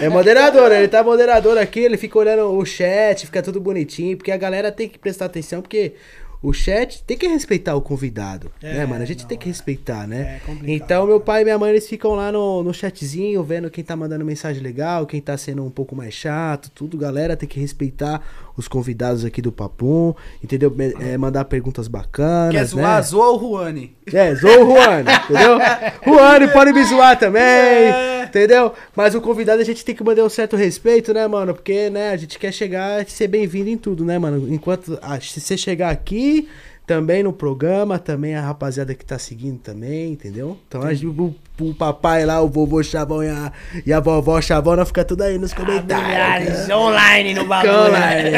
É moderador, ele tá moderador aqui, ele fica olhando o chat, fica tudo bonitinho, porque a galera tem que prestar atenção, porque o chat tem que respeitar o convidado, É, né, mano? A gente não, tem que respeitar, né? É então, meu pai e minha mãe, eles ficam lá no, no chatzinho, vendo quem tá mandando mensagem legal, quem tá sendo um pouco mais chato, tudo. Galera, tem que respeitar os convidados aqui do Papum, entendeu? É, mandar perguntas bacanas, Quer né? zoar, zoa o Juani. É, zoa o Juan, entendeu? [laughs] Juan pode me zoar também, É. entendeu? Mas o convidado a gente tem que manter um certo respeito, né, mano? Porque, né, a gente quer chegar e ser bem-vindo em tudo, né, mano? Enquanto ah, se você chegar aqui, também no programa, também a rapaziada que tá seguindo também, entendeu? Então a gente- o, o papai lá, o vovô Chavão e a, e a vovó fica tudo aí nos comentários. online no Online.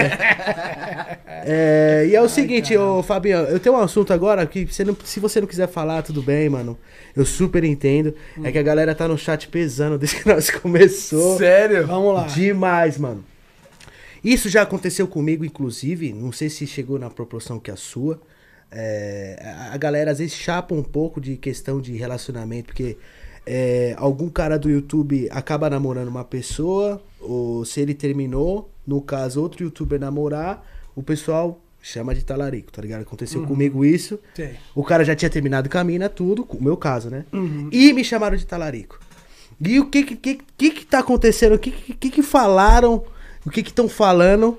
É, e é o seguinte, ô Fabinho, eu tenho um assunto agora que você não- se você não quiser falar, tudo bem, mano. Eu super entendo. É que a galera tá no chat pesando desde que [laughs] nós começou. Sério? Vamos lá. Demais, mano. Isso já aconteceu comigo, inclusive. Não sei se chegou na proporção que a sua. É, a- galera às vezes chapa um pouco de questão de relacionamento, porque é, algum cara do YouTube acaba namorando uma pessoa, ou se ele terminou, no caso, outro youtuber namorar, o pessoal chama de talarico, tá ligado? Aconteceu comigo isso. Sei. O cara já tinha terminado com a mina, tudo, o meu caso, né? E me chamaram de talarico. E o que que, que, que, que tá acontecendo? O que que, que, que falaram? O que que estão falando?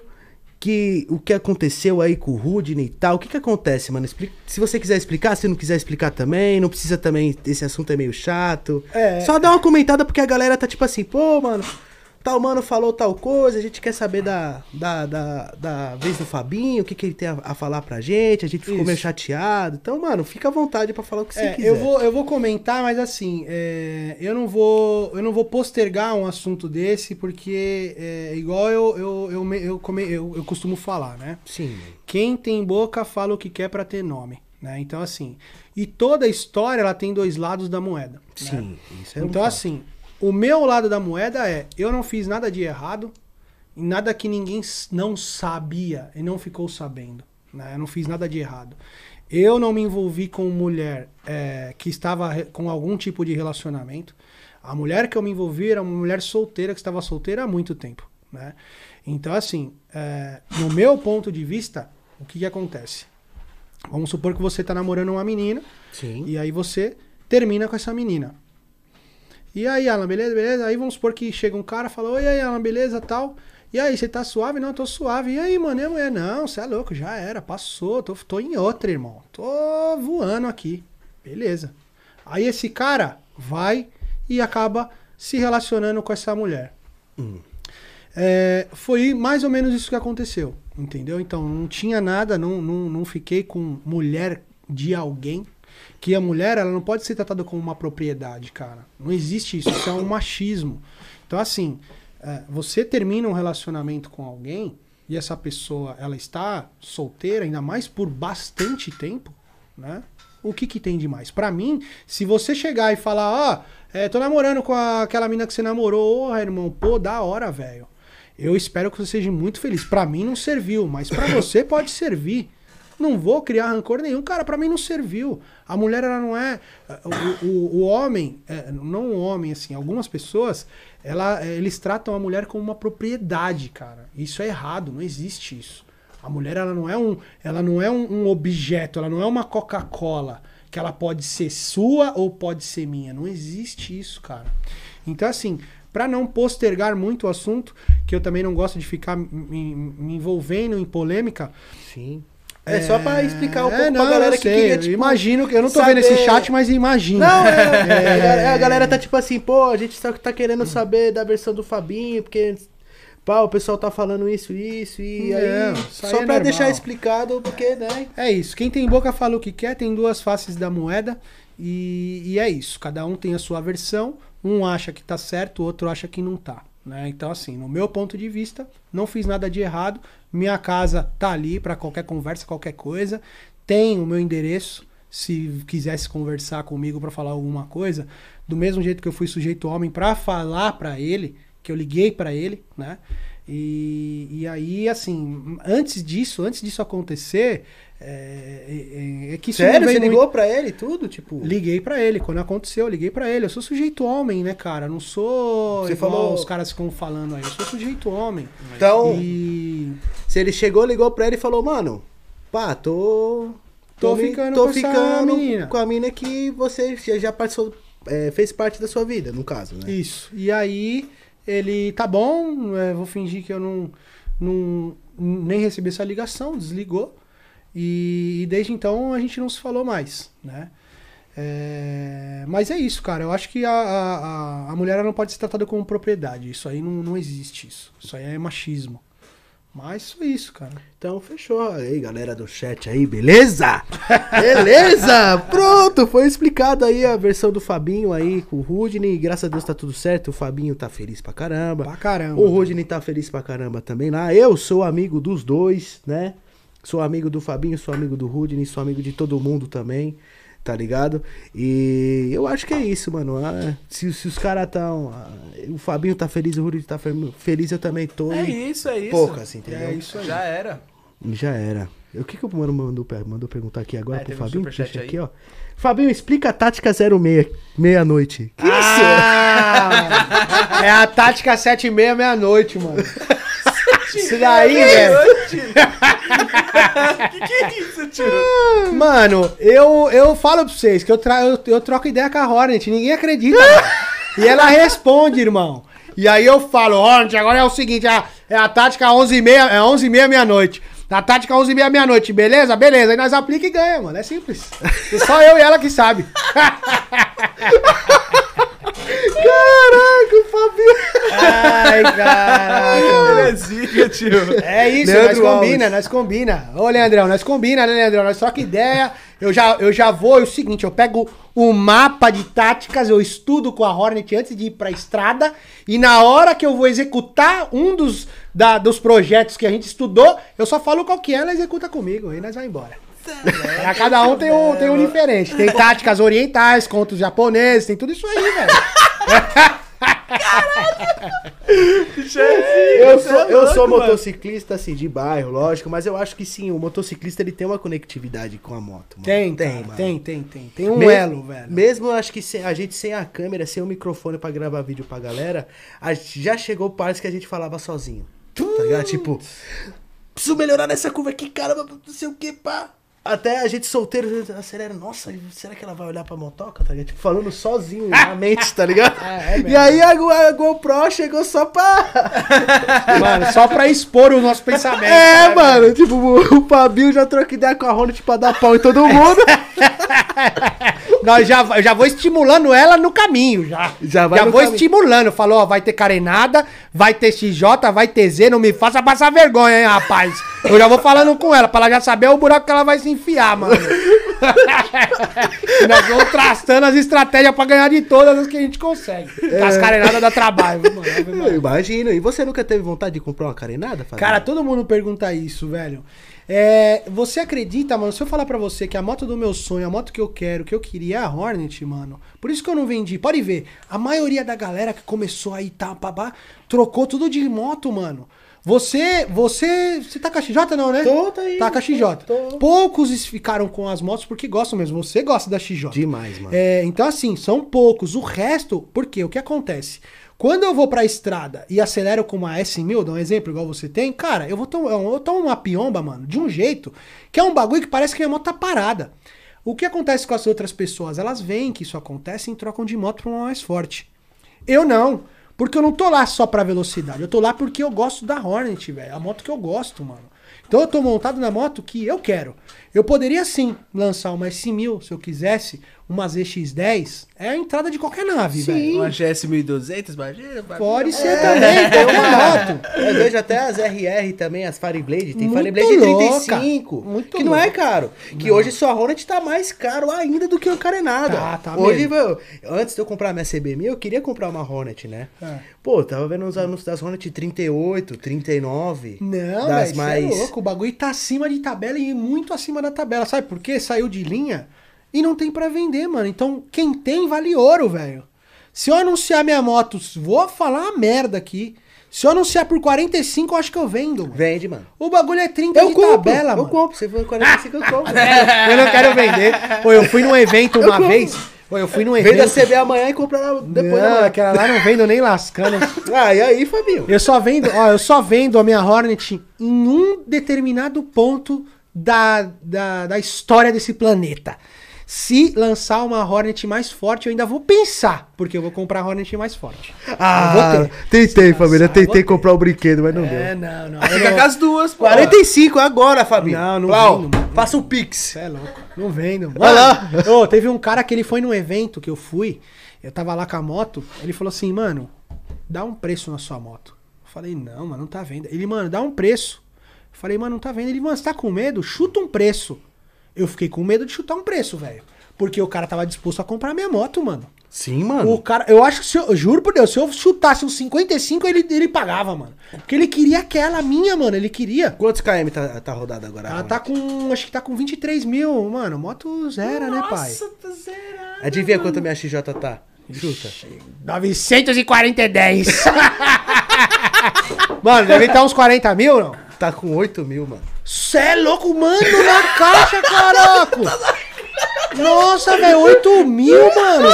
Que o que aconteceu aí com o Rudney e tal? O que que acontece, mano? Explica- se você quiser explicar, se não quiser explicar também, não precisa também, esse assunto é meio chato. É. Só dá uma comentada porque a galera tá tipo assim, pô, mano, tal mano falou tal coisa, a gente quer saber da, da, da, da vez do Fabinho, o que que ele tem a, a falar pra gente, a gente ficou Isso. meio chateado. Então, mano, fica à vontade pra falar o que você É, quiser. eu vou, eu vou comentar, mas assim, é, eu não vou, eu não vou postergar um assunto desse porque é, igual eu eu, eu, eu, come- eu, eu costumo falar, né? Sim. Quem tem boca fala o que quer pra ter nome, né? Então assim, e toda história ela tem dois lados da moeda. né? Sim, isso é Então assim, o meu lado da moeda é, eu não fiz nada de errado, nada que ninguém não sabia e não ficou sabendo, né? Eu não fiz nada de errado. Eu não me envolvi com mulher é, que estava com algum tipo de relacionamento. A mulher que eu me envolvi era uma mulher solteira que estava solteira há muito tempo, né? Então assim, é, no meu ponto de vista, o que, que acontece? Vamos supor que você está namorando uma menina Sim. e aí você termina com essa menina. E aí, Alan, beleza, beleza? Aí vamos supor que chega um cara e fala, oi aí, Alan, beleza, tal. E aí, você tá suave? Não, tô suave. E aí, mano, e a mulher? Não, você é louco, já era, passou, tô, tô em outra, irmão. Tô voando aqui. Beleza. Aí esse cara vai e acaba se relacionando com essa mulher. É, foi mais ou menos isso que aconteceu, entendeu? Então, não tinha nada, não, não, não fiquei com mulher de alguém. Que a mulher, ela não pode ser tratada como uma propriedade, cara. Não existe isso, isso é um machismo. Então, assim, é, você termina um relacionamento com alguém e essa pessoa, ela está solteira, ainda mais por bastante tempo, né? O que que tem de mais? Pra mim, se você chegar e falar, ó, é, tô namorando com a- aquela mina que você namorou, ô, irmão, pô, da hora, velho. Eu espero que você seja muito feliz. Pra mim não serviu, mas pra você pode servir. Não vou criar rancor nenhum. Cara, pra mim não serviu. A mulher, ela não é. O, o, o homem, é, não o homem, assim, algumas pessoas, ela, eles tratam a mulher como uma propriedade, cara. Isso é errado, não existe isso. A mulher, ela não é um, ela não é um, um objeto, ela não é uma Coca-Cola que ela pode ser sua ou pode ser minha. Não existe isso, cara. Então, assim, para não postergar muito o assunto, que eu também não gosto de ficar me, me envolvendo em polêmica. Sim. É, só pra explicar um pouco é, não, pra galera que queria, tipo, imagino que eu não tô saber- vendo esse chat, mas imagino. Não, é, [laughs] A, galera tá tipo assim, pô, a gente só tá querendo saber da versão do Fabinho, porque pá, o pessoal tá falando isso, isso, e É, aí. aí Só é pra normal. deixar explicado, porque, né? É isso. Quem tem boca fala o que quer, tem duas faces da moeda. E, e é isso. Cada um tem a sua versão. Um acha que tá certo, o outro acha que não tá. Né? Então, assim, no meu ponto de vista, não fiz nada de errado. Minha casa tá ali para qualquer conversa, qualquer coisa. Tem o meu endereço. Se quisesse conversar comigo para falar alguma coisa, do mesmo jeito que eu fui sujeito homem para falar para ele, que eu liguei para ele, né? E, e aí, assim, antes disso, antes disso acontecer, é, é- é que isso não Sério? Você muito- ligou pra ele e tudo? Tipo. Liguei pra ele, quando aconteceu, eu liguei pra ele. Eu sou sujeito homem, né, cara? Eu Não sou Você falou- os caras ficam falando aí. Eu sou sujeito homem. Então, E se ele chegou, ligou pra ele e falou, mano, pá, tô. Tô me- ficando tô com ficando menina." com a mina que você já- já passou, é, fez parte da sua vida, no caso, né? isso. E aí ele, tá bom, é, vou fingir que eu não, não nem recebi essa ligação, desligou. E, e desde então a gente não se falou mais, né? É, mas é isso, cara. Eu acho que a, a, a- mulher não pode ser tratada como propriedade. Isso aí não, não existe isso. Isso aí é machismo. Mas só isso, cara. Então, fechou. Aí, galera do chat aí, beleza? [laughs] Beleza! Pronto, foi explicado aí a versão do Fabinho aí com o Rudney. Graças a Deus tá tudo certo. O Fabinho tá feliz pra caramba. Pra caramba. O Rudney tá feliz pra caramba também lá. Eu sou amigo dos dois, né? Sou amigo do Fabinho, sou amigo do Rudney, sou amigo de todo mundo também, tá ligado? E eu acho que é isso, mano. Ah, se, se os caras tão. ah, o Fabinho tá feliz, o Rudney tá fe- feliz, eu também tô. É isso, é isso. Poucas, entendeu? É isso aí. Já era. Já era. O que, que o mano mandou, mandou perguntar aqui agora É, pro um Fabinho? superchat Deixa aí. aqui, ó. Fabinho, explica a tática 06, meia-noite. Que Ah, [laughs] é a tática 7 e meia, meia-noite, mano. [laughs] Isso daí, velho. [laughs] que que é isso, tio? Mano, eu, eu falo pra vocês que eu, tra eu, eu troco ideia com a Hornet, ninguém acredita. mano. e ela responde, irmão. E aí eu falo, Hornet, agora é o seguinte, é a, é a tática 11 e meia, é 11 e meia, meia-noite. A tática 11 e meia, meia-noite, beleza? Beleza. Aí nós aplica e ganha, mano. É simples. Só eu e ela que sabe. [laughs] Caraca, o Fabinho. Ai, caraca. [laughs] Ele é zica, tio. É isso, Leandro nós combina, Alves. nós combina. Ô, Leandrão, nós combina, né, Leandrão? Nós troca ideia. Eu já, eu já vou, é o seguinte, eu pego o mapa de táticas, eu estudo com a Hornet antes de ir pra estrada, e na hora que eu vou executar um dos, da- dos projetos que a gente estudou, eu só falo qual que é, ela executa comigo, aí nós vamos embora. Pra cada um tem um, tem um diferente. Tem táticas orientais contra os japoneses, tem tudo isso aí, velho. Eu sou, eu sou motociclista, assim, de bairro, lógico, mas eu acho que sim, o motociclista ele tem uma conectividade com a moto. mano. Tem, tem, tem, mano. tem, tem, tem. Tem um Me- elo, velho. Mesmo acho que sem- a gente sem a câmera, sem o microfone pra gravar vídeo pra galera, a gente já chegou partes que a gente falava sozinho. Tá ligado? Tipo, preciso melhorar nessa curva aqui, caramba, não sei o que, pá. Até a gente solteiro acelera, nossa, será que ela vai olhar pra motoca? Tá ligado? Tipo, falando sozinho [laughs] na mente, tá ligado? É, é e aí a, Go- a GoPro chegou só pra. [laughs] Mano, só pra expor o nosso pensamento. É, né, mano, tipo, o Fabinho já troca ideia com a Honda pra dar pau em todo mundo. [laughs] Nós já, eu já vou estimulando ela no caminho, já. Já vai no vou caminho. estimulando. Falou, ó, vai ter carenada, vai ter XJ, vai ter Z, não me faça passar vergonha, hein, rapaz. Eu já vou falando com ela, pra ela já saber o buraco que ela vai se enfiar, mano. [laughs] Nós vamos traçando as estratégias pra ganhar de todas as que a gente consegue. As carenadas dá trabalho, mano. Eu Maria. imagino. E você nunca teve vontade de comprar uma carenada, Fabinho? Cara, todo mundo pergunta isso, velho. É, você acredita, mano, se eu falar pra você que a moto do meu sonho, a moto que eu quero, que eu queria é a Hornet, mano. Por isso que eu não vendi. Pode ver, a maioria da galera que começou aí, tá, babá, trocou tudo de moto, mano. Você, você, você tá com a XJ não, né? Tô, tá aí. Tá com a XJ. Tô. Poucos ficaram com as motos porque gostam mesmo. Você gosta da XJ. Demais, mano. É, então, assim, são poucos. O resto, porque o que acontece? Quando eu vou pra estrada e acelero com uma S1000, dá um exemplo igual você tem, cara, eu vou tomar, eu tomo uma piomba, mano, de um jeito que é um bagulho que parece que minha moto tá parada. O que acontece com as outras pessoas? Elas veem que isso acontece e trocam de moto pra uma mais forte. Eu não. Porque eu não tô lá só pra velocidade. Eu tô lá porque eu gosto da Hornet, velho. A moto que eu gosto, mano. Então eu tô montado na moto que eu quero. Eu poderia sim lançar uma S1000 se eu quisesse, uma ZX10. É a entrada de qualquer nave, velho. Uma GS 1200, imagina. Pode ser também, [laughs] tem uma moto. Eu vejo até as RR também, as Fireblade. Tem Muito Fireblade de louca. 35. Muito que não é louca. caro. Que hoje sua Hornet tá mais caro ainda do que o carenada. Tá, tá hoje, meu, antes de eu comprar minha CB1000, eu queria comprar uma Hornet, né? É. Pô, tava vendo uns anúncios das Hornet 38, 39. Não, das velho, mais... é louco. O bagulho tá acima de tabela e muito acima da tabela. Sabe por quê? Saiu de linha e não tem pra vender, mano. Então, quem tem vale ouro, velho. Se eu anunciar minha moto, vou falar uma merda aqui. Se eu anunciar por 45, eu acho que eu vendo, mano. Vende, mano. O bagulho é 30 Eu de compro, tabela, eu mano. compro. Se for 45, eu compro. [laughs] eu não quero vender. Pô, eu fui num evento uma compro. vez. Pô, eu fui num Vende a evento. CB amanhã e compra depois não, aquela lá não vendo nem lascando. [laughs] Ah, e aí, Fabinho? Eu só vendo, ó, eu só vendo a minha Hornet em um determinado ponto da, da, da história desse planeta. Se lançar uma Hornet mais forte, eu ainda vou pensar, porque eu vou comprar a Hornet mais forte. Ah, tentei, vou tentei comprar o brinquedo, mas não É, deu. não, não. Fica com as duas, pô. 45 agora, Fabinho. Não, não Plau, vendo, mano. Faça o Pix. Você é louco. Não vendo. Olha lá. Ô, teve um cara que ele foi num evento que eu fui. Eu tava lá com a moto. Ele falou assim, mano, dá um preço na sua moto. Eu falei, não, mano, não tá vendo. Ele, mano, dá um preço. Falei, mano, não tá vendo. Ele, mano, você tá com medo? Chuta um preço. Eu fiquei com medo de chutar um preço, velho. Porque o cara tava disposto a comprar minha moto, mano. Sim, mano. O cara, eu acho que se eu, eu juro por Deus, se eu chutasse uns 55, ele, ele pagava, mano. Porque ele queria aquela minha, mano. Ele queria. Quantos KM tá, tá rodado agora? Ela tá com. Acho que tá com 23 mil, mano. Moto zero, né, pai? tá zerado. Adivinha quanto a minha XJ tá? Chuta. 940 [laughs] Mano, deve estar uns 40 mil, não? Tá com 8 mil, mano. Cê é louco, mano, na caixa, caraca! Nossa, velho, 8 mil, mano!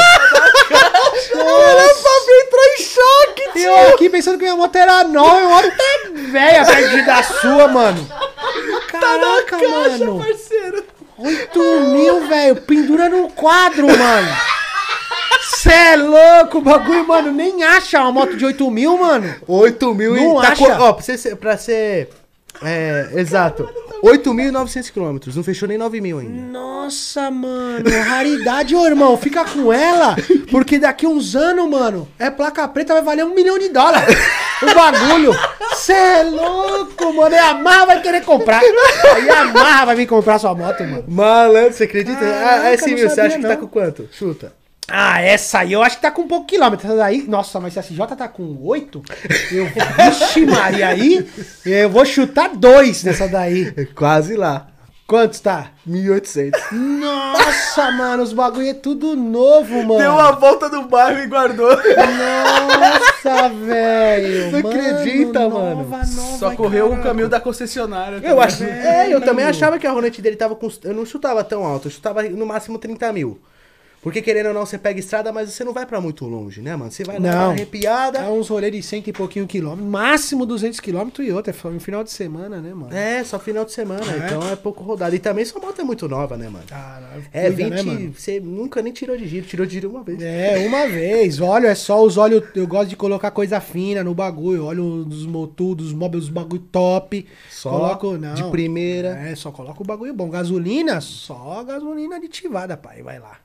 Nossa, entrou em choque, tio! Eu aqui pensando que minha moto era nova, minha moto tá velha perto da sua, mano! Caraca, mano! Parceiro. 8 mil, velho, pendura no quadro, mano! Cê é louco, o bagulho, mano, nem acha uma moto de 8 mil, mano! 8 mil Não e. Tá acha? ó, pra ser. Pra ser é, exato. 8.900 quilômetros. Não fechou nem 9 mil ainda. Nossa, mano, raridade, ô irmão, fica com ela, porque daqui uns anos, mano, é placa preta, vai valer um milhão de dólares. O bagulho. Cê é louco, mano. E a Marra vai querer comprar. Aí a Marra vai vir comprar sua moto, mano. Malandro, você acredita? Caraca, ah, esse não mil, você acha que tá não. com quanto? Chuta. Ah, essa aí eu acho que tá com pouco quilômetro. Essa daí, nossa, mas se a CJ tá com 8, eu. Vixe, [laughs] Maria, aí eu vou chutar dois nessa daí. Quase lá. Quantos tá? 1.800. Nossa, mano, os bagulho é tudo novo, mano. Deu uma volta no bairro e guardou. Nossa, [laughs] velho. Você acredita, mano? nova, nova, Só correu o caraca. caminho da concessionária. Eu também. acho. É, eu também achava que a Hornet dele tava com. Eu não chutava tão alto, eu chutava no máximo 30 mil. Porque querendo ou não, você pega estrada, mas você não vai pra muito longe, né, mano? Você vai lá Não. arrepiada. É uns rolês de cento e pouquinho quilômetros, máximo 200 quilômetros e outra. É no final de semana, né, mano? É, só final de semana, É. então é pouco rodado. E também sua moto é muito nova, né, mano? Ah, não, É, cuida, 20. né, mano? você nunca nem tirou de giro, tirou de giro uma vez. É, uma vez. Óleo é só os óleos. Eu gosto de colocar coisa fina no bagulho. Óleo dos motu, dos móveis, bagulho top. Só coloco, não. de primeira. É, só coloca o bagulho bom. Gasolina, só gasolina aditivada, pai. Vai lá.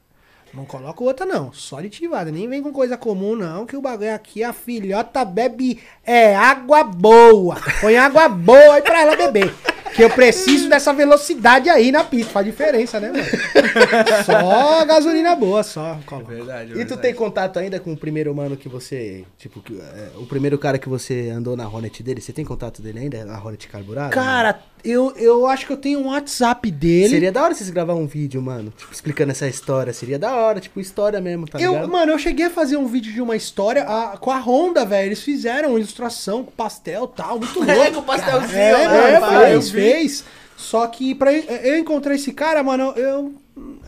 Não coloca outra, não. Só aditivada. Nem vem com coisa comum, não. Que o bagulho aqui, a filhota bebe é água boa. Põe água boa aí pra ela beber. Que eu preciso dessa velocidade aí na pista. Faz diferença, né, mano? Só gasolina boa, só. Coloca. Verdade, E tu verdade. tem contato ainda com o primeiro mano que você. Tipo, que, é, o primeiro cara que você andou na Hornet dele? Você tem contato dele ainda? Na Hornet carburada? Cara, Eu, eu acho que eu tenho um WhatsApp dele. Seria da hora vocês gravar um vídeo, mano, tipo, explicando essa história. Seria da hora, tipo, história mesmo, tá eu, ligado? mano, eu cheguei a fazer um vídeo de uma história a- com a Honda, velho. Eles fizeram ilustração com pastel e tal, muito [laughs] louco. É, com pastelzinho, É, mano, pai? Eu fez. Só que pra eu encontrar esse cara, mano, eu.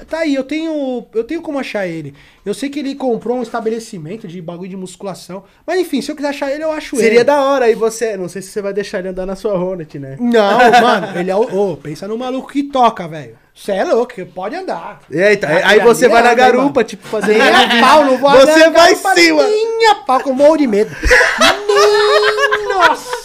Tá aí, eu tenho. Eu tenho como achar ele. Eu sei que ele comprou um estabelecimento de bagulho de musculação. Mas enfim, se eu quiser achar ele, eu acho ele. Seria da hora, aí você. Não sei se você vai deixar ele andar na sua Hornet, né? Não, [laughs] mano, ele é o. Ô, pensa no maluco que toca, velho. Você é louco, pode andar. Eita, Ah, aí você vai na anda, garupa, tipo, fazer. Nem a pau, não vou Você vai garupa sim, mano. Nem a pau, com morro de medo. [laughs] Nossa!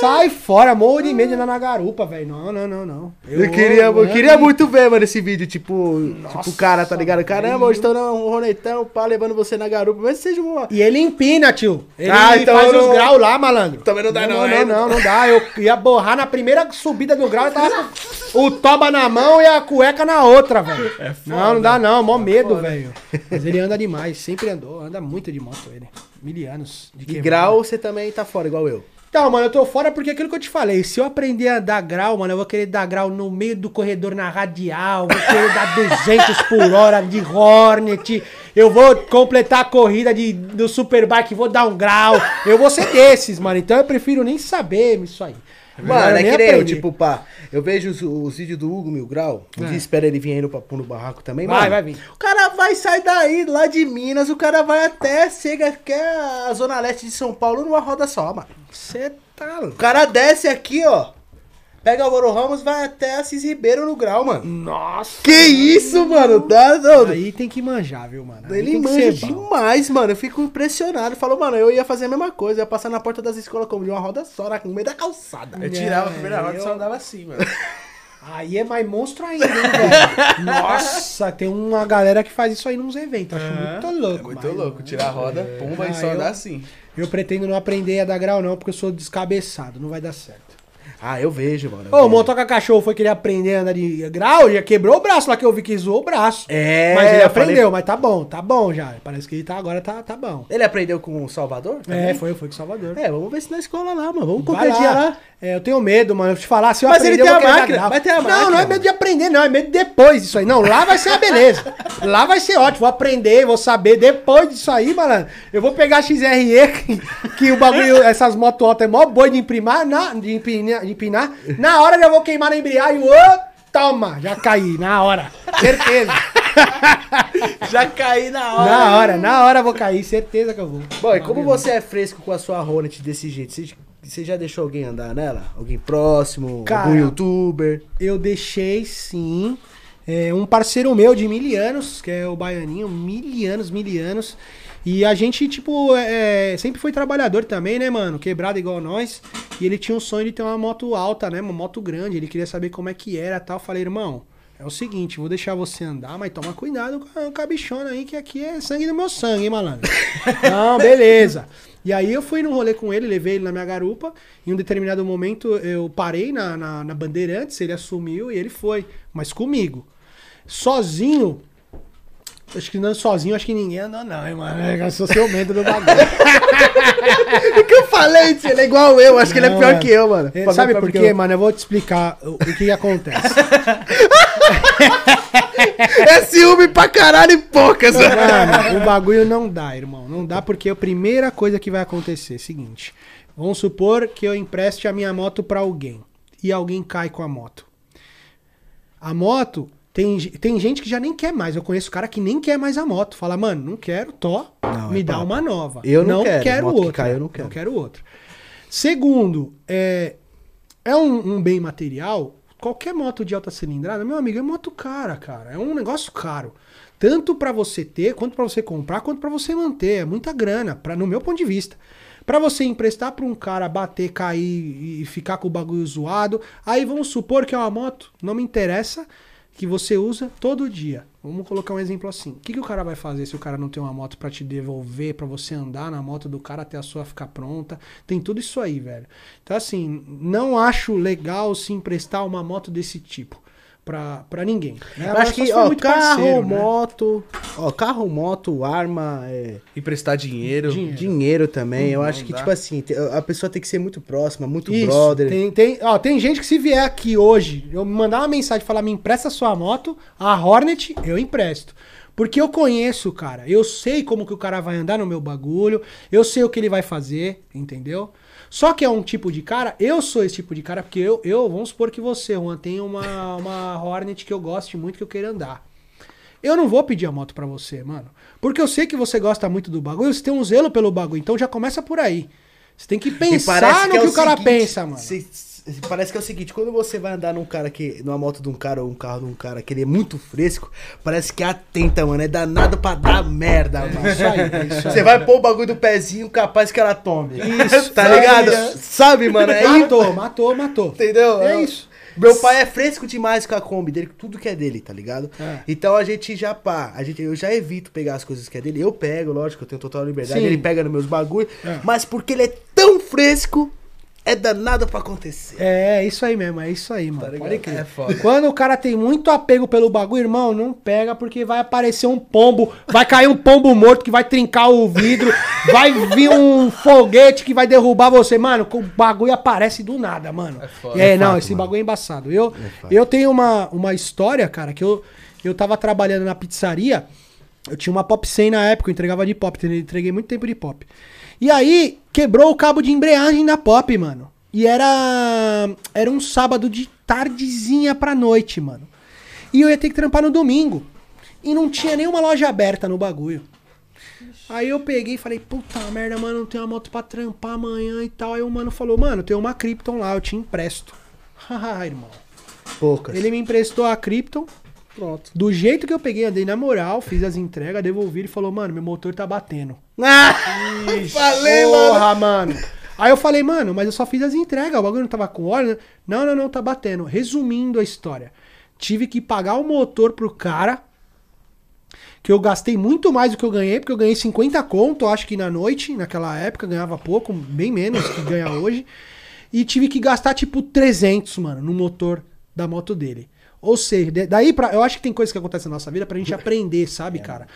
Sai fora, morro de medo de andar na garupa, velho. Não, não, não, não. Eu, queria, eu queria e- muito ver, mano, esse vídeo, tipo, tipo, o cara, tá ligado? Caramba, hoje tô num Ronetão, pá, levando você na garupa, mas seja uma... E ele empina, tio. Ele Ah, então faz eu os não- graus lá, malandro. Também não dá não, não, é? não, não, não dá. Eu ia borrar na primeira subida do grau, eu tava o toba na mão e a cueca na outra, velho. não, não dá não, mó medo, velho. Mas ele anda demais, sempre andou, anda muito de moto ele. Mil anos de E grau, você também tá fora, igual eu. Então, mano, eu tô fora porque aquilo que eu te falei. Se eu aprender a dar grau, mano, eu vou querer dar grau no meio do corredor na radial, vou querer dar 200 por hora de Hornet, eu vou completar a corrida de, do Superbike, vou dar um grau. Eu vou ser desses, mano. Então eu prefiro nem saber isso aí. Mano, Melhor é que nem eu, tipo, pá, eu vejo os, os vídeos do Hugo Mil Grau, um É. dia espera ele vir aí no Papo no Barraco também, Vai, mano. vai vir. O cara vai sair daí, lá de Minas, o cara vai até, chega até a Zona Leste de São Paulo numa roda só, mano. Você tá O cara desce aqui, ó, pega Álvaro Ramos, vai até Assis Ribeiro no grau, mano. Nossa. Que isso, mano, tá. Aí tem que manjar, viu, mano? Aí Ele tem que manja ser bom. demais, mano. Eu fico impressionado. Falou, mano, eu ia fazer a mesma coisa. Ia passar na porta das escolas como de uma roda só, na- no meio da calçada. Eu tirava a É, primeira roda e eu- só andava assim, mano. [laughs] Aí é mais monstro ainda, hein, velho? Nossa, tem uma galera que faz isso aí nos eventos. Acho muito louco. É muito mas- louco. Tirar a roda, pumba Ah, e só eu- andar assim. Eu pretendo não aprender a dar grau, não, porque eu sou descabeçado, não vai dar certo. Ah, eu vejo, mano. eu Ô, o motoca cachorro foi querer aprender a andar de grau, já quebrou o braço lá que eu vi que zoou o braço. É, mas ele eu aprendeu, falei- mas tá bom, tá bom já. Parece que ele tá agora tá, tá bom. Ele aprendeu com o Salvador? É, também? foi, foi com Salvador. É, vamos ver se na escola lá, mano. Vamos qualquer dia lá. É, eu tenho medo, mano. Eu te falar, se eu Mas aprender, ele tem a máquina, vai ter a Não, máquina, não é medo de aprender, não. É medo depois disso aí. Não, lá vai ser a beleza. [laughs] lá vai ser ótimo. Vou aprender, vou saber. Depois disso aí, malandro, eu vou pegar a XRE, [laughs] que, que o bagulho, essas motos é mó boi de imprimar, na, de, de empinar. Na hora já vou queimar na embreagem. Ô, toma, já caí, na hora. Certeza. [laughs] Já caí na hora. na hora, na hora vou cair. Certeza que eu vou. Bom, e como você é fresco com a sua Hornet desse jeito? Você, você já deixou alguém andar nela? Alguém próximo? Cara, algum youtuber? Eu deixei sim. É, um parceiro meu de mil anos, que é o Baianinho, mil anos, mil anos. E a gente, tipo, é, sempre foi trabalhador também, né, mano? Quebrado igual nós. E ele tinha um sonho de ter uma moto alta, né? Uma moto grande. Ele queria saber como é que era tal. Eu falei, irmão, é o seguinte, vou deixar você andar, mas toma cuidado com a, com a bichona aí, que aqui é sangue do meu sangue, hein, malandro? [laughs] Não, beleza. E aí eu fui num rolê com ele, levei ele na minha garupa. Em um determinado momento eu parei na, na, na Bandeirantes, ele assumiu e ele foi. Mas comigo. Sozinho. Acho que não sozinho, acho que ninguém andou, não, hein, mano. Eu sou ciumento do bagulho. [laughs] O que eu falei? Ele é igual eu. Acho que ele é Não, pior mano. que eu, mano. É, Sabe por quê, mano? Eu vou te explicar o, o que, que acontece. [laughs] É ciúme pra caralho e poucas, mano. Mano, o bagulho não dá, irmão. Não dá porque a primeira coisa que vai acontecer é seguinte. Vamos supor que eu empreste a minha moto pra alguém e alguém cai com a moto. A moto, tem, tem gente que já nem quer mais. Eu conheço cara que nem quer mais a moto. Fala, mano, não quero, tô, Não, me é dá papo. uma nova. Eu não quero, moto que outra. cai, eu não quero. outra. Segundo, é, é um, um bem material. Qualquer moto de alta cilindrada, meu amigo, é moto cara, cara. É um negócio caro. Tanto pra você ter, quanto pra você comprar, quanto pra você manter. É muita grana, pra, no meu ponto de vista. Pra você emprestar pra um cara bater, cair e ficar com o bagulho zoado. Aí vamos supor que é uma moto, não me interessa, que você usa todo dia. Vamos colocar um exemplo assim. O que, que o cara vai fazer se o cara não tem uma moto pra te devolver, pra você andar na moto do cara até a sua ficar pronta? Tem tudo isso aí, velho. Então, assim, não acho legal se emprestar uma moto desse tipo. Pra, pra ninguém. né? Eu acho que, ó, muito carro, parceiro, né? moto. Ó, carro, moto, arma, é, Emprestar dinheiro. Dinheiro. dinheiro também. Eu Não acho que, dá. tipo assim, a pessoa tem que ser muito próxima, muito Isso, brother. Tem, tem, ó, tem gente que se vier aqui hoje, eu mandar uma mensagem e falar, me empresta sua moto, a Hornet, eu empresto. Porque eu conheço o cara, eu sei como que o cara vai andar no meu bagulho, eu sei o que ele vai fazer, entendeu? Só que é um tipo de cara, eu sou esse tipo de cara, porque eu, eu vamos supor que você, Juan, tem uma, [laughs] uma Hornet que eu goste muito, que eu queira andar. Eu não vou pedir a moto pra você, mano. Porque eu sei que você gosta muito do bagulho, você tem um zelo pelo bagulho, então já começa por aí. Você tem que pensar no é que o, cara seguinte, pensa, mano. cê- parece que é o seguinte, quando você vai andar num cara que. numa moto de um cara ou um carro de um cara que ele é muito fresco, parece que é atenta, mano. É danado pra dar merda, mano. Isso aí, é isso aí. Você vai pôr o bagulho do pezinho, capaz que ela tome. Isso, [laughs] tá ligado? aí, é. Sabe, mano? É Matou, matou, matou. Entendeu? É isso. Meu pai é fresco demais com a Kombi dele, com tudo que é dele, tá ligado? É. Então a gente já pá, a gente, eu já evito pegar as coisas que é dele. Eu pego, lógico, eu tenho total liberdade. Sim. Ele pega nos meus bagulho, É. mas porque ele é tão fresco, é danado pra acontecer. É, é isso aí mesmo, é isso aí, mano. Tá? Pode crer. É foda. Quando o cara tem muito apego pelo bagulho, irmão, não pega porque vai aparecer um pombo, vai cair um pombo morto que vai trincar o vidro, vai vir um foguete que vai derrubar você, mano. O bagulho aparece do nada, mano. É, foda. é É não, fato, esse mano. bagulho é embaçado. Eu, fato. eu tenho uma, uma história, cara, que eu, eu tava trabalhando na pizzaria. Eu tinha uma pop 100 na época, eu entregava de pop, eu entreguei muito tempo de pop. E aí, quebrou o cabo de embreagem da pop, mano. E era era um sábado de tardezinha pra noite, mano. E eu ia ter que trampar no domingo. E não tinha nenhuma loja aberta no bagulho. Aí eu peguei e falei, puta merda, mano, não tenho uma moto pra trampar amanhã e tal. Aí o mano falou, mano, tem uma Krypton lá, eu te empresto. [laughs] Haha, irmão. Poucas. Ele me emprestou a Krypton. Pronto. Do jeito que eu peguei, andei na moral, fiz as entregas, devolvi ele falou, mano, meu motor tá batendo. Ah, falei, mano. Porra, mano. Aí eu falei, mano, mas eu só fiz as entregas, o bagulho não tava com óleo. né? Não, não, não, tá batendo. Resumindo a história, tive que pagar o motor pro cara, que eu gastei muito mais do que eu ganhei, porque eu ganhei 50 conto, acho que na noite, naquela época, ganhava pouco, bem menos que ganha hoje. E tive que gastar tipo 300, mano, no motor da moto dele. Ou seja, daí pra. Eu acho que tem coisas que acontecem na nossa vida pra gente aprender, sabe, cara?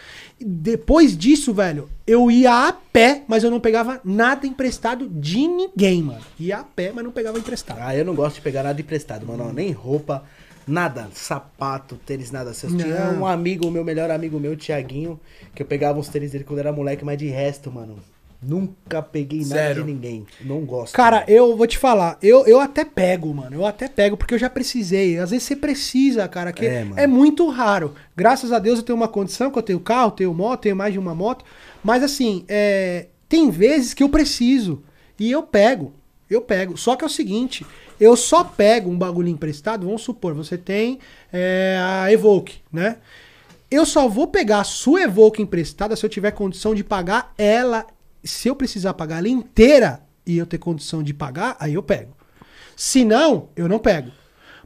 E Depois disso, velho, eu ia a pé, mas eu não pegava nada emprestado de ninguém, mano. Ia a pé, mas não pegava emprestado. Ah, eu não gosto de pegar nada emprestado, mano. ó, Nem roupa, nada. Sapato, tênis, nada. Eu tinha um amigo, o meu melhor amigo meu, o Thiaguinho, que eu pegava os tênis dele quando era moleque, mas de resto, mano. Nunca peguei nada de ninguém. Não gosto. Cara, mano. eu vou te falar, eu, eu até pego, mano. Eu até pego, porque eu já precisei. Às vezes você precisa, cara, que É, é, muito raro. Graças a Deus eu tenho uma condição, que eu tenho carro, tenho moto, tenho mais de uma moto. Mas assim, é, tem vezes que eu preciso. E eu pego. Eu pego. Só que é o seguinte, eu só pego um bagulho emprestado, vamos supor, você tem é, a Evoque, né? Eu só vou pegar a sua Evoque emprestada se eu tiver condição de pagar ela. Se eu precisar pagar ela inteira e eu ter condição de pagar, aí eu pego. Se não, eu não pego.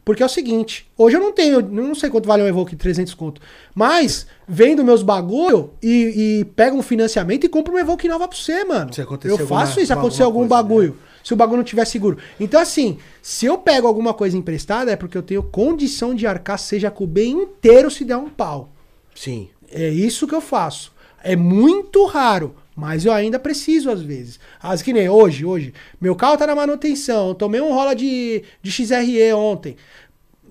Porque é o seguinte, hoje eu não tenho, eu não sei quanto vale um Evoque 300 conto, mas vendo meus bagulho e, e pego um financiamento e compro um Evoque nova pra você, mano. Se acontecer eu alguma- faço isso, se alguma acontecer algum coisa, né? bagulho, se o bagulho não tiver seguro. Então assim, se eu pego alguma coisa emprestada é porque eu tenho condição de arcar, seja com o bem inteiro se der um pau. Sim. É isso que eu faço. É muito raro, mas eu ainda preciso às vezes. As que nem hoje, hoje. Meu carro tá na manutenção. Eu tomei um rola de, de XRE ontem.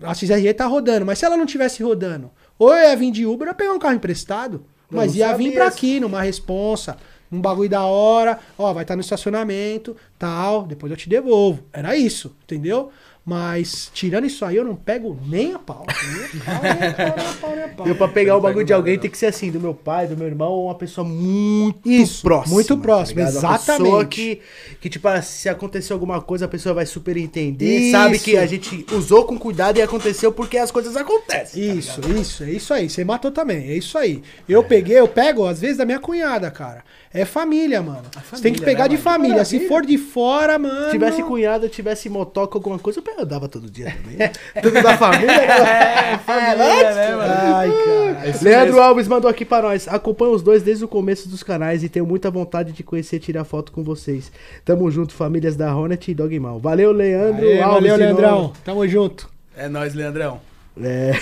A XRE tá rodando, mas se ela não tivesse rodando, ou eu ia vir de Uber ou ia pegar um carro emprestado. Eu Mas ia vir pra aqui, numa responsa, um bagulho da hora, ó, vai estar no estacionamento, tal, depois eu te devolvo. Era isso, entendeu? Mas, tirando isso aí, eu não pego [laughs] nem a pau. Nem a pau, nem a pau, nem a pau, nem a pau. Eu pra pegar o pego bagulho de alguém tem que ser assim, do meu pai, do meu irmão, ou uma pessoa muito Isso, próxima. muito próxima, ligado? Uma pessoa exatamente. que, que, tipo, ah, se acontecer alguma coisa, a pessoa vai super entender, Isso. sabe que a gente usou com cuidado e aconteceu porque as coisas acontecem. tá Isso, isso, é isso aí. Você matou também, é isso aí. Eu peguei, eu pego, às vezes, da minha cunhada, cara. É família, mano. Você tem que família, pegar né, de família. Se for de fora, mano. Se tivesse cunhado, tivesse motoca, alguma coisa, eu eu dava todo dia também. [laughs] Tudo da família, né? família, né, mano? Ai, cara. Leandro mesmo. Alves mandou aqui pra nós. Acompanho os dois desde o começo dos canais e tenho muita vontade de conhecer e tirar foto com vocês. Tamo junto, famílias da Hornet e Dogmal. Valeu, Leandro Aê, Alves. valeu, Leandrão. Tamo junto. É nóis, Leandrão. É.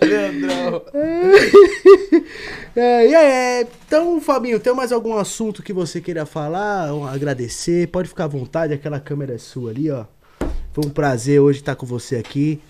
[laughs] Leandrão. [laughs] É, e aí, então, Fabinho, tem mais algum assunto que você queira falar, agradecer? Pode ficar à vontade, aquela câmera é sua ali, ó. Foi um prazer hoje estar com você aqui.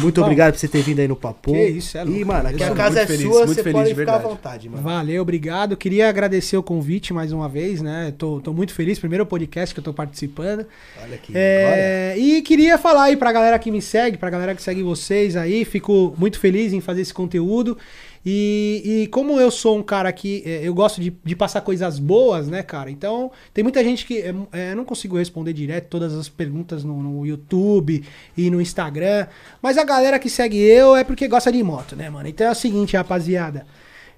Muito Bom, obrigado por você ter vindo aí no Papo. que isso, é E, louco. mano, aqui a casa muito é feliz, sua, muito você feliz, pode de ficar à verdade. vontade, mano. Valeu, obrigado. Queria agradecer o convite mais uma vez, né? Tô, tô muito feliz, primeiro podcast que eu tô participando. Olha aqui, É, e queria falar aí pra galera que me segue, pra galera que segue vocês aí, fico muito feliz em fazer esse conteúdo. E, e como eu sou um cara que é, eu gosto de, de passar coisas boas, né, cara? Então, tem muita gente que é, é, eu não consigo responder direto todas as perguntas no, no YouTube e no Instagram. Mas a galera que segue eu é porque gosta de moto, né, mano? Então é o seguinte, rapaziada.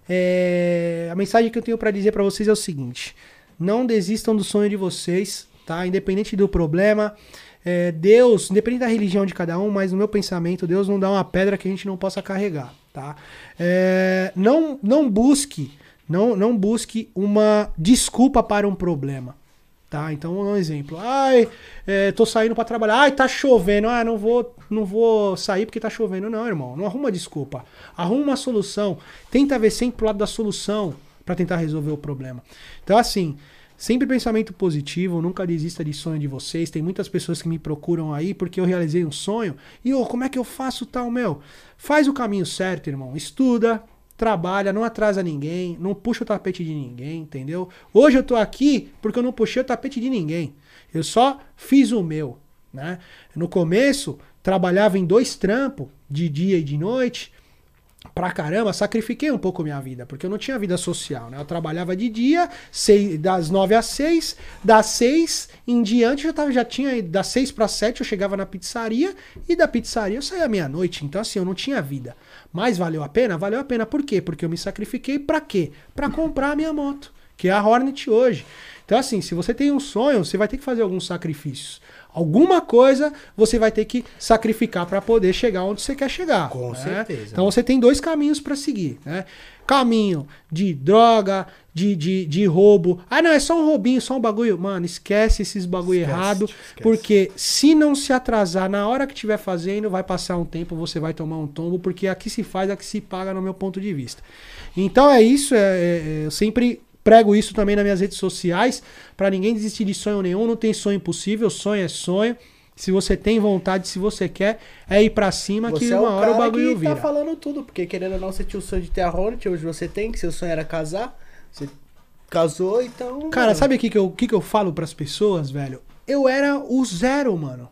É, a mensagem que eu tenho pra dizer pra vocês é o seguinte: não desistam do sonho de vocês, tá? Independente do problema. é, Deus, independente da religião de cada um, mas no meu pensamento, Deus não dá uma pedra que a gente não possa carregar, tá? É, não, não busque, não, não busque uma desculpa para um problema, tá? Então, um exemplo. Ai, é, tô saindo para trabalhar. Ai, tá chovendo. Ah, não vou, não vou sair porque tá chovendo. Não, irmão, não arruma desculpa. Arruma uma solução. Tenta ver sempre pro lado da solução para tentar resolver o problema. Então, assim, Sempre pensamento positivo, nunca desista de sonho de vocês. Tem muitas pessoas que me procuram aí porque eu realizei um sonho. E ô, como é que eu faço tal, meu? Faz o caminho certo, irmão. Estuda, trabalha, não atrasa ninguém, não puxa o tapete de ninguém, entendeu? Hoje eu tô aqui porque eu não puxei o tapete de ninguém. Eu só fiz o meu, né? No começo, trabalhava em dois trampos, de dia e de noite pra caramba, sacrifiquei um pouco minha vida, porque eu não tinha vida social, né? Eu trabalhava de dia, seis, das 9 às 6, das 6 em diante eu tava, já tinha, das 6 para 7 eu chegava na pizzaria, e da pizzaria eu saía meia-noite, então assim, eu não tinha vida. Mas valeu a pena? Valeu a pena, por quê? Porque eu me sacrifiquei pra quê? Pra comprar a minha moto, que é a Hornet hoje. Então assim, se você tem um sonho, você vai ter que fazer alguns sacrifícios. Alguma coisa você vai ter que sacrificar para poder chegar onde você quer chegar. Com né? certeza. Então você tem dois caminhos para seguir, né? Caminho de droga, de, de, de roubo. Ah, não, é só um roubinho, só um bagulho. Mano, esquece esses bagulho Esquece, errado. esquece. Porque se não se atrasar na hora que estiver fazendo, vai passar um tempo, você vai tomar um tombo, porque aqui se faz, aqui se paga, no meu ponto de vista. Então é isso, é- é- eu sempre prego isso também nas minhas redes sociais, para ninguém desistir de sonho nenhum, não tem sonho impossível, sonho é sonho. Se você tem vontade, se você quer, é ir pra cima que Você é uma o hora o bagulho que vira. tá falando tudo, porque querendo ou não, você tinha o sonho de ter a Hornet, hoje você tem, que seu sonho era casar, você casou, então... Cara, mano, sabe o que, que, eu, que, que eu falo pras pessoas, velho? Eu era o zero, mano.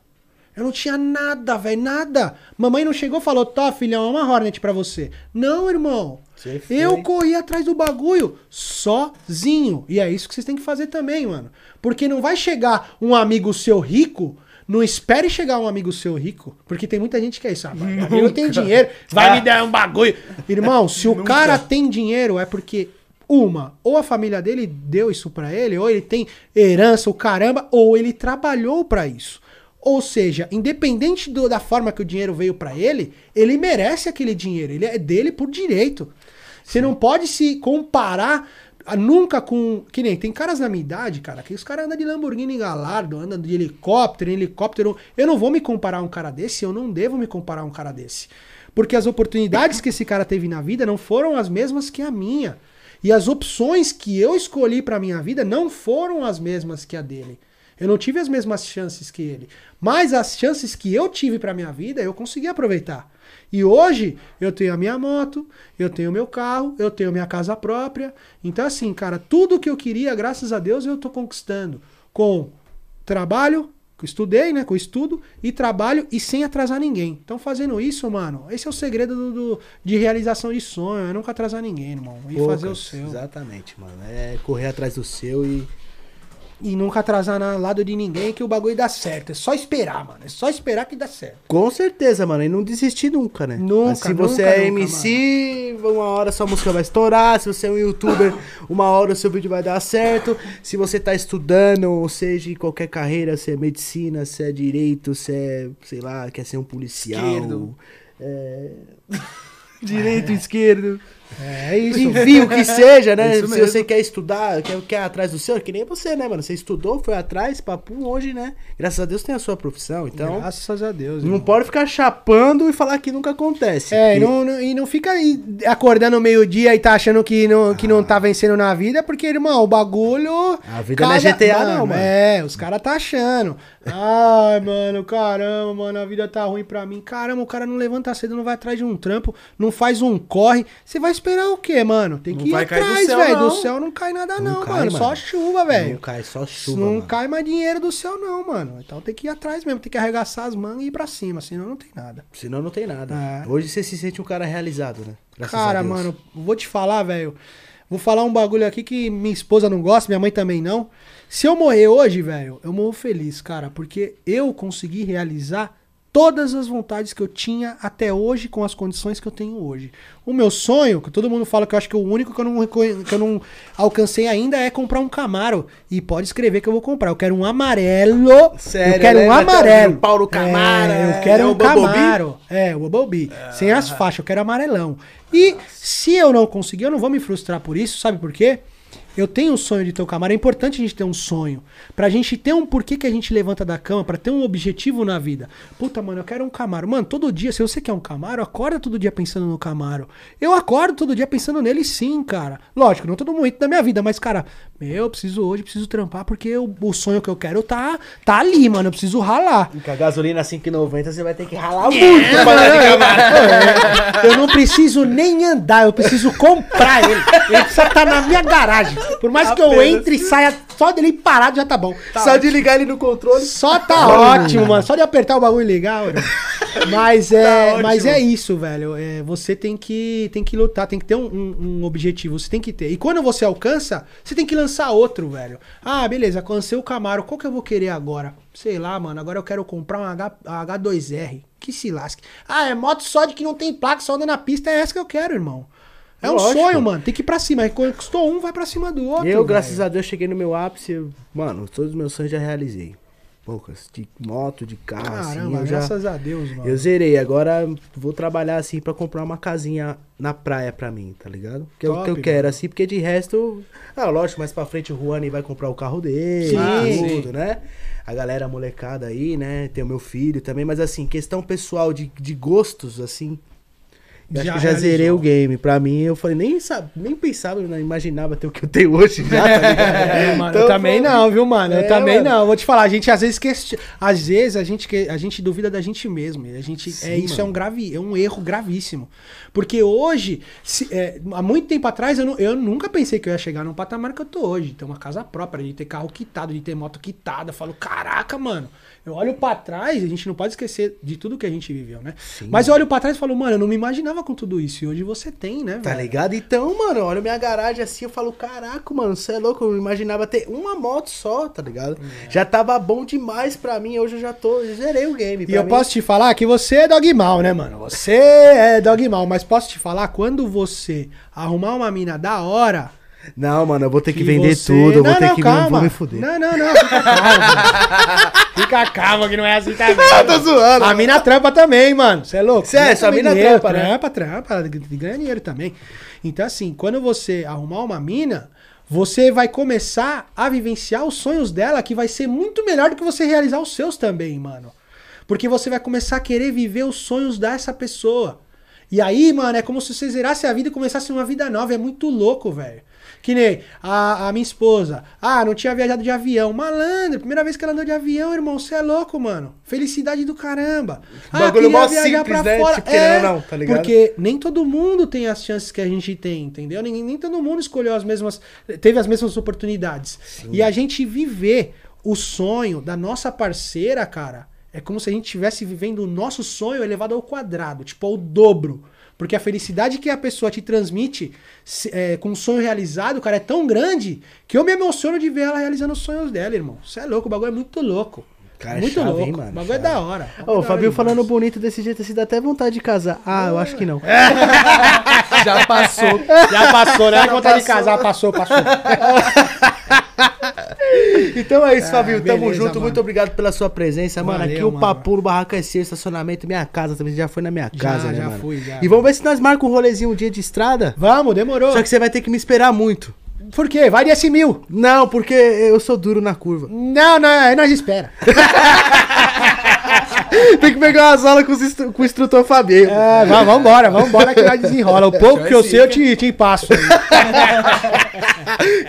Eu não tinha nada, velho, nada. Mamãe não chegou e falou, tá, filhão, é uma Hornet pra você. Não, irmão. Você foi. Eu corri atrás do bagulho sozinho. E é isso que vocês têm que fazer também, mano. Porque não vai chegar um amigo seu rico. Não espere chegar um amigo seu rico. Porque tem muita gente que é isso. Ah, meu amigo tem dinheiro, vai me dar um bagulho. Irmão, se o cara tem dinheiro, é porque. Uma, ou a família dele deu isso pra ele, ou ele tem herança, o caramba, ou ele trabalhou pra isso. Ou seja, independente do- da forma que o dinheiro veio pra ele, ele merece aquele dinheiro. Ele é dele por direito. Você não pode se comparar nunca com. Que nem tem caras na minha idade, cara, que os caras andam de Lamborghini Galardo, andam de helicóptero, em helicóptero. Eu não vou me comparar a um cara desse, eu não devo me comparar a um cara desse. Porque as oportunidades que esse cara teve na vida não foram as mesmas que a minha. E as opções que eu escolhi pra minha vida não foram as mesmas que a dele. Eu não tive as mesmas chances que ele. Mas as chances que eu tive pra minha vida, eu consegui aproveitar. E hoje eu tenho a minha moto, eu tenho o meu carro, eu tenho minha casa própria. Então, assim, cara, tudo que eu queria, graças a Deus, eu tô conquistando. Com trabalho, que eu estudei, né? Com estudo, e trabalho e sem atrasar ninguém. Então, fazendo isso, mano, esse é o segredo do, do- de realização de sonho. É nunca atrasar ninguém, irmão. E Poucas, fazer o seu. Exatamente, mano. É correr atrás do seu e... E nunca atrasar na lado de ninguém que o bagulho dá certo. É só esperar, mano. É só esperar que dá certo. Com certeza, mano. E não desistir nunca, né? Nunca, Mas se você nunca, é nunca, MC, uma hora sua música vai estourar. Se você é um youtuber, [laughs] uma hora o seu vídeo vai dar certo. Se você tá estudando, ou seja, em qualquer carreira, se é medicina, se é direito, se é, sei lá, quer ser um policial. Esquerdo. É... [laughs] direito, esquerdo. [laughs] É isso. Enfim, o que [laughs] seja, né? Isso Se você quer estudar, quer, quer ir atrás do seu, que nem você, né, mano? Você estudou, foi atrás, papo, hoje, né? Graças a Deus tem a sua profissão, então. Graças a Deus. Não irmão. pode ficar chapando e falar que nunca acontece. É, e não, não- e não fica aí acordando meio-dia e tá achando que não, que não tá vencendo na vida, porque, irmão, o bagulho. A vida não é GTA não, mano. É, os caras tá achando. Ai, mano, caramba, mano, a vida tá ruim pra mim. Caramba, o cara não levanta cedo, não vai atrás de um trampo, não faz um corre. Você vai esperar o quê, mano? Tem Não que ir cair do atrás, velho. Do não. céu não cai nada, Não não, cai, mano. Só chuva, Não velho. cai só chuva. Não mano. cai mais dinheiro do céu, não, mano. Então tem que ir atrás mesmo, tem que arregaçar as mangas e ir pra cima, senão não tem nada. Senão não tem nada. É. Hoje você se sente um cara realizado, né? Graças Cara, mano, vou te falar, velho. Vou falar um bagulho aqui que minha esposa não gosta, minha mãe também não. Se eu morrer hoje, velho, eu morro feliz, cara, porque eu consegui realizar todas as vontades que eu tinha até hoje com as condições que eu tenho hoje. O meu sonho, que todo mundo fala que eu acho que o único que eu não, que eu não alcancei ainda é comprar um Camaro. E pode escrever que eu vou comprar. Eu quero um amarelo. Sério, eu quero né? um amarelo. um Paulo Camaro, É, é, eu quero é um? Camaro. É, o Bumblebee. Sem as faixas, eu quero amarelão. E se eu não conseguir, eu não vou me frustrar por isso, sabe por quê? Eu tenho o sonho de ter um Camaro. É importante a gente ter um sonho. Pra gente ter um porquê que a gente levanta da cama, pra ter um objetivo na vida. Puta, mano, eu quero um Camaro. Mano, todo dia, se você quer um Camaro, acorda todo dia pensando no Camaro. Eu acordo todo dia pensando nele sim, cara. Lógico, não todo momento da minha vida, mas, cara, meu, eu preciso hoje, preciso trampar, porque o, o sonho que eu quero tá, tá ali, mano. Eu preciso ralar. E com a gasolina 5,90 você vai ter que ralar muito pra andar de Camaro. [laughs] É, eu não preciso nem andar, eu preciso comprar ele. Ele precisa estar na minha garagem. Por mais que eu Apenas. entre e saia só dele parado já tá bom. Só de ligar ele no controle. Só tá ótimo, mano. Só de apertar o bagulho legal, mano. [laughs] Mas é, ótimo. mas é isso, velho. É, você tem que, tem que lutar, tem que ter um, um- um objetivo. Você tem que ter. E quando você alcança, você tem que lançar outro, velho. Ah, beleza, alcancei o Camaro. Qual que eu vou querer agora? Sei lá, mano. Agora eu quero comprar um H, H2R. Que se lasque. Ah, é moto só de que não tem placa, só anda na pista. É essa que eu quero, irmão. É um Lógico. sonho, mano. Tem que ir pra cima. Aí Conquistou um, vai pra cima do outro. Eu, graças a Deus, cheguei no meu ápice. Mano, todos os meus sonhos já realizei. Poucas. De moto, de carro, assim. Caramba, já, graças a Deus, mano. eu zerei. Agora vou trabalhar assim pra comprar uma casinha na praia pra mim, tá ligado? Que é o Top, que eu mano. quero, assim, porque de resto. Ah, lógico, mais pra frente o Juani vai comprar o carro dele, Sim. tudo, né? A galera molecada aí, né? Tem o meu filho também, mas assim, questão pessoal de, de gostos, assim. Eu acho Já que já realizou. zerei o game. Pra mim, eu falei, nem, sabe, nem pensava, não imaginava ter o que eu tenho hoje já, tá? [laughs] É, mano, eu Então, também pô, não, viu, mano? Eu É, também mano. não. Vou te falar, a gente às vezes questi... às vezes a gente que- a gente duvida da gente mesmo. A gente Sim, é isso é um grave, é um erro gravíssimo. Porque hoje, se- é, há muito tempo atrás eu, nu- eu nunca pensei que eu ia chegar num patamar que eu tô hoje, de ter uma casa própria, de ter carro quitado, de ter moto quitada. Eu falo, caraca, mano. Eu olho pra trás, a gente não pode esquecer de tudo que a gente viveu, né? Mas eu olho pra trás e falo, mano, eu não me imaginava com tudo isso. E hoje você tem, né, Tá velho? ligado? Então, mano, olha minha garagem assim, eu falo, caraca, mano, você é louco, eu imaginava ter uma moto só, tá ligado? É. Já tava bom demais pra mim, hoje eu já tô, eu zerei o game. E eu mim. posso te falar que você é dogmal, né, mano? Você é dogmal, mas posso te falar, quando você arrumar uma mina da hora. Não, mano, eu vou ter que, que vender você- tudo, eu vou Não, ter não, que calma. vou me fuder. Não, não, não, fica calma. [laughs] fica calma que não é assim também. tô zoando. A mina trampa também, mano. Você é louco? Cê é, sua também mina dinheiro, trampa, né? Trampa, trampa, ganha dinheiro também. Então, assim, quando você arrumar uma mina, você vai começar a vivenciar os sonhos dela, que vai ser muito melhor do que você realizar os seus também, mano. Porque você vai começar a querer viver os sonhos dessa pessoa. E aí, mano, é como se você zerasse a vida e começasse uma vida nova. É muito louco, velho. Que nem a, a minha esposa. Ah, não tinha viajado de avião. Malandro, primeira vez que ela andou de avião, irmão. Você é louco, mano. Felicidade do caramba. Ah, Bagulho queria mó viajar simples, né? Tipo, É, ou não, tá ligado? Porque nem todo mundo tem as chances que a gente tem, entendeu? Nem, nem todo mundo escolheu as mesmas. Teve as mesmas oportunidades. E a gente viver o sonho da nossa parceira, cara, é como se a gente estivesse vivendo o nosso sonho elevado ao quadrado, tipo ao dobro. Porque a felicidade que a pessoa te transmite se- é, com um sonho realizado, cara, é tão grande que eu me emociono de ver ela realizando os sonhos dela, irmão. Você é louco, o bagulho é muito louco. Cara, muito chave, louco. hein, mano, o bagulho é chave. da hora. Ô, o Fabinho falando bonito desse jeito assim, dá até vontade de casar. Ah, eu acho que não. [laughs] Já passou. Já passou, né? Já Conta de passou. casar, passou, passou. [laughs] Então é isso, Ah, Fabinho. Tamo beleza, junto. mano. Muito obrigado pela sua presença, mano. Valeu, Aqui o mano. Papo no Barraco é seu, estacionamento, minha casa também. Você já foi na minha Já, casa, né, já mano? fui, já. E vamos ver se nós marcamos um rolezinho um dia de estrada. Vamos, demorou. Só que você vai ter que me esperar muito. Por quê? Vai de S1000. Não, porque eu sou duro na curva. Não, não, aí nós espera. [laughs] [laughs] Tem que pegar umas aulas com, com o instrutor Fabinho. É, va- vambora, vambora que nós desenrola. O pouco que eu sei, eu te, te passo. [laughs]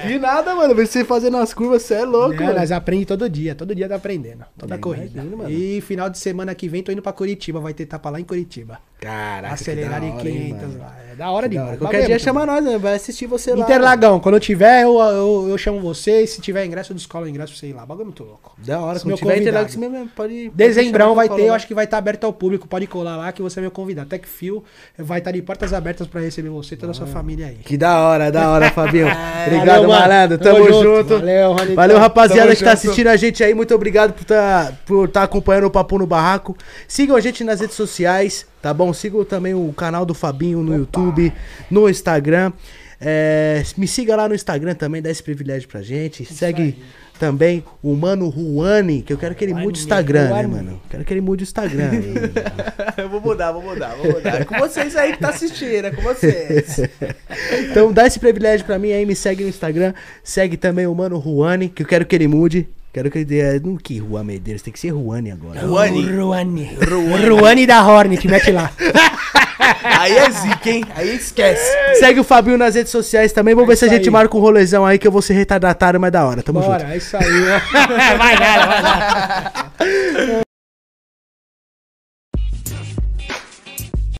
E nada, mano. Você fazendo as curvas, você é louco, É, mano. nós aprendemos todo dia, todo dia tá aprendendo. Toda Eu corrida. imagino, mano. E final de semana que vem tô indo pra Curitiba, vai ter etapa lá em Curitiba. Caraca, Acelerar que em da hora, hein, 500 mano. lá. É da hora Que demais. Qualquer é dia chama nós, né? Vai assistir você lá. Interlagão, quando eu tiver, eu, eu, eu chamo vocês. Se tiver ingresso, eu descolo o ingresso você ir lá. Bagulho é muito louco. Da hora, Esse meu tiver convidado. Interlagos, você mesmo pode... Dezembrão pode vai chamar ter, eu acho que vai estar aberto ao público. Pode colar lá que você é meu convidado. Tech Fio vai estar de portas abertas pra receber você e toda a sua família aí. Que da hora, da hora, Fabinho. [laughs] Obrigado, Valeu, malandro. Tamo Tamo, junto. junto. Valeu, Ronitão. Valeu, rapaziada Tamo que tá junto. assistindo a gente aí. Muito obrigado por tá, por tá acompanhando o Papo no Barraco. Sigam a gente nas redes sociais, tá bom? Sigam também o canal do Fabinho no YouTube, no Instagram. É, me siga lá no Instagram também, dá esse privilégio pra gente. Segue também o Mano Ruani, que eu quero que ele mude o Instagram, né, mano? Quero que ele mude o Instagram. [laughs] Eu vou mudar, vou mudar, vou mudar. É com vocês aí que tá assistindo, é com vocês. [laughs] Então dá esse privilégio pra mim aí, me segue no Instagram, segue também o Mano Ruani, que eu quero que ele mude. Quero que ele dê. Não que Juan Medeiros, tem que ser Ruani agora. Ruani. Ruani. Ruani da Hornet, mete lá. [laughs] Aí é zica, hein? Aí esquece. Segue o Fabinho nas redes sociais também. Vamos É ver se a gente aí. marca um rolezão aí que eu vou ser retardatário, mas da hora. Tamo junto. Bora, é isso aí. [laughs] vai, vai, vai. [laughs]